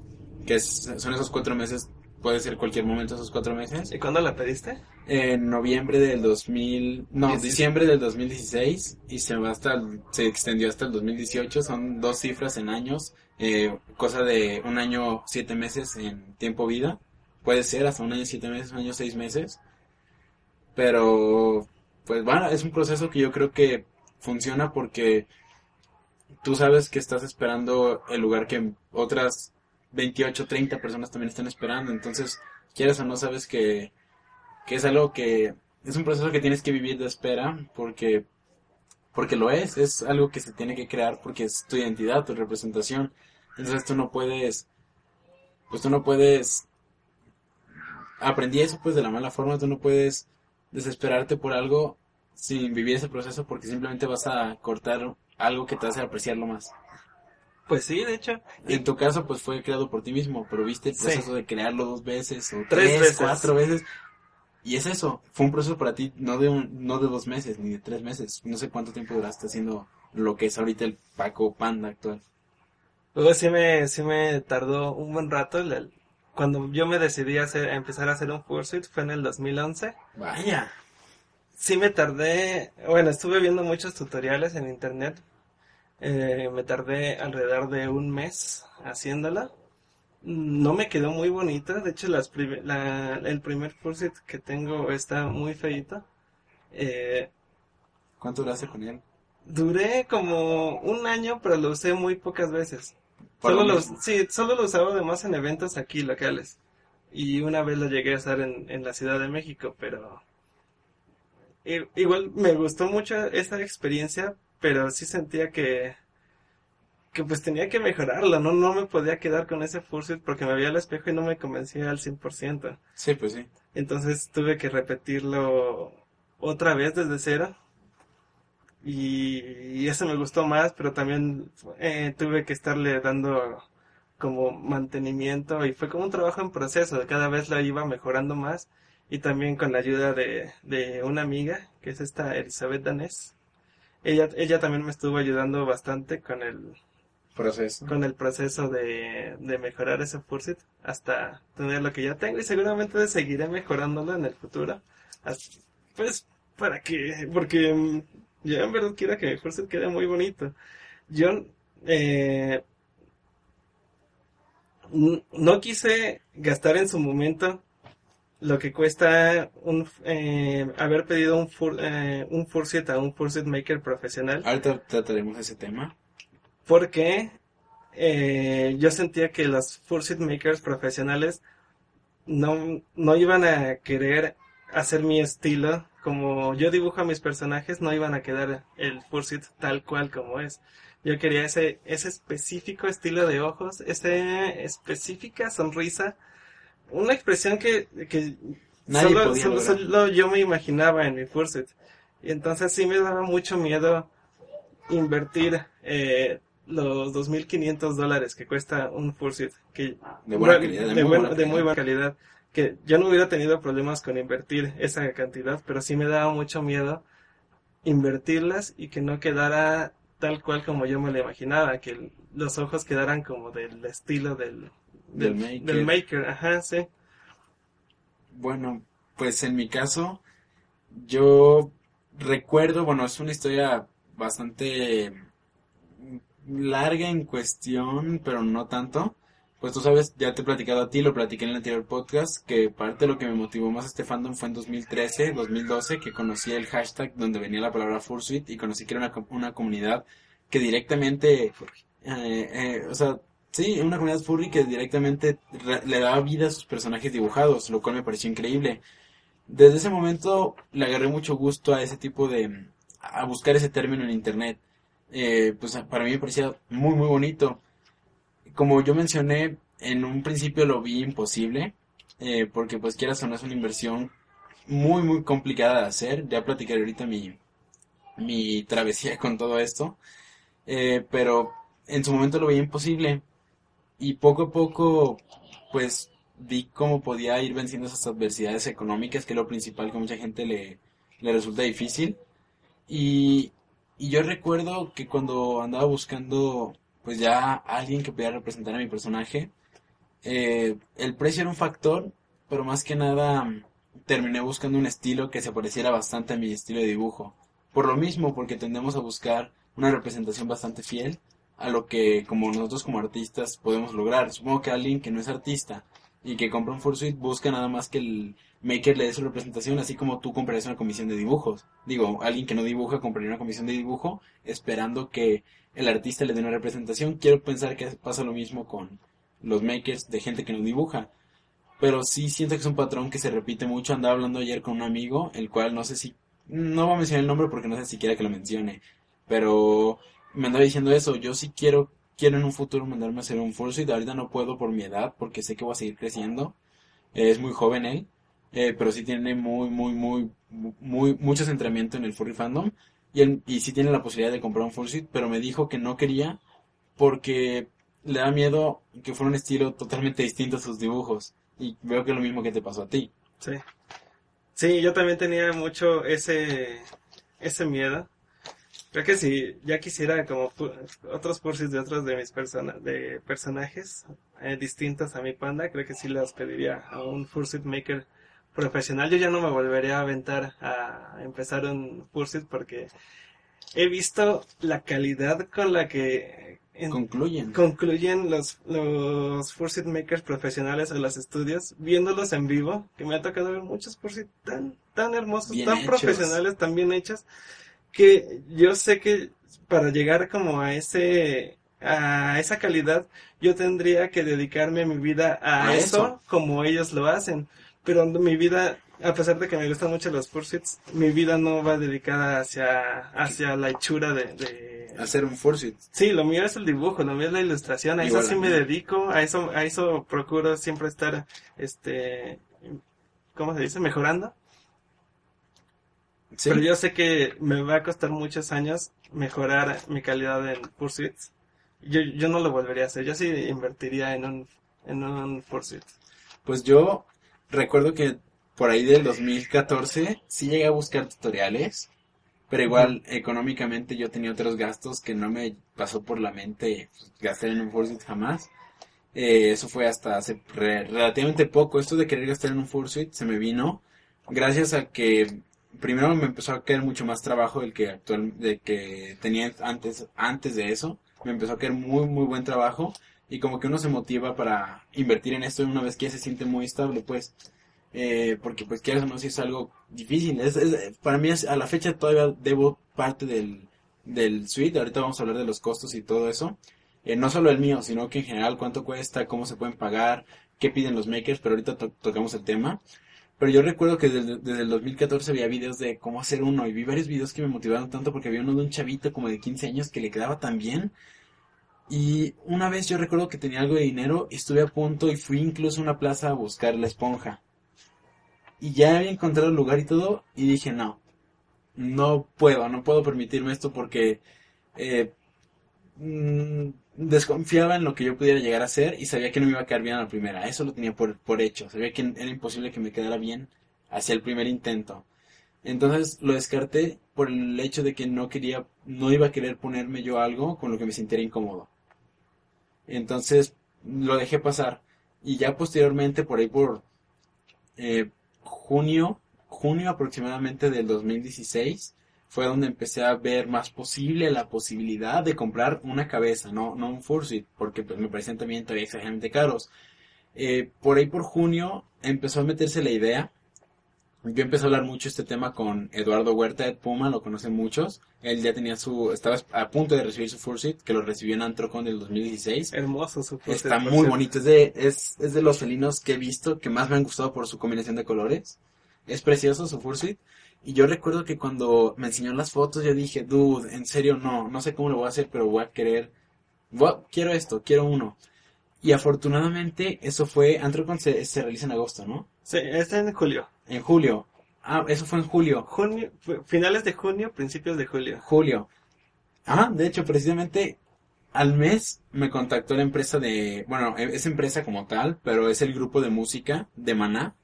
que es- son esos cuatro meses, puede ser cualquier momento esos cuatro meses. ¿Y cuándo la pediste? En noviembre del 2000, no, diciembre del 2016 y se va hasta, se extendió hasta el 2018, son dos cifras en años, eh, cosa de un año, siete meses en tiempo vida, puede ser hasta un año, siete meses, un año, seis meses, pero, pues bueno, es un proceso que yo creo que funciona porque tú sabes que estás esperando el lugar que otras 28, 30 personas también están esperando, entonces, quieras o no, sabes que que es algo que es un proceso que tienes que vivir de espera porque porque lo es, es algo que se tiene que crear porque es tu identidad, tu representación. Entonces tú no puedes pues tú no puedes aprendí eso pues de la mala forma, tú no puedes desesperarte por algo sin vivir ese proceso porque simplemente vas a cortar algo que te hace apreciarlo más. Pues sí, de hecho. En tu caso, pues fue creado por ti mismo, pero viste el Sí. proceso de crearlo dos veces o Tres tres, veces. cuatro veces. Y es eso, fue un proceso para ti, no de un, no de dos meses, ni de tres meses. No sé cuánto tiempo duraste haciendo lo que es ahorita el Paco Panda actual. Luego sí me, sí me tardó un buen rato. la- cuando yo me decidí a, hacer, a empezar a hacer un Fursuit fue en el 2011. Vaya. Sí me tardé, bueno, estuve viendo muchos tutoriales en internet. Eh, me tardé alrededor de un mes haciéndola. No me quedó muy bonita. De hecho, las la- el primer fursuit que tengo está muy feito. Eh, ¿Cuánto duraste con él? duré como un año, pero lo usé muy pocas veces. Solo lo sí, solo lo usaba además en eventos aquí locales. Y una vez lo llegué a usar en, en la Ciudad de México, pero igual me gustó mucho esa experiencia, pero sí sentía que, que pues tenía que mejorarlo, ¿no? No me podía quedar con ese fursuit porque me veía al espejo y no me convencía al 100%. Sí, pues sí. Entonces tuve que repetirlo otra vez desde cero. Y, y eso me gustó más, pero también eh, tuve que estarle dando como mantenimiento y fue como un trabajo en proceso. Cada vez la iba mejorando más y también con la ayuda de, de una amiga, que es esta Elizabeth Danés. Ella, ella también me estuvo ayudando bastante con el, Proceso. con el proceso de, de mejorar ese fursuit hasta tener lo que ya tengo y seguramente seguiré mejorándolo en el futuro. Pues para que, porque mm, yo en verdad quiero que mi fursuit quede muy bonito. Yo eh, no quise gastar en su momento lo que cuesta un, eh, haber pedido un, fur, eh, un fursuit a un fursuit maker profesional. Ahorita trataremos ese tema. Porque eh, yo sentía que los fursuit makers profesionales no, no iban a querer hacer mi estilo. Como yo dibujo a mis personajes, no iban a quedar el fursuit tal cual como es. Yo quería ese, ese específico estilo de ojos, esa específica sonrisa, una expresión que, que Nadie solo, podía solo- yo me imaginaba en mi fursuit. Y entonces sí me daba mucho miedo invertir eh, los 2.500 dólares que cuesta un fursuit. Que, De buena calidad, de de muy buen- buena de muy calidad. buena calidad. Que yo no hubiera tenido problemas con invertir esa cantidad, pero sí me daba mucho miedo invertirlas y que no quedara tal cual como yo me lo imaginaba, que los ojos quedaran como del estilo del, Del del, maker. del maker. Ajá, sí. Bueno, pues en mi caso, yo recuerdo, bueno, es una historia bastante larga en cuestión, pero no tanto. Pues tú sabes, ya te he platicado a ti, lo platiqué en el anterior podcast, que parte de lo que me motivó más a este fandom fue en 2013, 2012, que conocí el hashtag donde venía la palabra Fursuit y conocí que era una, una comunidad que directamente, eh, eh, o sea, sí, una comunidad furry que directamente re- le daba vida a sus personajes dibujados, lo cual me pareció increíble. Desde ese momento le agarré mucho gusto a ese tipo de, a buscar ese término en internet. Eh, pues para mí me parecía muy, muy bonito. Como yo mencioné, en un principio lo vi imposible, eh, porque pues quieras o no es una inversión muy, muy complicada de hacer. Ya platicaré ahorita mi, mi travesía con todo esto. Eh, pero en su momento lo veía imposible. Y poco a poco, pues vi cómo podía ir venciendo esas adversidades económicas, que es lo principal que a mucha gente le, le resulta difícil. Y, y yo recuerdo que cuando andaba buscando, pues ya alguien que pudiera representar a mi personaje, eh, el precio era un factor, pero más que nada terminé buscando un estilo que se pareciera bastante a mi estilo de dibujo. Por lo mismo, porque tendemos a buscar una representación bastante fiel a lo que como nosotros como artistas podemos lograr. Supongo que alguien que no es artista y que compra un fursuit busca nada más que el maker le dé su representación, así como tú comprarías una comisión de dibujos. Digo, alguien que no dibuja compraría una comisión de dibujo esperando que el artista le dé una representación. Quiero pensar que pasa lo mismo con los makers de gente que no dibuja. Pero sí siento que es un patrón que se repite mucho. Andaba hablando ayer con un amigo, el cual no sé si... No va a mencionar el nombre porque no sé si quiera que lo mencione. Pero me andaba diciendo eso. Yo sí quiero, quiero en un futuro mandarme a hacer un fursuit. Ahorita no puedo por mi edad porque sé que voy a seguir creciendo. Eh, es muy joven él. eh, pero sí tiene muy, muy, muy, muy, mucho centramiento en el furry fandom. Y, él, y sí tiene la posibilidad de comprar un fursuit. Pero me dijo que no quería porque le da miedo que fuera un estilo totalmente distinto a sus dibujos. Y veo que es lo mismo que te pasó a ti. Sí. Sí, yo también tenía mucho ese, ese miedo. Creo que si ya quisiera como otros fursuits de otros de mis de personajes eh, distintos a mi panda, creo que sí los pediría a un fursuit maker profesional. Yo ya no me volvería a aventar a empezar un fursuit porque he visto la calidad con la que en- Concluyen. concluyen los, los Fursuit Makers profesionales o los estudios, viéndolos en vivo, que me ha tocado ver muchos Fursuit tan, tan hermosos, Bien tan hechos. profesionales, tan bien hechos, que yo sé que para llegar como a ese, a esa calidad, yo tendría que dedicarme mi vida a, A eso, eso. como ellos lo hacen. Pero mi vida, a pesar de que me gustan mucho los Fursuits, mi vida no va dedicada hacia, hacia la hechura de, de, Hacer un fursuit. Sí, lo mío es el dibujo, lo mío es la ilustración, a Igual eso sí me dedico, a eso, a eso procuro siempre estar, este, ¿cómo se dice? Mejorando. Sí. Pero yo sé que me va a costar muchos años mejorar mi calidad en Pursuits. Yo, yo no lo volvería a hacer, yo sí invertiría en un, en un Pursuit. Pues yo recuerdo que por ahí del 2014 sí llegué a buscar tutoriales, pero igual económicamente yo tenía otros gastos que no me pasó por la mente pues, gastar en un Fursuit jamás. Eh, eso fue hasta hace re- relativamente poco. Esto de querer gastar en un Fursuit se me vino gracias a que primero me empezó a caer mucho más trabajo del que actual, de que tenía antes, antes de eso. Me empezó a caer muy, muy buen trabajo y como que uno se motiva para invertir en esto una vez que ya se siente muy estable, pues. Eh, porque pues quieras o no, si es algo difícil. Es, para mí es- a la fecha todavía debo parte del, del suite. Ahorita vamos a hablar de los costos y todo eso. Eh, no solo el mío, sino que en general cuánto cuesta, cómo se pueden pagar, qué piden los makers, pero ahorita to- tocamos el tema. Pero yo recuerdo que desde, desde el 2014 veía videos de cómo hacer uno y vi varios videos que me motivaron tanto porque había uno de un chavito como de 15 años que le quedaba tan bien. Y una vez yo recuerdo que tenía algo de dinero estuve a punto y fui incluso a una plaza a buscar la esponja. Y ya había encontrado el lugar y todo y dije, no, no puedo, no puedo permitirme esto porque eh, mm, desconfiaba en lo que yo pudiera llegar a hacer y sabía que no me iba a quedar bien a la primera. Eso lo tenía por, por hecho. Sabía que era imposible que me quedara bien hacia el primer intento. Entonces lo descarté por el hecho de que no quería, no iba a querer ponerme yo algo con lo que me sintiera incómodo. Entonces lo dejé pasar. Y ya posteriormente, por ahí por eh, junio, junio aproximadamente del 2016, fue donde empecé a ver más posible la posibilidad de comprar una cabeza, no, no un Fursuit, porque pues me parecían también todavía exageradamente caros. Eh, por ahí por junio empezó a meterse la idea. Yo empecé a hablar mucho este tema con Eduardo Huerta de Puma, lo conocen muchos. Él ya tenía su, estaba a punto de recibir su Fursuit, que lo recibió en Antrocon del 2016. Hermoso su Pursuit, Está muy bonito, es de, es, es de los felinos que he visto que más me han gustado por su combinación de colores. Es precioso su Fursuit. Y yo recuerdo que cuando me enseñó las fotos yo dije, dude, en serio no, no sé cómo lo voy a hacer, pero voy a querer, voy a- quiero esto, quiero uno. Y afortunadamente eso fue, Antrocon se, se realiza en agosto, ¿no? Sí, está en julio. En julio. Ah, eso fue en julio. Junio, finales de junio, principios de julio. Julio. Ah, de hecho, precisamente al mes me contactó la empresa de, bueno, e- es empresa como tal, pero es el grupo de música de Maná.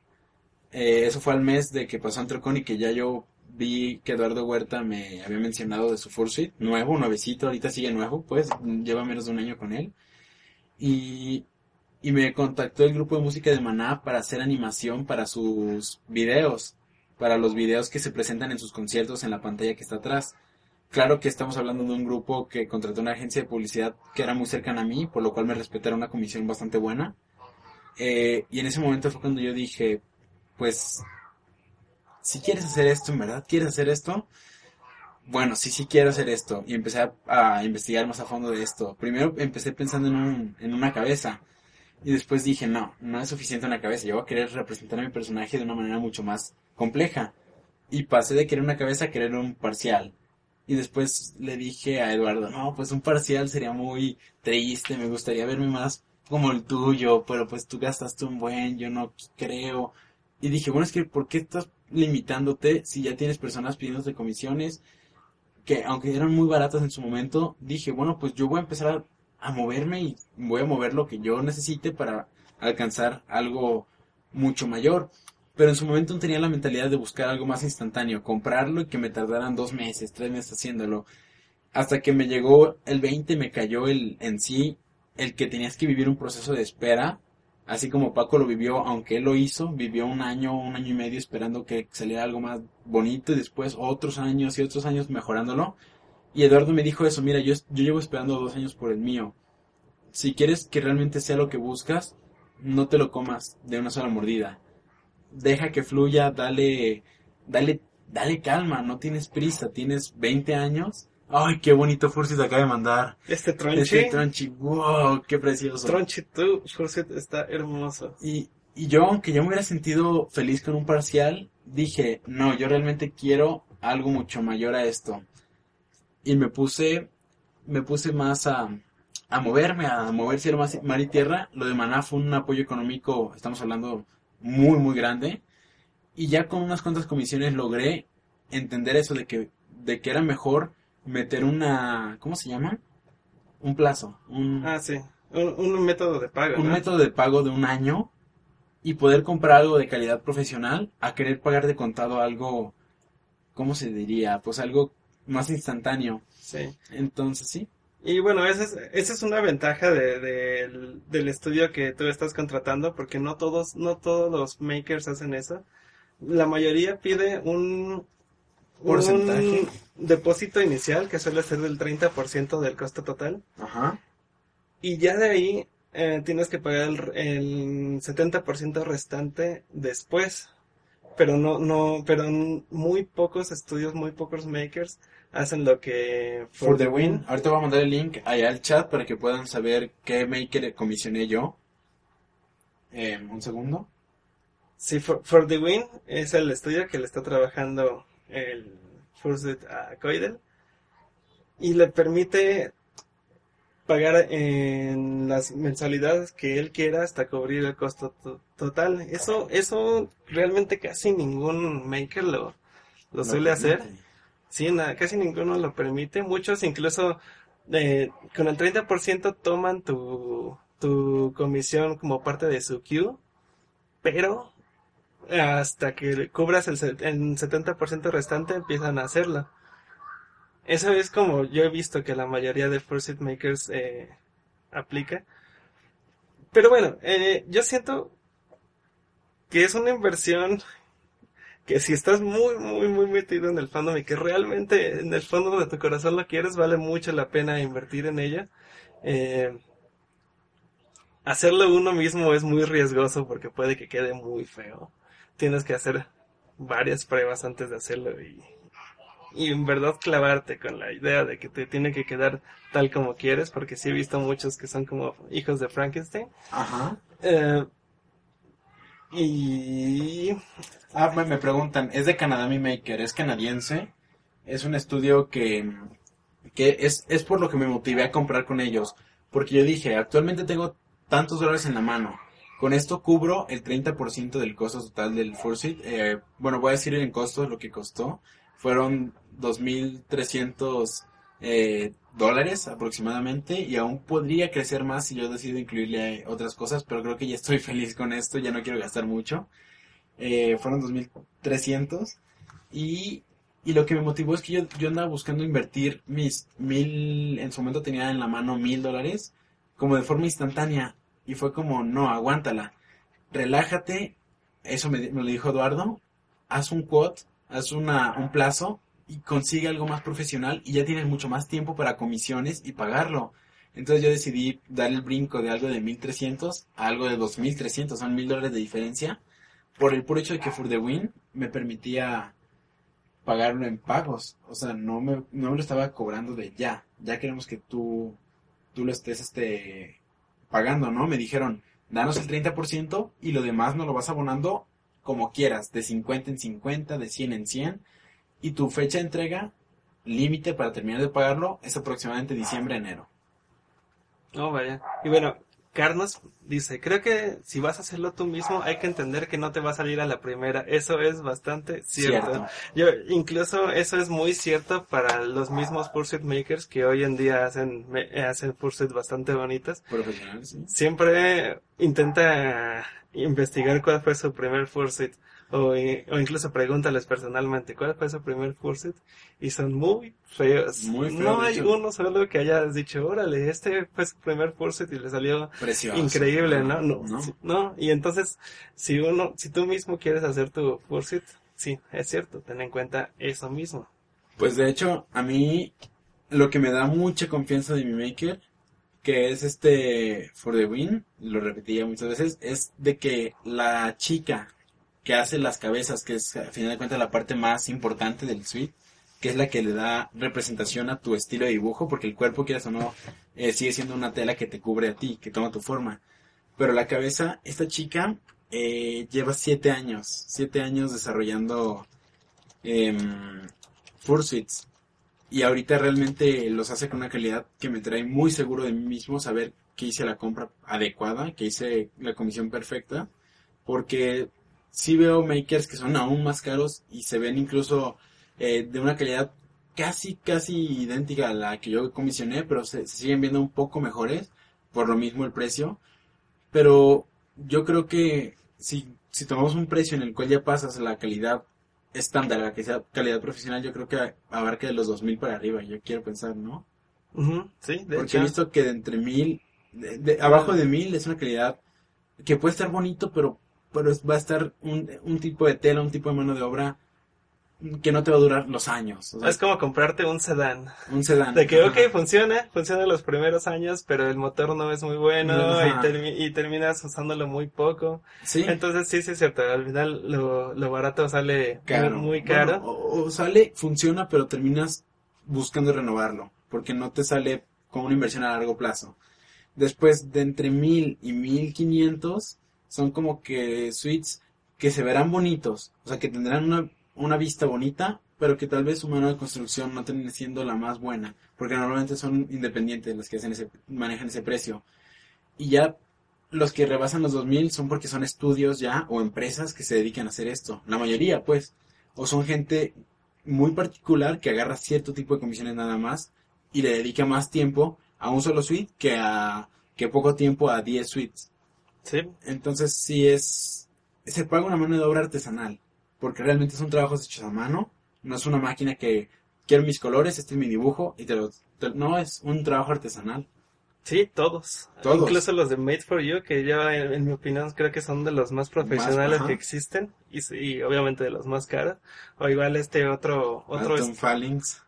Eh, eso fue al mes de que pasó Antrocon y que ya yo vi que Eduardo Huerta me había mencionado de su Fursuit, nuevo, nuevecito, ahorita sigue nuevo, pues lleva menos de un año con él. Y, y me contactó el grupo de música de Maná para hacer animación para sus videos, para los videos que se presentan en sus conciertos en la pantalla que está atrás. Claro que estamos hablando de un grupo que contrató una agencia de publicidad que era muy cercana a mí, por lo cual me respetaron una comisión bastante buena. Eh, y en ese momento fue cuando yo dije, pues, si quieres hacer esto, en verdad, quieres hacer esto, bueno, sí, sí quiero hacer esto. Y empecé a, investigar más a fondo de esto. Primero empecé pensando en, un, en una cabeza. Y después dije, no, no es suficiente una cabeza. Yo voy a querer representar a mi personaje de una manera mucho más compleja. Y pasé de querer una cabeza a querer un parcial. Y después le dije a Eduardo, no, pues un parcial sería muy triste, me gustaría verme más como el tuyo, pero pues tú gastaste un buen, yo no creo. Y dije, bueno, es que ¿por qué estás limitándote si ya tienes personas pidiéndote comisiones que aunque eran muy baratas en su momento, dije, bueno, pues yo voy a empezar a, moverme y voy a mover lo que yo necesite para alcanzar algo mucho mayor. Pero en su momento tenía la mentalidad de buscar algo más instantáneo, comprarlo y que me tardaran dos meses, tres meses haciéndolo. Hasta que me llegó el 20, me cayó el en sí, el que tenías que vivir un proceso de espera, así como Paco lo vivió, aunque él lo hizo, vivió un año, un año y medio esperando que saliera algo más bonito y después otros años y otros años mejorándolo. Y Eduardo me dijo eso, mira, yo, yo llevo esperando dos años por el mío. Si quieres que realmente sea lo que buscas, no te lo comas de una sola mordida. Deja que fluya, dale, dale, dale calma, no tienes prisa, tienes 20 años. Ay, qué bonito Fursuit acaba de mandar. Este Tronchi. Este Tronchi, wow, qué precioso. Tronchi, tu Fursuit está hermoso. Y, y yo, aunque yo me hubiera sentido feliz con un parcial, dije, no, yo realmente quiero algo mucho mayor a esto. Y me puse, me puse más a, a moverme, a mover cielo, mar y tierra. Lo de Maná fue un apoyo económico, estamos hablando, muy, muy grande. Y ya con unas cuantas comisiones logré entender eso de que, de que era mejor meter una, ¿cómo se llama? Un plazo, un, Ah, sí. Un, un método de pago. un ¿no? método de pago de un año y poder comprar algo de calidad profesional a querer pagar de contado algo, ¿cómo se diría? Pues algo más instantáneo. Sí. Entonces, sí. Y bueno, esa es, esa es una ventaja de- del- del estudio que tú estás contratando, porque no todos, no todos los makers hacen eso. La mayoría pide un, Porcentaje. un depósito inicial que suele ser del 30% del costo total. Ajá. Y ya de ahí eh, tienes que pagar el, el 70% restante después. Pero no, no, pero muy pocos estudios, muy pocos makers hacen lo que For the win. Ahorita voy a mandar el link allá al chat para que puedan saber qué maker comisioné yo. Eh, un segundo. Sí, for, For the Win es el estudio que le está trabajando el Fursuit a Coidel y le permite pagar en las mensualidades que él quiera hasta cubrir el costo to- total. Eso, eso realmente casi ningún maker lo, lo suele hacer. Sí, na- casi ninguno lo permite. Muchos incluso eh, con el 30% toman tu, tu comisión como parte de su queue, pero hasta que cubras el, el 70% restante empiezan a hacerlo. Eso es como yo he visto que la mayoría de Fursuit Makers eh, aplica. Pero bueno, eh, yo siento que es una inversión que si estás muy, muy, muy metido en el fandom y que realmente en el fondo de tu corazón lo quieres, vale mucho la pena invertir en ella. Eh, hacerlo uno mismo es muy riesgoso porque puede que quede muy feo. Tienes que hacer varias pruebas antes de hacerlo y, y en verdad clavarte con la idea de que te tiene que quedar tal como quieres, porque sí he visto muchos que son como hijos de Frankenstein. Ajá. Eh, y Ah, me, me preguntan, es de Canadá mi maker, es canadiense. Es un estudio que, que es, es por lo que me motivé a comprar con ellos. Porque yo dije, actualmente tengo tantos dólares en la mano. Con esto cubro el 30% del costo total del Fursuit. Eh, bueno, voy a decir en costo lo que costó. Fueron 2.300 eh, dólares aproximadamente. Y aún podría crecer más si yo decido incluirle otras cosas. Pero creo que ya estoy feliz con esto. Ya no quiero gastar mucho. Eh, fueron 2.300. Y, y lo que me motivó es que yo, yo andaba buscando invertir mis mil, en su momento tenía en la mano mil dólares, como de forma instantánea. Y fue como, no, aguántala. Relájate. Eso me, me lo dijo Eduardo. Haz un quote, haz una, un plazo y consigue algo más profesional y ya tienes mucho más tiempo para comisiones y pagarlo. Entonces yo decidí dar el brinco de algo de 1300 a algo de 2300, son mil dólares de diferencia por el puro hecho de que For the Win me permitía pagarlo en pagos. O sea, no me, no me lo estaba cobrando de ya. Ya queremos que tú, tú lo estés este, pagando, ¿no? Me dijeron, danos el 30% y lo demás nos lo vas abonando como quieras, de 50 en 50, de 100 en 100. Y tu fecha de entrega, límite para terminar de pagarlo, es aproximadamente diciembre-enero. Oh, vaya. Y bueno, Carlos dice, creo que si vas a hacerlo tú mismo hay que entender que no te va a salir a la primera. Eso es bastante cierto. Yo, incluso eso es muy cierto para los mismos Pursuit Makers que hoy en día hacen, me- hacen Pursuit bastante bonitas. Profesional, sí. Siempre intenta investigar cuál fue su primer Fursuit. O, i- o incluso pregúntales personalmente cuál fue su primer Fursuit. Y son muy feos. Muy feos, no hay hecho. uno solo que hayas dicho, órale, este fue su primer Fursuit y le salió Precioso. increíble, ¿no? No, no, y entonces, si uno, si tú mismo quieres hacer tu Fursuit, sí, es cierto, ten en cuenta eso mismo. Pues de hecho, a mí lo que me da mucha confianza de mi maker, que es este For the Win, lo repetía muchas veces, es de que la chica que hace las cabezas, que es a final de cuentas la parte más importante del suite, que es la que le da representación a tu estilo de dibujo, porque el cuerpo, quieras o no, eh, sigue siendo una tela que te cubre a ti, que toma tu forma. Pero la cabeza, esta chica eh, lleva siete años, siete años desarrollando eh, Fursuits. Y ahorita realmente los hace con una calidad que me trae muy seguro de mí mismo, saber que hice la compra adecuada, que hice la comisión perfecta, porque sí veo makers que son aún más caros y se ven incluso eh, de una calidad casi, casi idéntica a la que yo comisioné, pero se, se siguen viendo un poco mejores, por lo mismo el precio. Pero yo creo que si, si tomamos un precio en el cual ya pasas la calidad estándar, la que sea calidad profesional, yo creo que abarca de los 2000 para arriba, yo quiero pensar, ¿no? Sí, de Porque hecho. he visto que de entre 1000, de, de- abajo de 1000 es una calidad que puede estar bonito, pero, pero es- va a estar un, un tipo de tela, un tipo de mano de obra que no te va a durar los años. O sea, Es como comprarte un sedán. un sedán. De que, Ajá. ok, funciona, funciona los primeros años, pero el motor no es muy bueno y, termi- y terminas usándolo muy poco. Sí. Entonces, sí, sí es cierto. Al final, lo, lo barato sale caro. muy, caro. Bueno, o, o sale, funciona, pero terminas buscando renovarlo, porque no te sale como una inversión a largo plazo. Después de entre 1000 y 1500 son como que suites que se verán bonitos, o sea, que tendrán una, una vista bonita, pero que tal vez su mano de construcción no termine siendo la más buena, porque normalmente son independientes los que hacen ese, manejan ese precio. Y ya los que rebasan los 2000 son porque son estudios ya o empresas que se dedican a hacer esto. La mayoría, pues. O son gente muy particular que agarra cierto tipo de comisiones nada más y le dedica más tiempo a un solo suite que a que poco tiempo a 10 suites. Sí, Entonces sí es se paga una mano de obra artesanal, porque realmente son trabajos hechos a mano, no es una máquina que quiero mis colores, este es mi dibujo y te lo te- no es un trabajo artesanal. sí, todos. Todos. Incluso los de Made for You, que yo, en, en mi opinión, creo que son de los más profesionales que existen y, y obviamente de los más caros. O igual este otro, otro Atom es, Phalanx,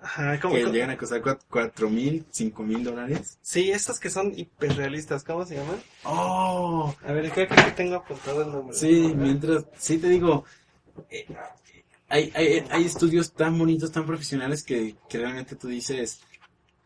ajá, como, que llegan a costar cua- cuatro mil, cinco mil dólares. sí, estos que son hiperrealistas, ¿cómo se llaman? Oh, A ver, creo que aquí tengo apuntado el nombre. Sí, mientras, sí te digo, eh, hay, hay, hay estudios tan bonitos, tan profesionales que, que realmente tú dices,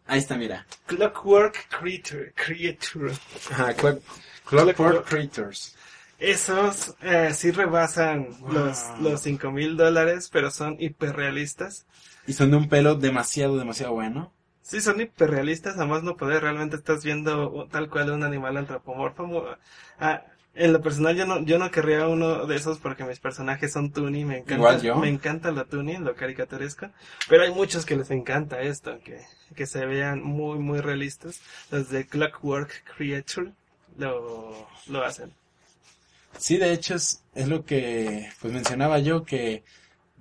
ahí está, mira. Clockwork Creature, Creature. Ajá, Clock- Clockwork Creatures. Esos eh, sí rebasan los, Wow. los cinco mil dólares, pero son hiperrealistas. Y son de un pelo demasiado, demasiado bueno. Sí, son hiperrealistas, además no poder, realmente estás viendo tal cual un animal antropomorfo. Ah, en lo personal yo no, yo no querría uno de esos porque mis personajes son Toonie, me encanta, Igual yo. me encanta lo Toonie, lo caricaturesco, pero hay muchos que les encanta esto, que, que se vean muy, muy realistas. Los de Clockwork Creature lo, lo hacen. Sí, de hecho es, es lo que pues mencionaba yo, que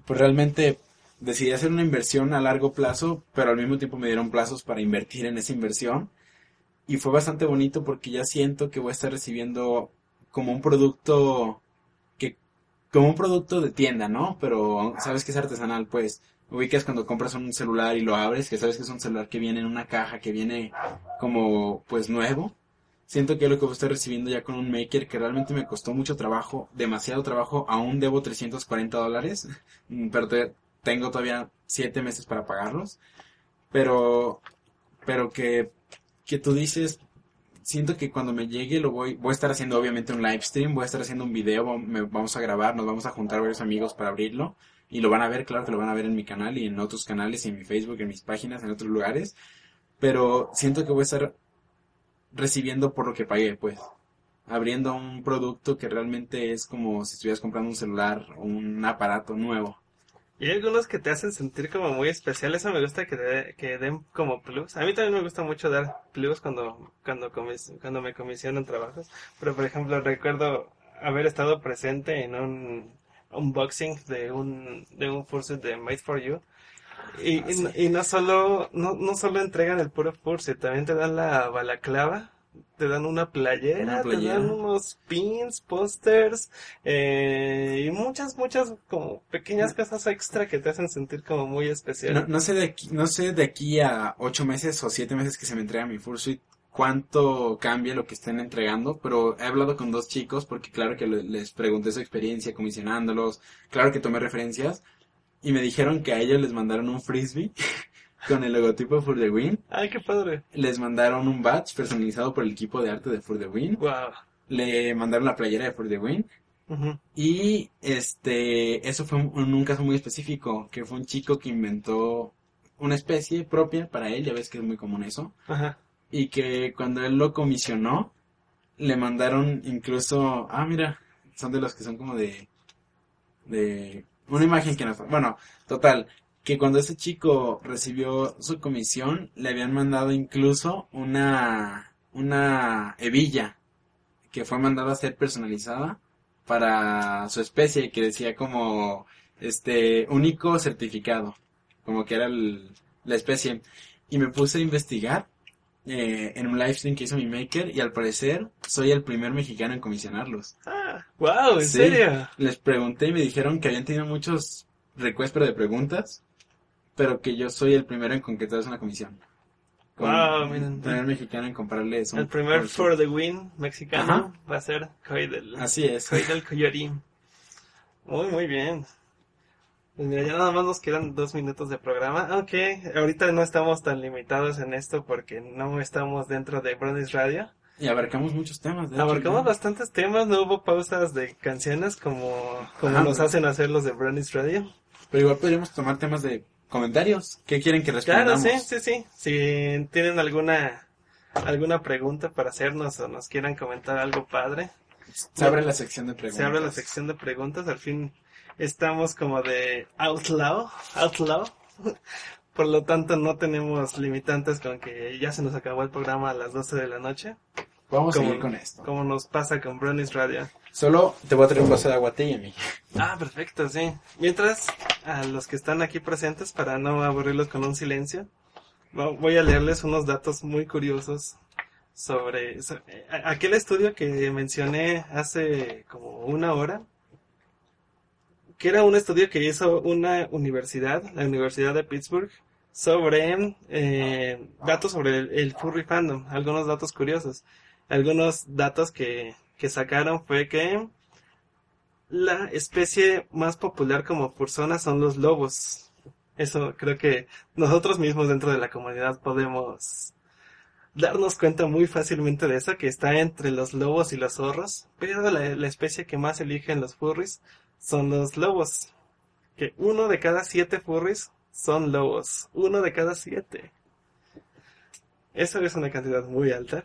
pues realmente decidí hacer una inversión a largo plazo, pero al mismo tiempo me dieron plazos para invertir en esa inversión. Y fue bastante bonito porque ya siento que voy a estar recibiendo como un producto que, como un producto de tienda, ¿no? Pero sabes que es artesanal, pues. Ubicas cuando compras un celular y lo abres, que sabes que es un celular que viene en una caja, que viene como pues nuevo. Siento que lo que voy a estar recibiendo ya con un maker que realmente me costó mucho trabajo, demasiado trabajo, aún debo 340 dólares, pero te- tengo todavía 7 meses para pagarlos. Pero, pero que, que tú dices, siento que cuando me llegue lo voy, voy a estar haciendo obviamente un live stream, voy a estar haciendo un video, vamos a grabar, nos vamos a juntar varios amigos para abrirlo y lo van a ver, claro que lo van a ver en mi canal y en otros canales y en mi Facebook, en mis páginas, en otros lugares, pero siento que voy a estar recibiendo por lo que pagué, pues. Abriendo un producto que realmente es como si estuvieras comprando un celular o un aparato nuevo. Y hay algunos que te hacen sentir como muy especial. Eso me gusta que, de- que den como plus. A mí también me gusta mucho dar plus cuando, cuando, comis- cuando me comisionan trabajos. Pero, por ejemplo, recuerdo haber estado presente en un unboxing de un, de un fursuit de Made for You. Y, Ah, sí. y, y no solo, no, no solo entregan el puro fursuit, también te dan la balaclava te dan una playera, Una te dan unos pins, pósters eh, y muchas, muchas como pequeñas cosas extra que te hacen sentir como muy especial. No, no sé de aquí, no sé de aquí a ocho meses o siete meses que se me entrega mi Fursuit cuánto cambia lo que estén entregando, pero he hablado con dos chicos porque claro que le- les pregunté su experiencia comisionándolos, claro que tomé referencias y me dijeron que a ellos les mandaron un frisbee con el logotipo For the Win, Ay, qué padre. les mandaron un badge personalizado por el equipo de arte de For the Win, Wow. le mandaron la playera de For the Win Ujú. y este, eso fue un, un caso muy específico, que fue un chico que inventó una especie propia para él, ya ves que es muy común eso, Ajá. y que cuando él lo comisionó, le mandaron incluso, ah, mira, son de los que son como de, de, una imagen que nos, bueno, total, que cuando ese chico recibió su comisión, le habían mandado incluso una, una hebilla, que fue mandada a ser personalizada para su especie, que decía como, este, único certificado, como que era el- la especie. Y me puse a investigar eh, en un live stream que hizo mi maker y al parecer soy el primer mexicano en comisionarlos. Ah, wow, ¿en Sí. serio? Les pregunté y me dijeron que habían tenido muchos requests pero de preguntas, pero que yo soy el primero en concretarles una comisión. Wow, el miren. primer mexicano en comprarles un El primer for the win mexicano Ajá. va a ser Coidel. Así es. Coidel Coyorín. Muy, muy bien. Pues mira, ya nada más nos quedan dos minutos de programa. Aunque ahorita no estamos tan limitados en esto porque no estamos dentro de Brownies Radio. Y abarcamos muchos temas. de hecho, Abarcamos ¿no? bastantes temas, no hubo pausas de canciones como, como Ajá. nos hacen hacer los de Brownies Radio. Pero igual podríamos tomar temas de comentarios. ¿Qué quieren que Claro, respondamos? sí, sí, sí. Si tienen alguna alguna pregunta para hacernos o nos quieran comentar algo padre, Se abre la sección de preguntas. se abre la sección de preguntas. Al fin estamos como de outlaw, outlaw. Por lo tanto, no tenemos limitantes con que ya se nos acabó el programa a las 12 de la noche, Vamos a como- seguir con esto. como nos pasa con Brownies Radio. Solo te voy a traer un vaso de agua a y mí. Ah, perfecto, sí. Mientras, a los que están aquí presentes, para no aburrirlos con un silencio, vo- voy a leerles unos datos muy curiosos sobre so- eh, aquel estudio que mencioné hace como una hora, que era un estudio que hizo una universidad, la Universidad de Pittsburgh, sobre eh, datos sobre el, el furry fandom, algunos datos curiosos. Algunos datos que, que sacaron fue que la especie más popular como persona son los lobos. Eso creo que nosotros mismos dentro de la comunidad podemos darnos cuenta muy fácilmente de eso, que está entre los lobos y los zorros, pero la, especie que más eligen los furries son los lobos. Que uno de cada siete furries son lobos. Uno de cada siete. Eso es una cantidad muy alta.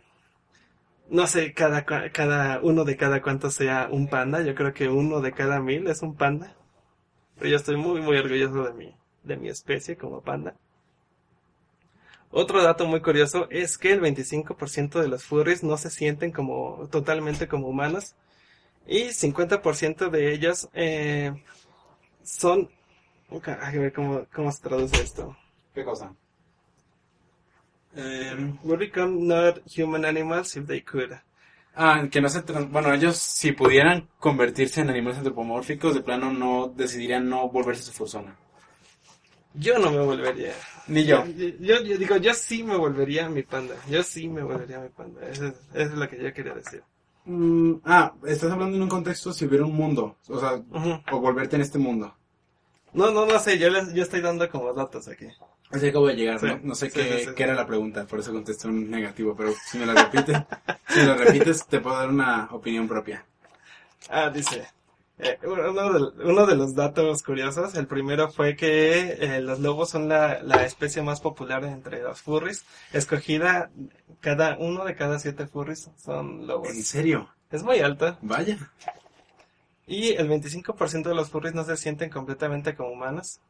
No sé cada, cada uno de cada cuánto sea un panda. Yo creo que uno de cada mil es un panda. Pero yo estoy muy, muy orgulloso de mi, de mi especie como panda. Otro dato muy curioso es que el 25% de los furries no se sienten como totalmente como humanos. Y 50% de ellos eh, son... A ver cómo, cómo se traduce esto. ¿Qué cosa? Um, would become not human animals if they could. Ah, que no se... tran- Bueno, ellos si pudieran convertirse en animales antropomórficos, de plano no decidirían no volverse su fursona. Yo no me volvería. Ni yo. Yo, yo digo, yo sí me volvería mi panda. Yo sí me volvería mi panda. Eso es, eso es lo que yo quería decir. Mm, ah, estás hablando en un contexto si hubiera un mundo, o sea, o volverte en este mundo. No, no, no sé. Yo, les, yo estoy dando como datos aquí. Así acabo de llegar, Sí, no, no sé sí, qué, sí, qué era la pregunta, por eso contesté un negativo, pero si me la repites, si la repites te puedo dar una opinión propia. Ah, dice. eh, uno, de, uno de los datos curiosos, el primero fue que eh, los lobos son la, la especie más popular entre los furries. Escogida, cada uno de cada siete furries son lobos. ¿En serio? Es muy alto. Vaya. Y el 25% de los furries no se sienten completamente como humanos.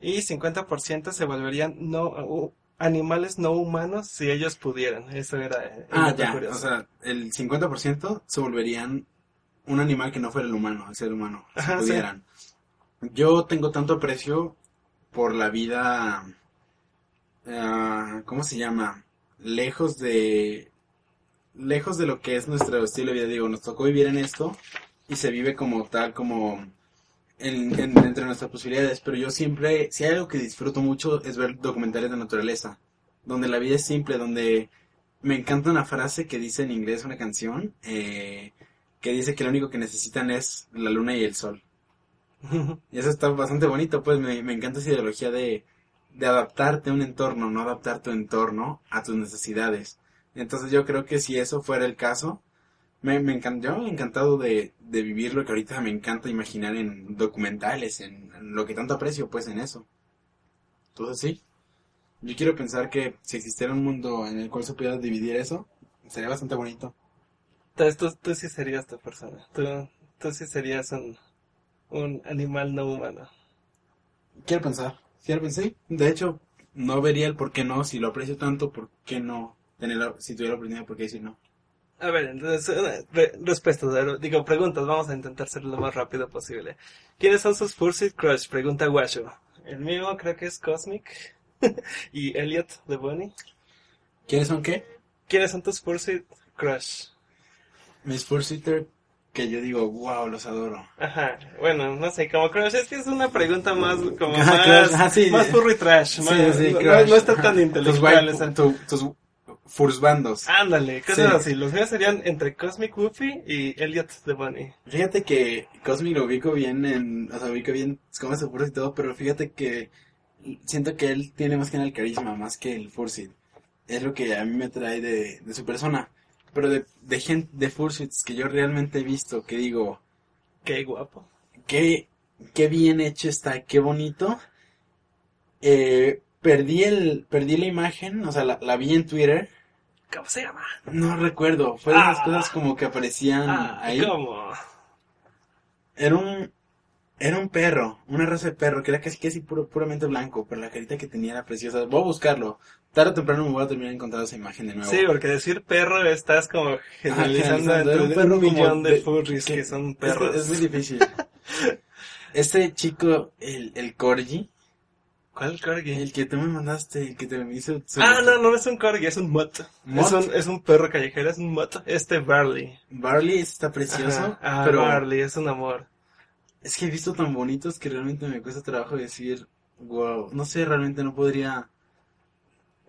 Y 50% se volverían no animales no humanos si ellos pudieran. Eso era eh, el Ah, ya, curioso. o sea, el 50% se volverían un animal que no fuera el humano, el ser humano, si Ajá, sí. pudieran. Yo tengo tanto aprecio por la vida, ah, ¿cómo se llama? Lejos de lejos de lo que es nuestro estilo de vida, digo, nos tocó vivir en esto y se vive como tal, como en, en- entre nuestras posibilidades, pero yo siempre, si hay algo que disfruto mucho es ver documentales de naturaleza, donde la vida es simple, donde me encanta una frase que dice en inglés una canción, eh, que dice que lo único que necesitan es la luna y el sol. Y eso está bastante bonito, pues me, me encanta esa ideología de, de adaptarte a un entorno, no adaptar tu entorno a tus necesidades. Entonces yo creo que si eso fuera el caso, me, me encantó, yo encantado de, de vivir lo que ahorita me encanta imaginar en documentales, en, en lo que tanto aprecio pues en eso. Entonces sí, yo quiero pensar que si existiera un mundo en el cual se pudiera dividir eso, sería bastante bonito. Entonces tú, tú sí serías tu persona. Tú, tú sí serías un, un animal no humano. Quiero pensar, quiero pensar, sí. De hecho, no vería el por qué no, si lo aprecio tanto, por qué no tener la- si tuviera la oportunidad, por qué decir no. A ver, entonces, eh, re- respuestas, digo, preguntas, vamos a intentar ser lo más rápido posible. ¿Quiénes son sus Fursuit Crush? Pregunta Guacho. El mío creo que es Cosmic y Elliot de Bonnie. ¿Quiénes son qué? ¿Quiénes son tus Fursuit Crush? Mis Fursuiter, que yo digo, wow, los adoro. Ajá, bueno, no sé, como Crush, es que es una pregunta más, como más, ajá, sí. más furry trash, Sí, más- sí, no, no está tan Tus, intelectual white- esa. tu- tus Fursbandos. Ándale, cosas Sí. así. Los míos serían entre Cosmic Woofy y Elliot de Bunny. Fíjate que Cosmic lo ubico bien en, o sea, ubico bien cómo se y todo, pero fíjate que siento que él tiene más que nada el carisma, más que el Fursuit. Es lo que a mí me atrae de, de su persona. Pero de, de gente, de Fursuits que yo realmente he visto, que digo, Qué guapo. qué, qué bien hecho está, qué bonito. Eh, perdí el, perdí la imagen, o sea, la, la vi en Twitter. ¿Cómo se llama? No recuerdo, fue de Ah. cosas como que aparecían Ah, ahí. ¿cómo? Era un, era un perro, una raza de perro, que era casi casi puro, puramente blanco, pero la carita que tenía era preciosa. Voy a buscarlo. Tarde o temprano me voy a terminar encontrando esa imagen de nuevo. Sí, porque decir perro estás como generalizando entre era un perro un como millón de, de- furries que, que- son Es, perros. es muy difícil. este chico, el, el corgi, ¿Cuál corgi? el que tú me mandaste, el que te me hizo... su- Ah, no, no es un corgi, es un mutt. Es un, es un perro callejero, es un mutt. Este Barley. Barley está precioso. Ah, pero Barley, es un amor. es que he visto tan bonitos que realmente me cuesta trabajo decir, wow, no sé, realmente no podría...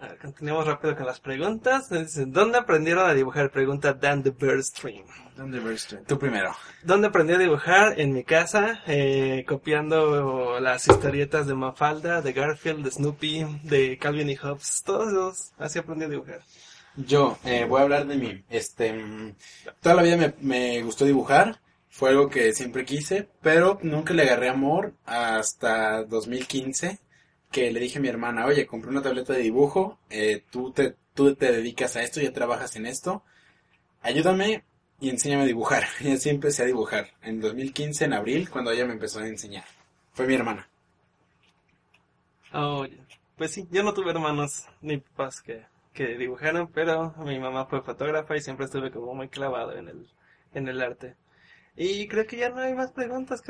A ver, continuemos rápido con las preguntas. ¿Dónde aprendieron a dibujar? Pregunta Dan the Birdstream. ¿Dónde ves Tú primero. ¿Dónde aprendí a dibujar? En mi casa, eh, copiando las historietas de Mafalda, de Garfield, de Snoopy, de Calvin y Hobbes, todos esos. Así aprendí a dibujar. Yo eh, voy a hablar de mí. Este, toda la vida me, me gustó dibujar. Fue algo que siempre quise, pero nunca le agarré amor hasta 2015, que le dije a mi hermana, oye, compré una tableta de dibujo, eh, tú, te, tú te dedicas a esto, ya trabajas en esto, ayúdame y enséñame a dibujar. Y así empecé a dibujar. En 2015, en abril, cuando ella me empezó a enseñar. Fue mi hermana. Oh, pues sí, yo no tuve hermanos ni papás que, que dibujaran, pero mi mamá fue fotógrafa y siempre estuve como muy clavado en el, en el arte. Y creo que ya no hay más preguntas.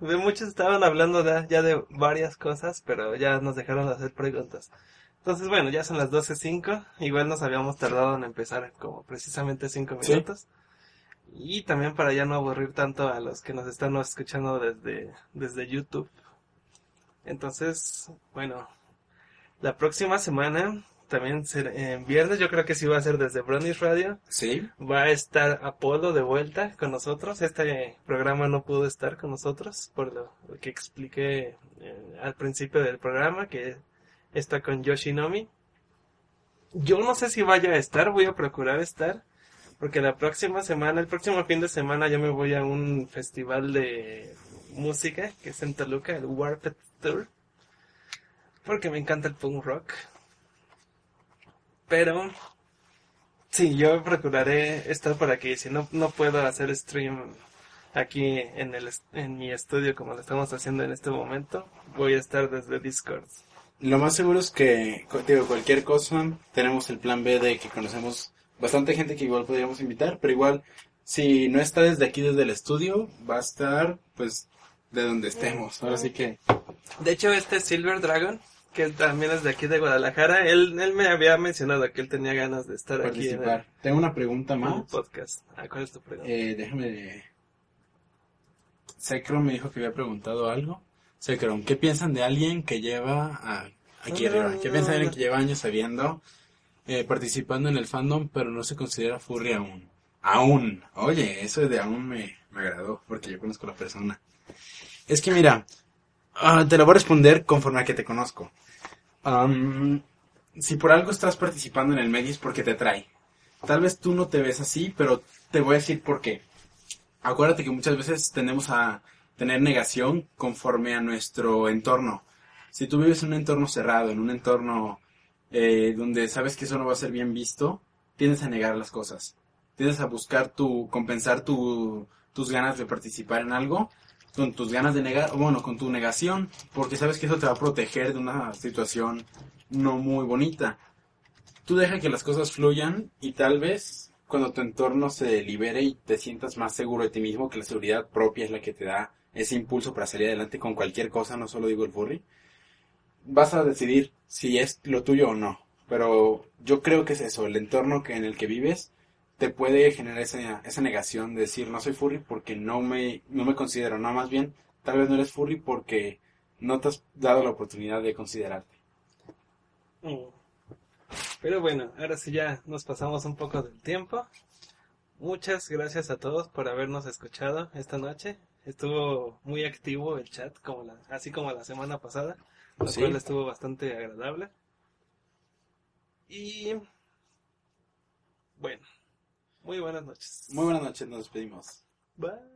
De muchos estaban hablando de- ya de varias cosas, pero ya nos dejaron de hacer preguntas. Entonces, bueno, ya son las 12.05. Igual nos habíamos tardado en empezar como precisamente 5 Sí. minutos. Y también para ya no aburrir tanto a los que nos están escuchando desde, desde YouTube. Entonces, bueno, la próxima semana, también en viernes, yo creo que sí va a ser desde Brownies Radio. ¿Sí? Va a estar Apolo de vuelta con nosotros. Este programa no pudo estar con nosotros por lo que expliqué eh, al principio del programa, que está con Yoshinomi. Yo no sé si vaya a estar, voy a procurar estar, porque la próxima semana, el próximo fin de semana, yo me voy a un festival de música que es en Toluca, el Warped Tour, porque me encanta el punk rock. Pero Sí, yo procuraré estar por aquí. Si no, no puedo hacer stream aquí en, el, en mi estudio como lo estamos haciendo en este momento, voy a estar desde Discord. Lo más seguro es que, digo, cualquier cosa, tenemos el plan B de que conocemos bastante gente que igual podríamos invitar, pero igual, si no está desde aquí, desde el estudio, va a estar, pues, de donde estemos. Ahora sí que, De hecho, este Silver Dragon, que él también es de aquí de Guadalajara. Él, él me había mencionado que él tenía ganas de estar aquí en el, Participar. Tengo una pregunta en el más. podcast. Ah, ¿Cuál es tu pregunta? Eh, déjame. Secron me dijo que había preguntado algo. Secron, ¿qué piensan de alguien que lleva. a- aquí No, arriba. ¿Qué piensan de alguien que lleva años sabiendo. eh, participando en el fandom, pero no se considera furry aún? Aún. Oye, eso de aún me, me agradó, porque yo conozco a la persona. Es que mira, ah, te lo voy a responder conforme a que te conozco. Am, si por algo estás participando en el medio es porque te atrae. Tal vez tú no te ves así, pero te voy a decir por qué. Acuérdate que muchas veces tendemos a tener negación conforme a nuestro entorno. Si tú vives en un entorno cerrado, en un entorno eh, donde sabes que eso no va a ser bien visto, tiendes a negar las cosas. Tiendes a buscar tu, compensar tu, tus ganas de participar en algo con tus ganas de negar, bueno, con tu negación, porque sabes que eso te va a proteger de una situación no muy bonita. Tú deja que las cosas fluyan y tal vez cuando tu entorno se libere y te sientas más seguro de ti mismo, que la seguridad propia es la que te da ese impulso para salir adelante con cualquier cosa, no solo digo el furry, vas a decidir si es lo tuyo o no. Pero yo creo que es eso, el entorno que en el que vives te puede generar esa, esa negación de decir no soy furry porque no me, no me considero, no, más bien tal vez no eres furry porque no te has dado la oportunidad de considerarte. Mm. Pero bueno, ahora sí ya nos pasamos un poco del tiempo. Muchas gracias a todos por habernos escuchado esta noche. Estuvo muy activo el chat, como la, así como la semana pasada, lo Sí. cual estuvo bastante agradable. Y bueno, muy buenas noches. Muy buenas noches, nos despedimos. Bye.